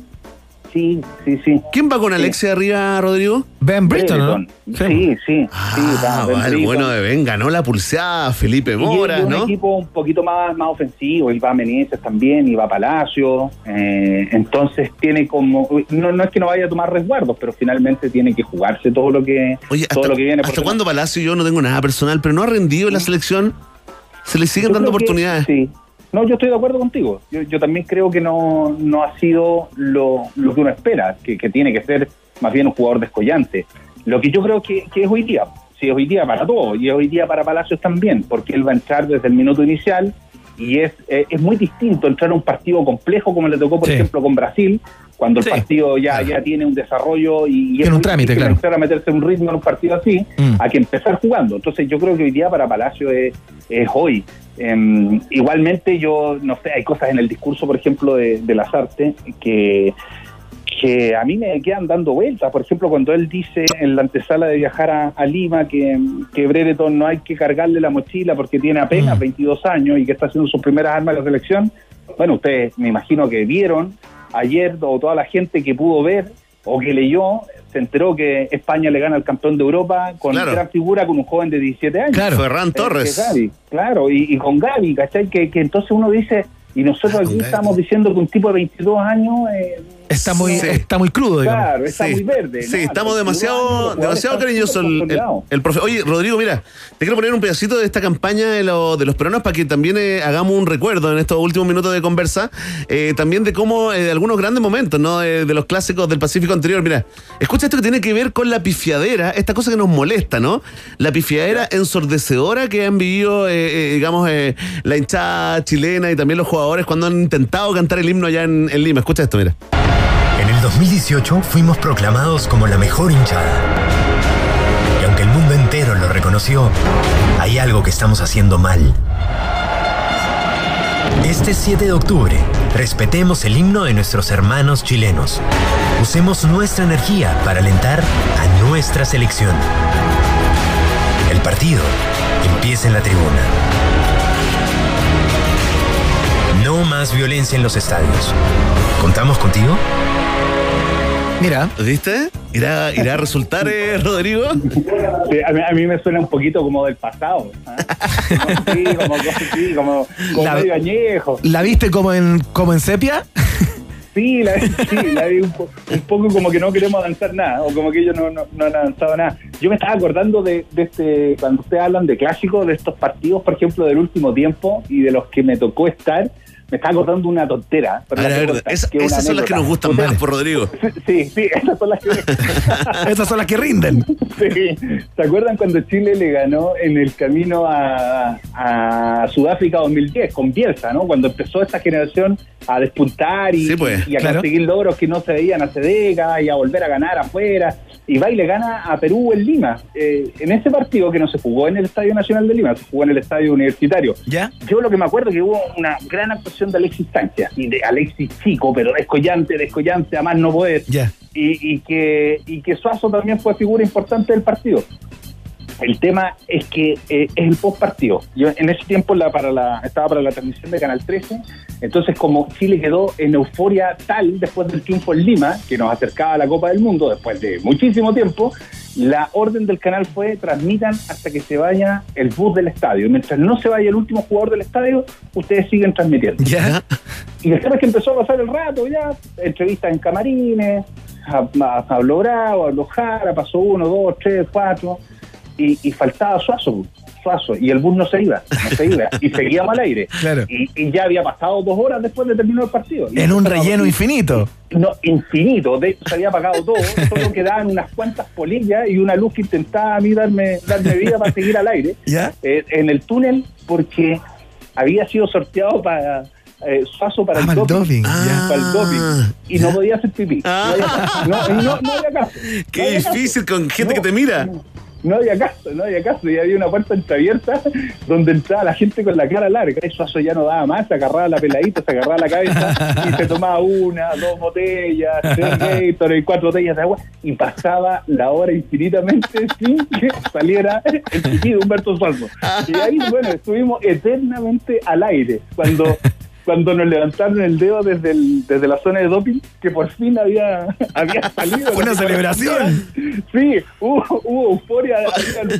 Sí, sí, sí. ¿Quién va con Alexia arriba, Rodrigo? Ben Britton, ¿no? Sí, sí. sí, Ah, va, Ben vale, Britton. bueno de Ben, ganó la pulseada Felipe Y Mora, es un ¿no? equipo un poquito más, más ofensivo, y va Meneses también, y va Palacio, eh, entonces tiene como, no, no es que no vaya a tomar resguardos, pero finalmente tiene que jugarse todo lo que, Oye, todo ¿hasta, lo que viene. por ¿hasta cuándo Palacio? Yo no tengo nada personal, pero no ha rendido en la selección. Se le siguen Yo dando que oportunidades. sí. No, yo estoy de acuerdo contigo. Yo, yo también creo que no, no ha sido lo, lo que uno espera, que, que tiene que ser más bien un jugador descollante. Lo que yo creo que, que es hoy día, sí, es hoy día para todo, y es hoy día para Palacios también, porque él va a entrar desde el minuto inicial y es, eh, es muy distinto entrar a un partido complejo como le tocó, por Sí. ejemplo, con Brasil, cuando el partido ya, ya tiene un desarrollo y, y es un trámite, claro. entrar a meterse un ritmo en un partido así, Mm. a que empezar jugando. Entonces yo creo que hoy día para Palacio es, es hoy. Em, igualmente yo, no sé, hay cosas en el discurso, por ejemplo, de, de Lazarte que, que a mí me quedan dando vueltas. Por ejemplo, cuando él dice en la antesala de viajar a, a Lima que, que Brereton no hay que cargarle la mochila porque tiene apenas 22 años y que está haciendo sus primeras armas de la selección. Bueno, ustedes me imagino que vieron ayer o toda la gente que pudo ver o que leyó se enteró que España le gana al campeón de Europa con Claro. gran figura con un joven de 17 años. Claro. Ferran Eh, Torres. Claro, y, y con Gaby, ¿cachai? Que, que entonces uno dice, y nosotros Ah, aquí estamos diciendo que un tipo de 22 años... eh, Está muy, Sí. está muy crudo, digamos. Claro, está Sí. muy verde. Sí, ¿no? estamos A los 22 años, demasiado, demasiado cariñosos el, el, consolidados. el profe. Oye, Rodrigo, mira, te quiero poner un pedacito de esta campaña de, lo- de los peruanos para que también eh, hagamos un recuerdo en estos últimos minutos de conversa, eh, también de cómo, eh, de algunos grandes momentos, ¿no? De, de los clásicos del Pacífico anterior. Mira, escucha esto que tiene que ver con la pifiadera, esta cosa que nos molesta, ¿no? La pifiadera ensordecedora que han vivido, eh, eh, digamos, eh, la hinchada chilena y también los jugadores cuando han intentado cantar el himno allá en, en Lima. Escucha esto, mira. El 2018 fuimos proclamados como la mejor hinchada. Y aunque el mundo entero lo reconoció, hay algo que estamos haciendo mal. Este 7 de octubre, respetemos el himno de nuestros hermanos chilenos. Usemos nuestra energía para alentar a nuestra selección. El partido empieza en la tribuna. No más violencia en los estadios. ¿Contamos contigo? Mira, ¿Viste? ¿Irá, irá a resultar, eh, Rodrigo? Sí, a, mí, a mí me suena un poquito como del pasado. ¿ah? Sí, como, sí, como, como La- medio añejo. ¿la viste como en, como en sepia? Sí, la, sí, la vi un, po- un poco como que no queremos avanzar nada, o como que ellos no, no, no han avanzado nada. Yo me estaba acordando de, de este, cuando ustedes hablan de clásicos, de estos partidos, por ejemplo, del último tiempo y de los que me tocó estar, me estaba acordando una tontera. pero A ver, la a ver, quiero contar, esa- que es una esas son las que nos gustan Ustedes- más, por Rodrigo. Sí, sí, esas son las que... Esas son las que rinden. Sí. ¿Se acuerdan cuando Chile le ganó en el camino a, a Sudáfrica 2010 con Bielsa, ¿no? Cuando empezó esta generación a despuntar y, Sí, pues, y a claro. conseguir logros que no se veían hace décadas y a volver a ganar afuera. Y va y le gana a Perú en Lima. Eh, en ese partido que no se jugó en el Estadio Nacional de Lima, se jugó en el Estadio Universitario. ¿Ya? Yo lo que me acuerdo es que hubo una gran actuación de Alexis Sánchez, y de Alexis Chico, pero descollante, descollante, a más no poder Ya. y, y que y que Suazo también fue figura importante del partido. El tema es que eh, es el post partido. Yo en ese tiempo la, para la, estaba para la transmisión de Canal 13, entonces como Chile quedó en euforia tal después del triunfo en Lima, que nos acercaba a la Copa del Mundo después de muchísimo tiempo, la orden del canal fue transmitan hasta que se vaya el bus del estadio. Mientras no se vaya el último jugador del estadio, ustedes siguen transmitiendo. ¿Ya? Y el tema es que empezó a pasar el rato ya, entrevistas en camarines, a, a Pablo Bravo, a Pablo Jara, pasó uno, dos, tres, cuatro, y, y faltaba Suazo, Suazo, y el bus no se iba, no se iba, y seguíamos al aire. Claro. Y, y ya había pasado dos horas después de terminar el partido. Y En un relleno infinito. no, infinito, de hecho se había apagado todo, solo quedaban unas cuantas polillas y una luz que intentaba a mí darme, darme vida para seguir al aire ¿Ya? eh, en el túnel porque había sido sorteado para eh, Suazo para, Ah, el para el doping, para el doping y no podía hacer pipí. No, había caso. no, no, no había caso. Qué No había caso. difícil con gente No, que te mira. No había caso, no había caso. Y había una puerta entreabierta donde entraba la gente con la cara larga. Eso, ya no daba más. Se agarraba la peladita, se agarraba la cabeza y se tomaba una, dos botellas, tres Gatorade, cuatro botellas de agua y pasaba la hora infinitamente sin que saliera el de Humberto Suazo. Y ahí, bueno, estuvimos eternamente al aire. Cuando cuando nos levantaron el dedo desde, el- desde la zona de doping, que por fin había, había salido. Fue una celebración. Sí, hubo, hubo euforia.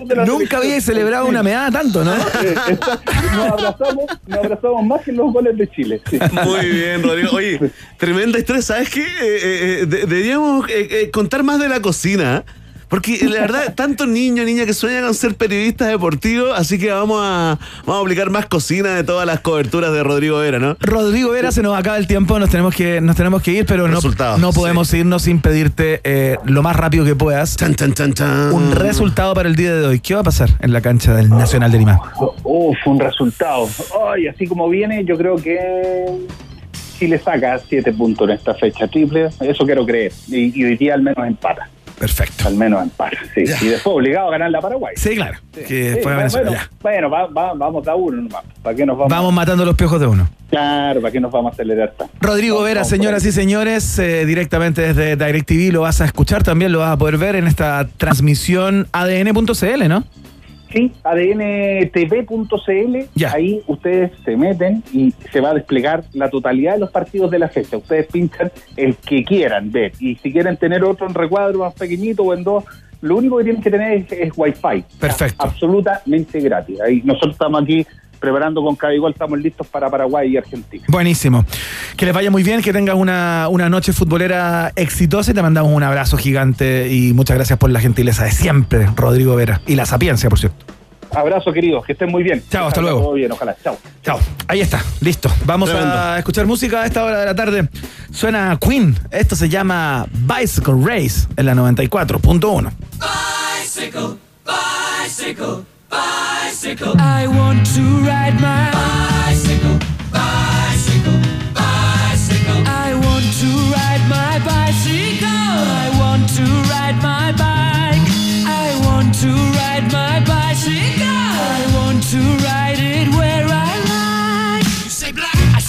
de la Nunca había celebrado Sí. una medalla tanto, ¿no? Eh, está- nos abrazamos, nos abrazamos más que los goles de Chile. sí. Muy bien, Rodrigo. Oye, tremenda historia. ¿Sabes qué? Eh, eh, eh, de- deberíamos eh, eh, contar más de la cocina. Porque la verdad, tantos niños, niñas que sueñan con ser periodistas deportivos, así que vamos a, vamos a aplicar más cocina de todas las coberturas de Rodrigo Vera, ¿no? Rodrigo Vera, se nos acaba el tiempo, nos tenemos que, nos tenemos que ir, pero no, no podemos irnos sin pedirte eh, lo más rápido que puedas un resultado para el día de hoy. ¿Qué va a pasar en la cancha del Nacional de Lima? Oh, fue un resultado. Ay, así como viene, yo creo que Chile saca siete puntos en esta fecha triple. Eso quiero creer. Y, y hoy día al menos empata. Perfecto. Al menos empata, sí. Ya. Y después obligado a ganar la Paraguay. Sí, claro. Sí, Que sí, Venezuela, bueno, ya. bueno, va- va- vamos a uno nomás. ¿Para qué nos vamos? Vamos matando los piojos de uno. Claro, ¿para qué nos vamos a acelerar tanto? Rodrigo Vera, Vamos, señoras y señores, eh, directamente desde DirecTV lo vas a escuchar, también lo vas a poder ver en esta transmisión adn.cl, ¿no? Sí, adntv.cl, Ya. ahí ustedes se meten y se va a desplegar la totalidad de los partidos de la fecha. Ustedes pinchan el que quieran ver y si quieren tener otro en recuadro más pequeñito o en dos, lo único que tienen que tener es, es Wi-Fi. Perfecto. Absolutamente gratis. Ahí nosotros estamos aquí preparando con cada igual, estamos listos para Paraguay y Argentina. Buenísimo. Que les vaya muy bien, que tengas una, una noche futbolera exitosa y te mandamos un abrazo gigante y muchas gracias por la gentileza de siempre, Rodrigo Vera. Y la sapiencia, por cierto. Abrazo queridos, que estén muy bien. Chao, hasta luego. Todo bien, ojalá. Chao. Chao. Ahí está, listo. Vamos Tremendo. a escuchar música a esta hora de la tarde. Suena Queen. Esto se llama Bicycle Race en la 94.1. Bicycle, bicycle, bicycle. I want to ride my bicycle,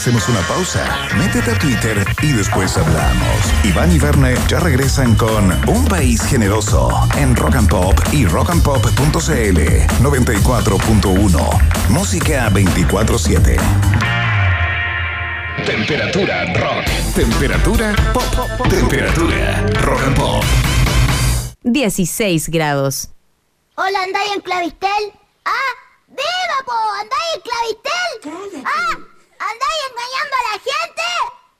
hacemos una pausa, métete a Twitter y después hablamos. Iván y Verne ya regresan con Un País Generoso en Rock and Pop y rockandpop.cl 94.1. Música 24-7. Temperatura rock. Temperatura pop. Temperatura rock and pop. 16 grados. Hola, ¿andáis en Clavistel? ¡Ah! ¡Viva, po! ¿Andáis en Clavistel? ¡Ah! ¿Andáis engañando a la gente?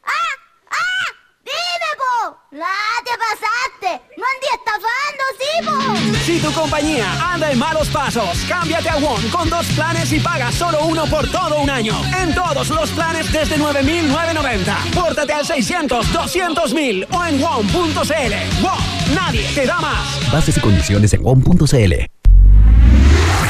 ¡Ah! ¡Ah! ¡Dime, po! ¡Ah, te pasaste! ¡No andí estafando, sí, po! Si tu compañía anda en malos pasos, cámbiate a WOM con dos planes y paga solo uno por todo un año. En todos los planes desde 9.990. Pórtate al 600-200.000 o en WOM.cl. WOM, nadie te da más. Bases y condiciones en WOM.cl.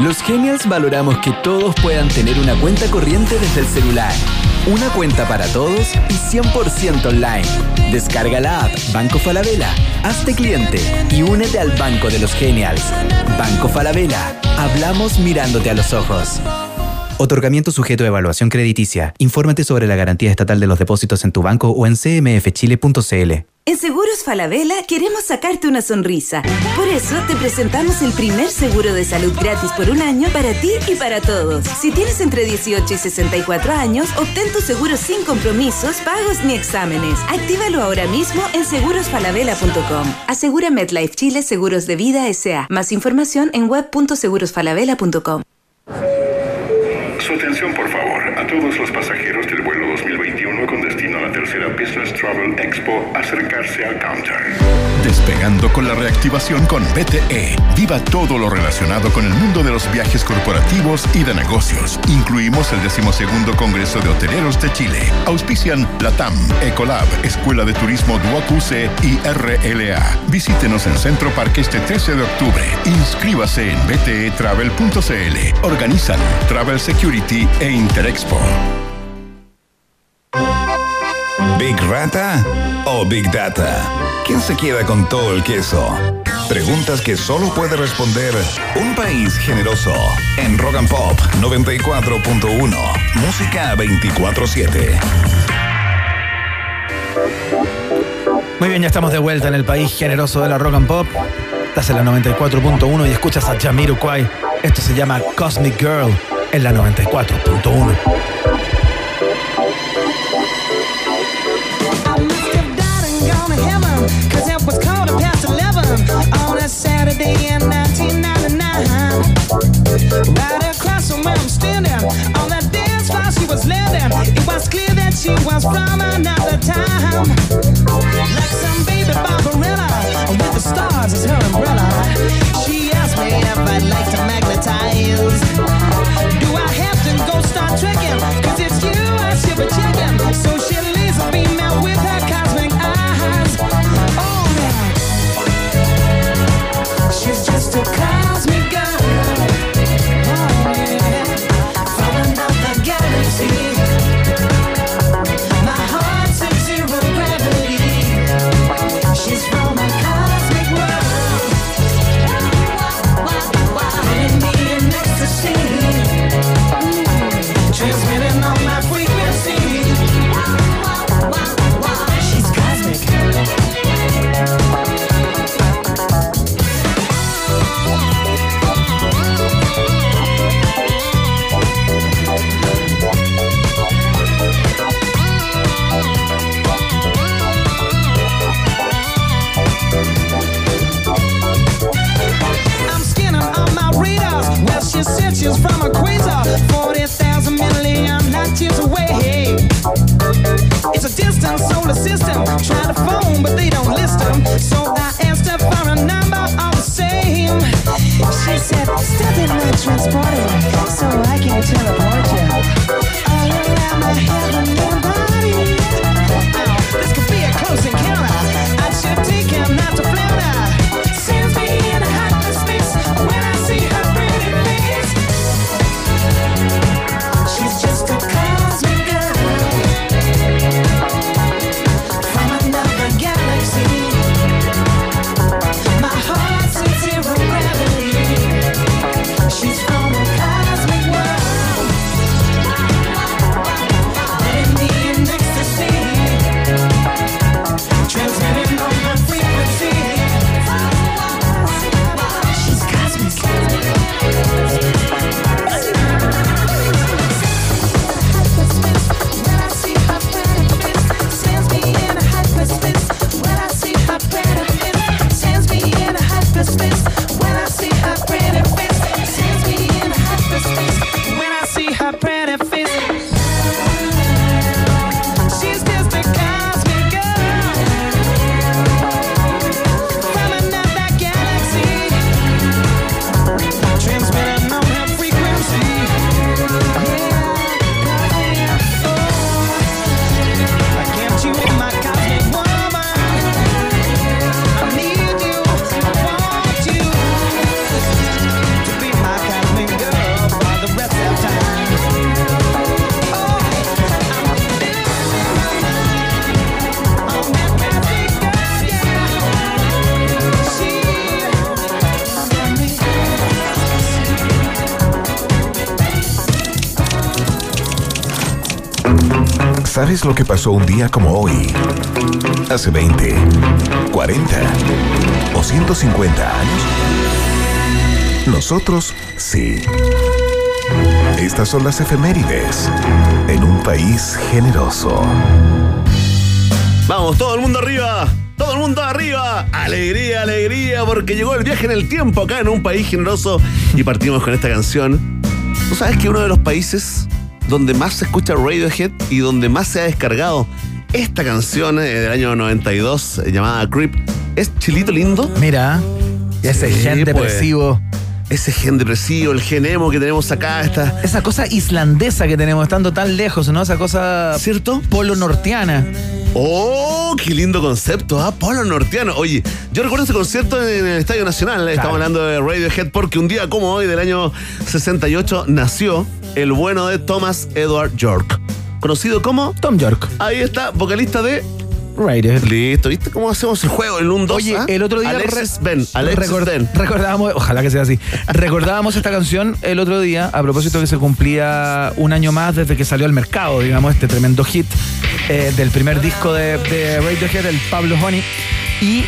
Los Genials valoramos que todos puedan tener una cuenta corriente desde el celular. Una cuenta para todos y 100% online. Descarga la app Banco Falabella, hazte cliente y únete al Banco de los Genials. Banco Falabella, hablamos mirándote a los ojos. Otorgamiento sujeto a evaluación crediticia. Infórmate sobre la garantía estatal de los depósitos en tu banco o en cmfchile.cl. En Seguros Falabella queremos sacarte una sonrisa. Por eso te presentamos el primer seguro de salud gratis por un año para ti y para todos. Si tienes entre 18 y 64 años, obtén tu seguro sin compromisos, pagos ni exámenes. Actívalo ahora mismo en segurosfalabella.com. Asegura MetLife Chile Seguros de Vida S.A. Más información en web.segurosfalabella.com. Su atención, por favor, a todos los pasajeros del vuelo 2021 con destino a la tercera Business Travel Expo, acercarse al counter. Despegando con la reactivación con BTE. Viva todo lo relacionado con el mundo de los viajes corporativos y de negocios. Incluimos el decimosegunda Congreso de Hoteleros de Chile. Auspician Latam, Ecolab, Escuela de Turismo Duoc-UC y RLA. Visítenos en Centro Parque este 13 de octubre. Inscríbase en btetravel.cl. Organizan Travel Security e Interexpo. ¿Big Rata o Big Data? ¿Quién se queda con todo el queso? Preguntas que solo puede responder un país generoso. En Rock and Pop 94.1. Música 24-7. Muy bien, ya estamos de vuelta en el país generoso de la rock and pop. Estás en la 94.1 y escuchas a Jamiroquai. Esto se llama Cosmic Girl en la 94.1. gone to heaven, cause it was quarter past 11 on a Saturday in 1999. Right across from where I'm standing, on that dance floor she was living. It was clear that she was from another time. ¿Sabes lo que pasó un día como hoy? Hace 20, 40 o 150 años. Nosotros sí. Estas son las efemérides en un país generoso. Vamos, todo el mundo arriba. Todo el mundo arriba. Alegría, alegría, porque llegó el viaje en el tiempo acá en un país generoso. Y partimos con esta canción. ¿Tú sabes que uno de los países donde más se escucha Radiohead y donde más se ha descargado esta canción eh, del año 92 eh, llamada Creep es Chilito Lindo? Mira, ese gen depresivo. pues. Ese gen depresivo, el gen emo que tenemos acá, esta, Esa cosa islandesa que tenemos estando tan lejos, ¿no? Esa cosa. ¿Cierto? Polo norteana. ¡Oh, qué lindo concepto! ¿ah? Polo norteano. Oye, yo recuerdo ese concierto en el Estadio Nacional. eh, Estamos hablando de Radiohead porque un día como hoy, del año 68, nació el bueno de Thomas Edward York. Conocido como Tom York. Ahí está, vocalista de Radiohead. Listo, ¿viste cómo hacemos el juego? El 1, 2, Oye, el otro día Alexis Ben. Alexis record- Ben. recordábamos, ojalá que sea así. Recordábamos esta canción el otro día a propósito que se cumplía un año más desde que salió al mercado, digamos, este tremendo hit eh, del primer disco de, de Radiohead, el Pablo Honey. Y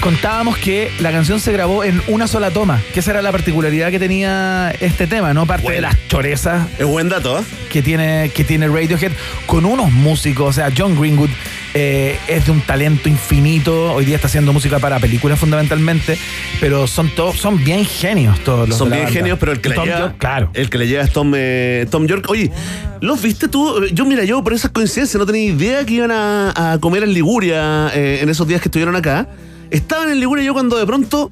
contábamos que la canción se grabó en una sola toma, que esa era la particularidad que tenía este tema, ¿no? Parte de las chorezas Es buen dato, ¿eh? que tiene, que tiene Radiohead con unos músicos. O sea, John Greenwood eh, es de un talento infinito. Hoy día está haciendo música para películas fundamentalmente, pero son todos, son bien genios todos los Son bien banda. genios, pero el que le llega. York, claro. El que le llega es Tom, eh, Tom York. Oye, ¿los viste tú? Yo, mira, yo por esas coincidencias no tenía idea que iban a, a comer en Liguria en esos días que estuvieron acá. Estaban en Liguria yo cuando de pronto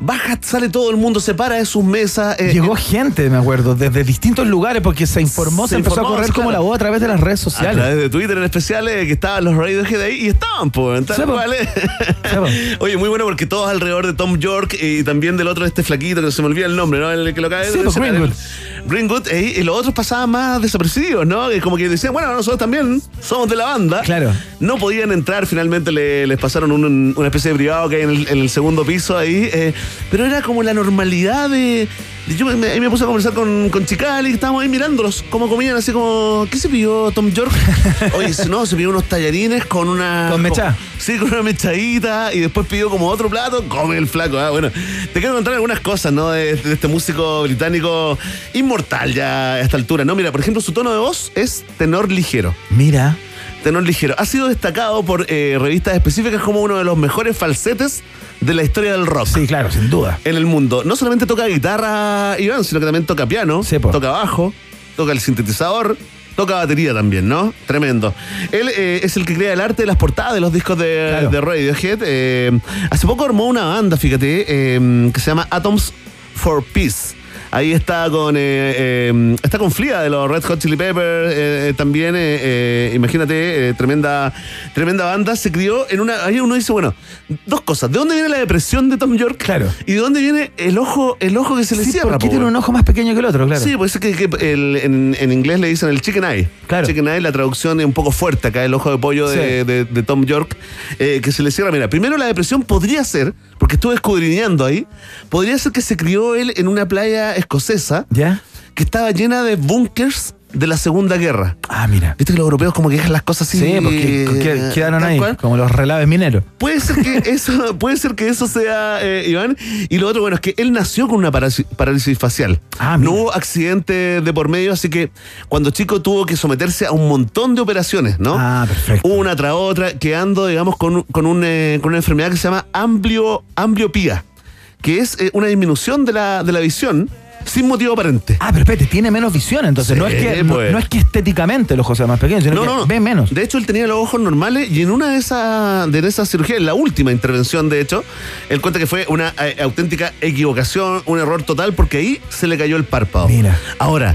baja, sale todo el mundo, se para de sus mesas. eh, Llegó gente, me acuerdo, desde distintos lugares porque se informó, se, Se empezó informó, a correr como la voz a través de las redes A sociales. través de Twitter en especial, eh, que estaban los Radiohead ahí y estaban, pues. tal cual, eh. Oye, muy bueno porque todos alrededor de Tom York y también del otro, este flaquito, que se me olvida el nombre, ¿no? El que lo de Sí, po, Greenwood. eh, y los otros pasaban más desapercibidos, ¿no? Que como que decían, bueno, nosotros también somos de la banda. Claro. No podían entrar, finalmente le- les pasaron un- una especie de privado que hay en el, en el segundo piso ahí. eh, pero era como la normalidad de. De- Yo me, ahí me puse a conversar con, con Chicali, estábamos ahí mirándolos, cómo comían, así como. ¿Qué se pidió Tom York? Oye, no, se pidió unos tallarines con una. Con mecha. Sí, con una mechadita y después pidió como otro plato, come el flaco. Ah, bueno, te quiero contar algunas cosas, ¿no? De, de este músico británico inmortal ya a esta altura, ¿no? Mira, por ejemplo, su tono de voz es tenor ligero. Mira. Tenor ligero. Ha sido destacado por eh, revistas específicas como uno de los mejores falsetes de la historia del rock. Sí, claro, sin duda. En el mundo. No solamente toca guitarra, Iván, sino que también toca piano, toca bajo, toca el sintetizador. Toca batería también, ¿no? Tremendo. Él eh, es el que crea el arte de las portadas de los discos de, de Radiohead. Eh, hace poco armó una banda, fíjate, eh, que se llama Atoms for Peace. Ahí está con eh, eh, está con Flia de los Red Hot Chili Peppers eh, también imagínate tremenda tremenda banda se crió en una ahí uno dice bueno dos cosas de dónde viene la depresión de Tom York claro y de dónde viene el ojo el ojo que se le Sí, cierra ¿por qué po, tiene un ojo más pequeño que el otro? Claro. Sí, pues es que, que el- en, en inglés le dicen el chicken eye. Claro. Chicken eye, la traducción es un poco fuerte acá, el ojo de pollo de, Sí. de- de Tom York, eh, que se le cierra. Mira, primero la depresión podría ser, porque estuve escudriñando ahí, podría ser que se crió él en una playa escocesa ¿Ya? que estaba llena de búnkers de la Segunda Guerra. Ah, mira. Viste que los europeos como que dejan las cosas así. Sí, porque que- quedaron ahí, cual. como los relaves mineros. Puede ser que eso, puede ser que eso sea, eh, Iván. Y lo otro, bueno, es que él nació con una parálisis, facial. no hubo accidente de por medio, así que cuando chico tuvo que someterse a un montón de operaciones, ¿no? Ah, perfecto. Una tras otra, quedando, digamos, con, con, un, eh, con una enfermedad que se llama amblio, ambliopía, que es eh, una disminución de la, de la visión sin motivo aparente. Ah, pero espérate, tiene menos visión, entonces no, es que, no, pues. no es que estéticamente el ojo sea más pequeño, sino No, que no, no. ve menos. De hecho, él tenía los ojos normales y en una de esas de esas cirugías, en la última intervención, de hecho, él cuenta que fue una eh, auténtica equivocación, un error total, porque ahí se le cayó el párpado. Mira. Ahora,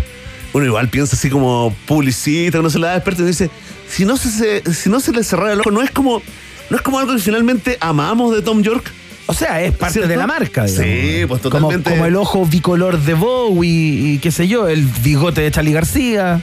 uno igual piensa así como publicista, uno se la da experto y dice, si no se, se- si no se le cerrara el ojo, no es como, no es como algo que finalmente amamos de Tom York. O sea, es parte ¿Cierto? de la marca. digamos. Sí, pues totalmente. Como, el ojo bicolor de Bowie y qué sé yo, el bigote de Charlie García.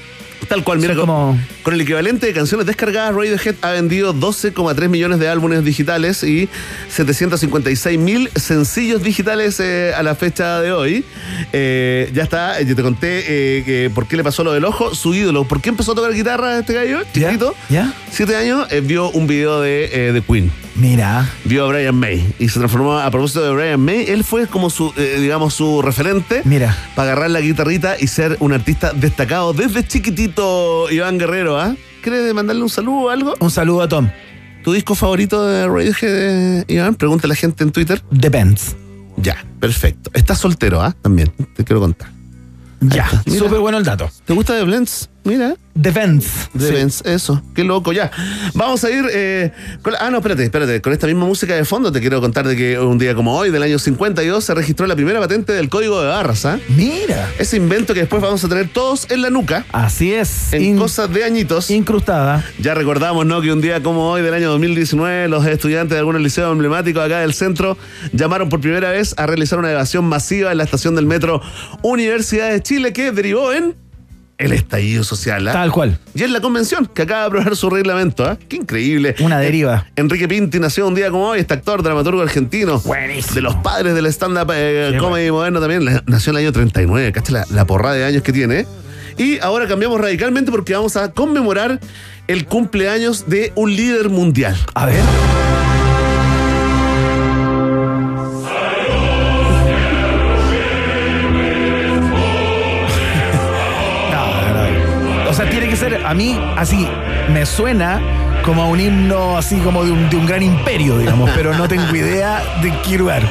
Tal cual, mira, Son con, como- con el equivalente de canciones descargadas, Radiohead ha vendido 12,3 millones de álbumes digitales y 756 mil sencillos digitales eh, a la fecha de hoy. Eh, ya está, yo te conté eh, que por qué le pasó lo del ojo, su ídolo. ¿Por qué empezó a tocar guitarra este gallo? Chiquito. ¿Ya? Siete años, eh, vio un video de, eh, de Queen. Mira. Vio a Brian May y se transformó a propósito de Brian May. Él fue como su, eh, digamos, su referente Mira. para agarrar la guitarrita y ser un artista destacado desde chiquitito, Iván Guerrero, ¿ah? ¿Quieres mandarle un saludo o algo? Un saludo a Tom. ¿Tu disco favorito de Radiohead, Iván? Pregunta a la gente en Twitter. Depends. Ya, perfecto. Estás soltero, ¿ah? También, te quiero contar. Ya, súper bueno el dato. ¿Te gusta The Blends? Mira. The Blends, eso. Qué loco, ya. Vamos a ir. eh, con la- ah, no, espérate, espérate. Con esta misma música de fondo te quiero contar de que un día como hoy, del año 52, se registró la primera patente del código de barras, ¿ah? Mira. Ese invento que después vamos a tener todos en la nuca. Así es. En In- cosas de añitos. Incrustada. Ya recordamos, ¿no? Que un día como hoy del año 2019, los estudiantes de algunos liceos emblemáticos acá del centro llamaron por primera vez a realizar una evasión masiva en la estación del metro Universidad de Chile que derivó en el estallido social. ¿ah? Tal cual. Y es la convención que acaba de aprobar su reglamento. ¿ah? Qué increíble. Una deriva. Eh, Enrique Pinti nació un día como hoy, este actor, dramaturgo argentino. Buenísimo. De los padres del stand-up eh, comedy moderno también. Nació en el año 39. ¿Cacha la, la porrada de años que tiene? Y ahora cambiamos radicalmente porque vamos a conmemorar el cumpleaños de un líder mundial. A ver. A mí, así, me suena como a un himno así como de un, de un gran imperio, digamos, pero no tengo idea de qué lugar.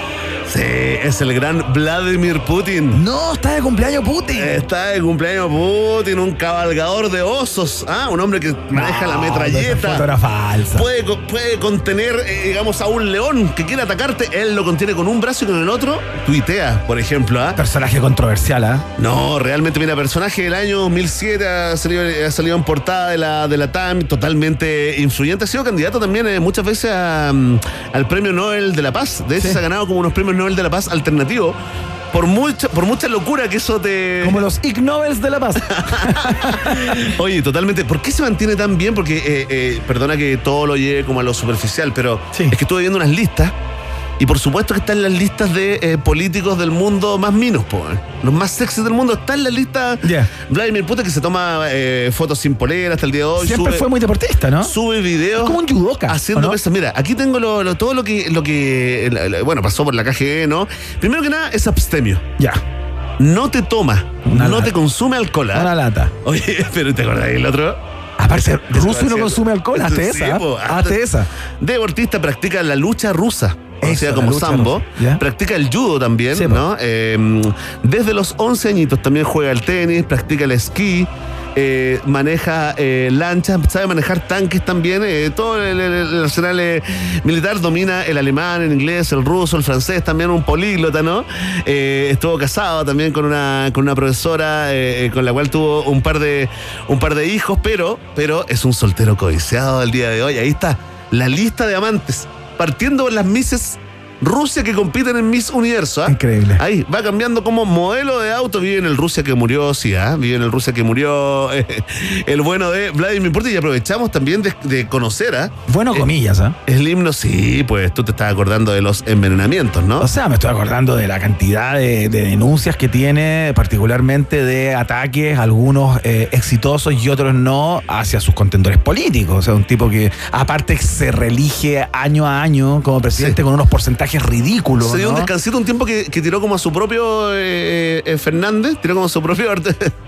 Sí, es el gran Vladimir Putin. No, está de cumpleaños Putin. Está de cumpleaños Putin, un cabalgador de osos. Ah, un hombre que maneja la No, metralleta. foto era falsa. Puede, puede contener, eh, digamos, a un león que quiere atacarte. Él lo contiene con un brazo y con el otro tuitea, por ejemplo. ¿ah? Personaje controversial, ¿ah? No, realmente, mira, personaje del año 2007 ha salido, ha salido en portada de la, de la TAM, totalmente influyente. Ha sido candidato también eh, muchas veces a, mm, al Premio Nobel de la Paz. De hecho, Sí. se ha ganado como unos Premios Nobel de la Paz alternativos. Por mucha, por mucha locura que eso te. Como los Ig Nobels de la Paz. Oye, totalmente. ¿Por qué se mantiene tan bien? Porque, eh, eh, perdona que todo lo lleve como a lo superficial, pero Sí. es que estuve viendo unas listas. Y por supuesto que están en las listas de eh, políticos del mundo más minos, po, eh. los más sexys del mundo. Está en la lista. Vladimir Putin que se toma eh, fotos sin polera hasta el día de hoy. Siempre sube, fue muy deportista, ¿no? sube videos. Es como un judoka, Haciendo ¿o no? pesas. Mira, aquí tengo lo- lo- todo lo que, lo que la- la- bueno, pasó por la KGB, ¿no? Primero que nada, es abstemio. Ya. No te toma, Una no lata. te consume alcohol. ¿ah? Una lata. Oye, pero ¿te acordás del otro? Aparte, ruso no consume alcohol. Hazte Sí, esa. po, Hazte esa. Deportista practica la lucha rusa. Conocida como sambo. Practica el judo también, ¿no? Eh, desde los 11 añitos también juega el tenis, practica el esquí. eh, maneja eh, lanchas, sabe manejar tanques también, eh, todo el, el- el arsenal militar domina el alemán, el inglés, el ruso, el francés, también un políglota, ¿no? Estuvo casado también con una, con una profesora con la cual tuvo un par de, un par de hijos, pero, pero es un soltero codiciado al día de hoy. Ahí está la lista de amantes, partiendo las Misses Rusia que compiten en Miss Universo. ¿ah? Increíble. Ahí, va cambiando como modelo de auto. Vive en el Rusia que murió, sí, ¿ah? Vive en el Rusia que murió eh, el bueno de Vladimir Putin. Y aprovechamos también de, de conocer, ¿ah? Bueno, comillas, ¿ah? El himno, sí, pues tú te estás acordando de los envenenamientos, ¿no? O sea, me estoy acordando de la cantidad de, de denuncias que tiene, particularmente de ataques, algunos eh, exitosos y otros no, hacia sus contendores políticos. O sea, un tipo que aparte se reelige año a año como presidente con unos porcentajes ridículos. Se dio un descansito un tiempo que, que tiró como a su propio eh, eh, Fernández, tiró como a su propio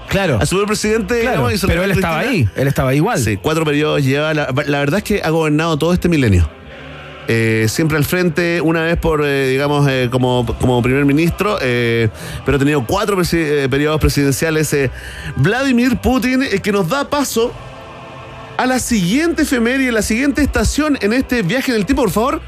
claro. a su propio presidente. Claro, digamos, pero él estaba ahí, él estaba igual. Sí, cuatro periodos lleva. La, la verdad es que ha gobernado todo este milenio. Eh, siempre al frente, una vez por, eh, digamos, eh, como, como primer ministro, pero ha tenido cuatro presi- periodos presidenciales. Vladimir Putin, que nos da paso a la siguiente efeméride, la siguiente estación en este viaje en el tiempo. Por favor,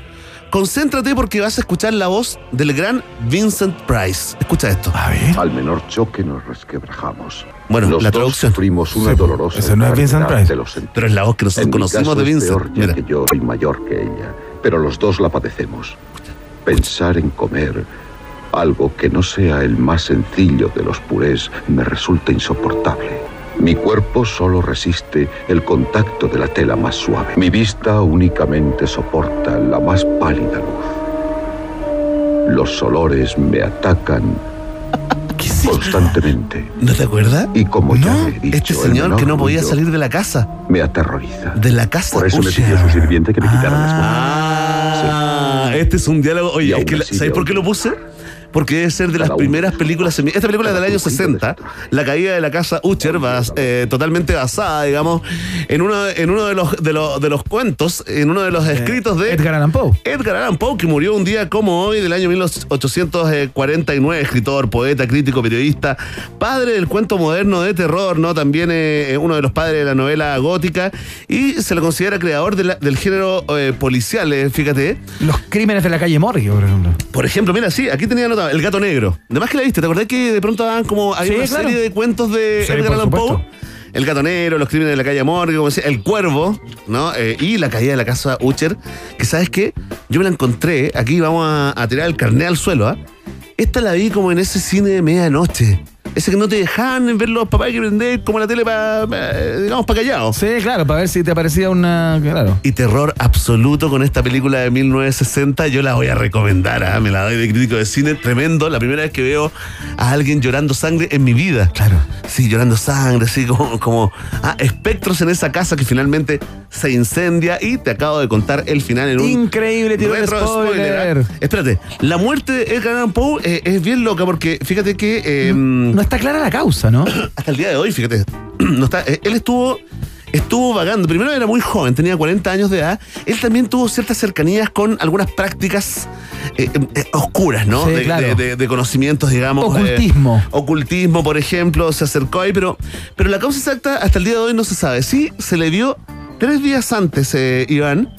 concéntrate porque vas a escuchar la voz del gran Vincent Price. Escucha esto. A ver. Al menor choque nos resquebrajamos. Bueno, los la dos traducción. sufrimos una Sí, dolorosa ese no es Vincent Price. de los sentidos. Pero es la voz que nosotros En mi conocimos caso de Vincent. peor, ya Mira. que yo soy mayor que ella, pero los dos la padecemos. Pensar en comer algo que no sea el más sencillo de los purés me resulta insoportable. Mi cuerpo solo resiste el contacto de la tela más suave. Mi vista únicamente soporta la más pálida luz. Los olores me atacan constantemente. ¿No te acuerdas? Y como ya he dicho, Este señor que no podía salir de la casa. me aterroriza. De la casa. Por eso me pidió su sirviente que me quitara las Ah, este es un diálogo. Oye, es que ¿sabes por qué lo puse? Porque debe ser de las primeras películas. Esta película es del año 60, La caída de la casa Ucher, bas- eh, totalmente basada, digamos, en uno, en uno de, los, de, los, de los cuentos, en uno de los escritos de Edgar Allan Poe. Edgar Allan Poe, que murió un día como hoy del año 1849, escritor, poeta, crítico, periodista, padre del cuento moderno de terror, ¿no? También eh, uno de los padres de la novela gótica y se lo considera creador de la- del género eh, policial, eh, fíjate. Los crímenes de la calle Morgue, por ejemplo. Por ejemplo, mira, sí, aquí tenía El Gato Negro. Además que la viste, ¿te acordás que de pronto daban como hay Sí, una claro. serie de cuentos de Sí, Edgar Allan Poe? El Gato Negro, Los Crímenes de la Calle Morgue, como decía, El Cuervo, ¿no? Eh, y La Caída de la Casa Ucher, que sabes qué, yo me la encontré, aquí vamos a, a tirar el carnet al suelo, ¿ah? Esta la vi como en ese cine de medianoche. Ese que no te dejaban ver los papás que prender como la tele para, digamos, para callados. Sí, claro, para ver si te aparecía una. Claro. Y terror absoluto con esta película de 1960. Yo la voy a recomendar, ¿ah? me la doy de crítico de cine. Tremendo. La primera vez que veo a alguien llorando sangre en mi vida. Claro. Sí, llorando sangre, así como, como ah, espectros en esa casa que finalmente se incendia. Y te acabo de contar el final en un. Increíble, tiro de retro spoiler. ¿ah? Espérate, la muerte de Edgar Allan Poe eh, es bien loca porque fíjate que. eh, No está clara la causa, ¿no? hasta el día de hoy, fíjate, no está, eh, él estuvo estuvo vagando. Primero era muy joven, tenía 40 años de edad. Él también tuvo ciertas cercanías con algunas prácticas eh, eh, oscuras, ¿no? Sí, de, claro. de- de- de conocimientos, digamos. Ocultismo. eh, ocultismo, por ejemplo, se acercó ahí, pero, pero la causa exacta hasta el día de hoy no se sabe. Sí, se le vio tres días antes, Iván.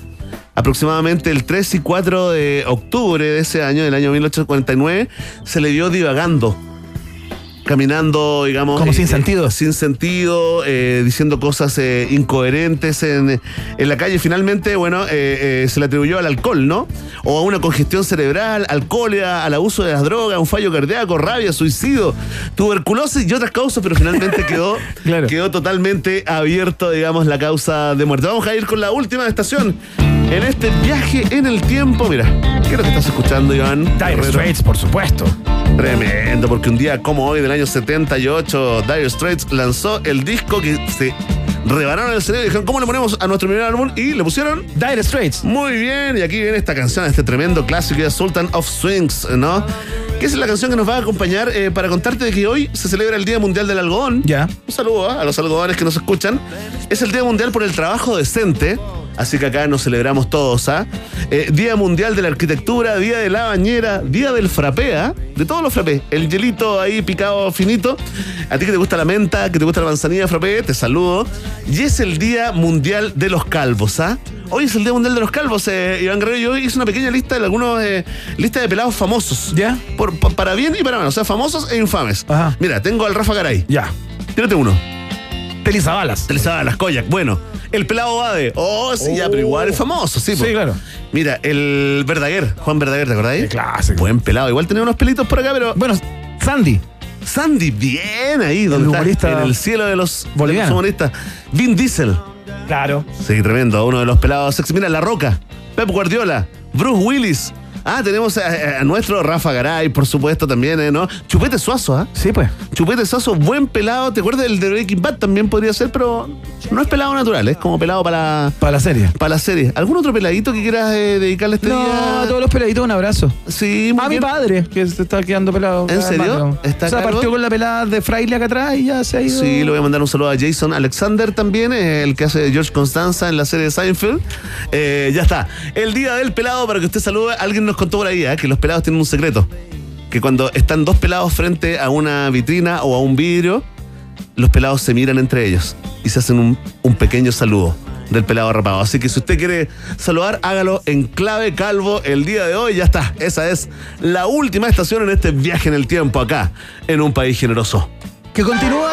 Aproximadamente el 3 y 4 de octubre de ese año, del año 1849, se le vio divagando caminando, digamos. Como sin eh, sentido. Sin sentido, eh, diciendo cosas eh, incoherentes en, en la calle. Finalmente, bueno, eh, eh, se le atribuyó al alcohol, ¿no? O a una congestión cerebral, alcoholia, al abuso de las drogas, un fallo cardíaco, rabia, suicidio, tuberculosis y otras causas, pero finalmente quedó, quedó totalmente abierto, digamos, la causa de muerte. Vamos a ir con la última estación. En este viaje en el tiempo, mira, ¿qué es lo que estás escuchando, Iván? Dire? Straits, por supuesto. Tremendo, porque un día como hoy del año 78, Dire Straits lanzó el disco que se rebanaron el cerebro y dijeron, ¿cómo le ponemos a nuestro primer álbum? Y le pusieron Dire Straits. Muy bien, y aquí viene esta canción, este tremendo clásico de Sultan of Swings, ¿no? Que es la canción que nos va a acompañar eh, para contarte de que hoy se celebra el Día Mundial del Algodón. Ya. Un saludo ¿ah? a los algodones que nos escuchan. Es el Día Mundial por el Trabajo Decente. Así que acá nos celebramos todos, ¿ah? Eh, Día Mundial de la Arquitectura, Día de la Bañera, Día del Frappé, ¿ah? De todos los frappés. El hielito ahí picado finito. A ti que te gusta la menta, que te gusta la manzanilla frappé, te saludo. Y es el Día Mundial de los Calvos, ¿ah? Hoy es el Día Mundial de los Calvos, eh, Iván Guerrero. Yo hice una pequeña lista de algunos eh, listas de pelados famosos. ¿Ya? Por, por- para bien y para mal, o sea, famosos e infames. Ajá. Mira, tengo al Rafa Garay. Ya. Tírate uno. Telizabalas. Telizabalas, Koyak. Bueno, el pelado Bade. Oh, sí, ya, pero igual es famoso, sí. po. Sí, claro. Mira, el Verdaguer, Juan Verdaguer, ¿te acordáis? clásico. Buen pelado. Igual tenía unos pelitos por acá, pero. Bueno, Sandy. Sandy, bien ahí, donde está, humorista en el cielo de los, de los boliviano. humoristas. Vin Diesel. Claro. Sí, tremendo. Uno de los pelados sexy. Mira, La Roca, Pep Guardiola, Bruce Willis. Ah, tenemos a, a nuestro Rafa Garay, por supuesto, también, ¿eh? ¿no? Chupete Suazo, ¿ah? Sí, pues. Chupete Suazo, buen pelado. ¿Te acuerdas del de Breaking Bad? También podría ser, pero no es pelado natural, es como pelado para, Para la serie. para la serie. ¿Algún otro peladito que quieras eh, dedicarle este No, día? a todos los peladitos un abrazo. Sí, muy A mi bien. padre, que se está quedando pelado. ¿En serio? ¿Está o sea, partió con la pelada de Fraile acá atrás y ya se ha ido. Sí, le voy a mandar un saludo a Jason Alexander también, el que hace George Constanza en la serie de Seinfeld. Eh, ya está. El día del pelado, para que usted salude, alguien nos contó por ahí eh, que los pelados tienen un secreto. Que cuando están dos pelados frente a una vitrina o a un vidrio, los pelados se miran entre ellos y se hacen un, un pequeño saludo del pelado rapado. Así que si usted quiere saludar, hágalo en clave calvo el día de hoy. Ya está. Esa es la última estación en este viaje en el tiempo acá, en un país generoso. Que continúa.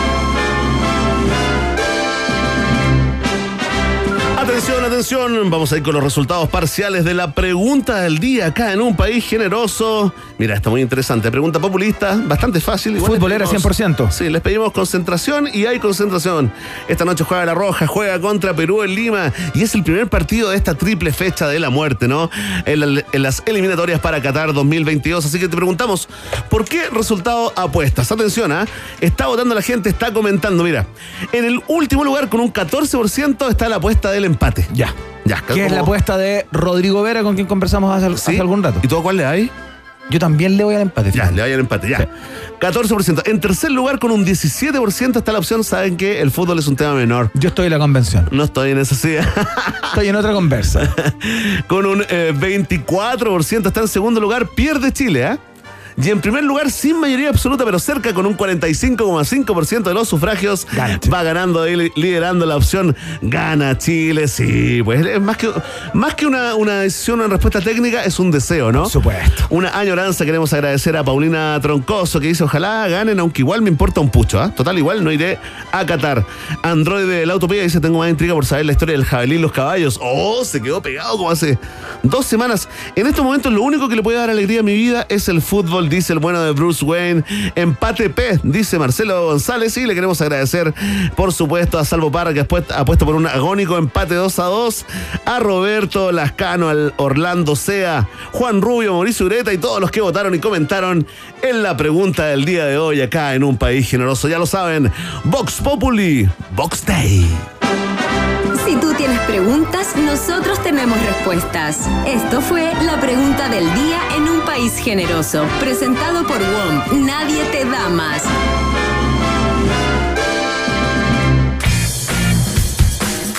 Atención, atención, vamos a ir con los resultados parciales de la pregunta del día acá en un país generoso. Mira, está muy interesante. Pregunta populista, bastante fácil. Igual Futbolera pedimos- 100%. Sí, les pedimos concentración y hay concentración. Esta noche juega La Roja, juega contra Perú en Lima y es el primer partido de esta triple fecha de la muerte, ¿no? En, la- en las eliminatorias para Qatar 2022. Así que te preguntamos, ¿por qué resultado apuestas? Atención, ¿ah? Está votando la gente, está comentando. Mira, en el último lugar con un 14% está la apuesta del empate. Ya. Ya, Que es la apuesta de Rodrigo Vera, con quien conversamos hace, hace algún rato. ¿Y a cuál le hay? Yo también le voy al empate. Ya, le vaya el empate, ya. 14%. En tercer lugar, con un 17% está la opción, saben que el fútbol es un tema menor. Yo estoy en la convención. No estoy en esa silla. Estoy en otra conversa. con un eh, 24% está en segundo lugar, pierde Chile, ¿ah? Y en primer lugar, sin mayoría absoluta, pero cerca con un 45,5% de los sufragios, va ganando li- liderando la opción Gana Chile. Sí, pues es más que, más que una, una decisión, una respuesta técnica, es un deseo, ¿no? Por supuesto. Una añoranza. Queremos agradecer a Paulina Troncoso que dice: Ojalá ganen, aunque igual me importa un pucho. ¿ah? Total, igual no iré a Qatar. Android de la Utopía dice: Tengo más intriga por saber la historia del jabalí y los caballos. Oh, se quedó pegado como hace dos semanas. En estos momentos, lo único que le puede dar alegría a mi vida es el fútbol, dice el bueno de Bruce Wayne. Empate P, dice Marcelo González. Y le queremos agradecer, por supuesto, a Salvo Parra que ha puesto, por un agónico empate 2 a 2. A Roberto Lascano, al Orlando Sea, Juan Rubio, Mauricio Ureta y todos los que votaron y comentaron en la pregunta del día de hoy acá en un país generoso. Ya lo saben, Vox Populi, Vox Day. Si tú tienes preguntas, nosotros tenemos respuestas. Esto fue la pregunta del día en un país generoso. Presentado por WOM. Nadie te da más.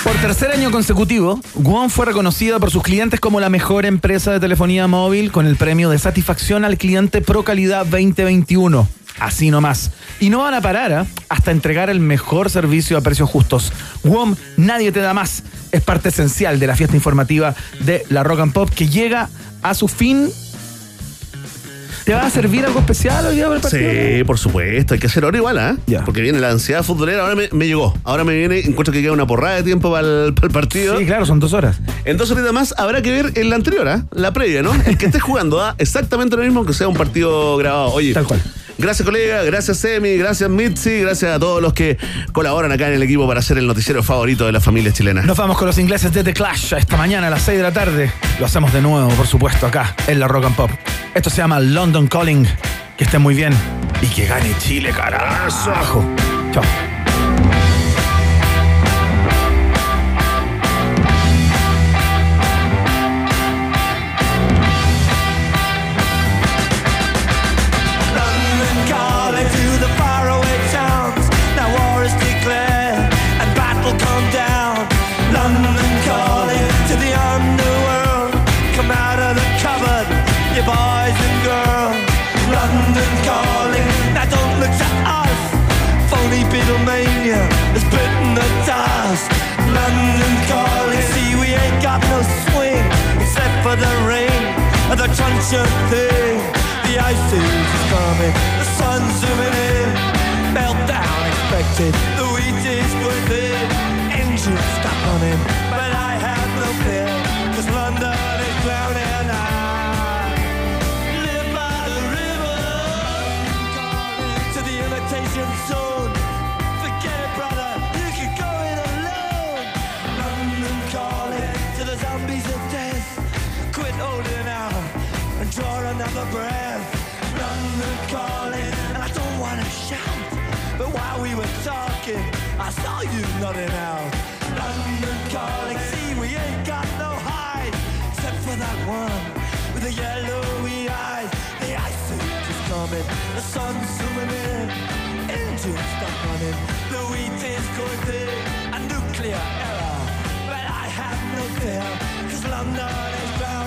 Por tercer año consecutivo, WOM fue reconocida por sus clientes como la mejor empresa de telefonía móvil con el premio de satisfacción al cliente Pro Calidad 2021. Así nomás. Y no van a parar ¿ah? hasta entregar el mejor servicio a precios justos. WOM, nadie te da más. Es parte esencial de la fiesta informativa de la Rock and Pop que llega a su fin. ¿Te va a servir algo especial hoy día para el partido? Sí, por supuesto, hay que hacer ahora igual, ¿ah? Porque viene la ansiedad futbolera, ahora me, me llegó. Ahora me viene, encuentro que queda una porrada de tiempo para el, para el partido. Sí, claro, son dos horas. En dos horitas más habrá que ver en la anterior, ¿ah? La previa, ¿no? El que esté jugando, ¿ah? Exactamente lo mismo que sea un partido grabado. Oye. Tal cual. Gracias, colega. Gracias, Semi. Gracias, Mitzi. Gracias a todos los que colaboran acá en el equipo para hacer el noticiero favorito de la familia chilena. Nos vamos con los ingleses de The Clash esta mañana a las 6 de la tarde. Lo hacemos de nuevo, por supuesto, acá en la Rock and Pop. Esto se llama London Calling. Que estén muy bien y que gane Chile, carajo. Chao. conocerte nothing else. Under your see, we ain't got no hide, except for that one with the yellowy eyes. The ice age is coming, the sun's zooming in, engines stop running, the wheat is going a nuclear error. But I have no fear, cause London is bound.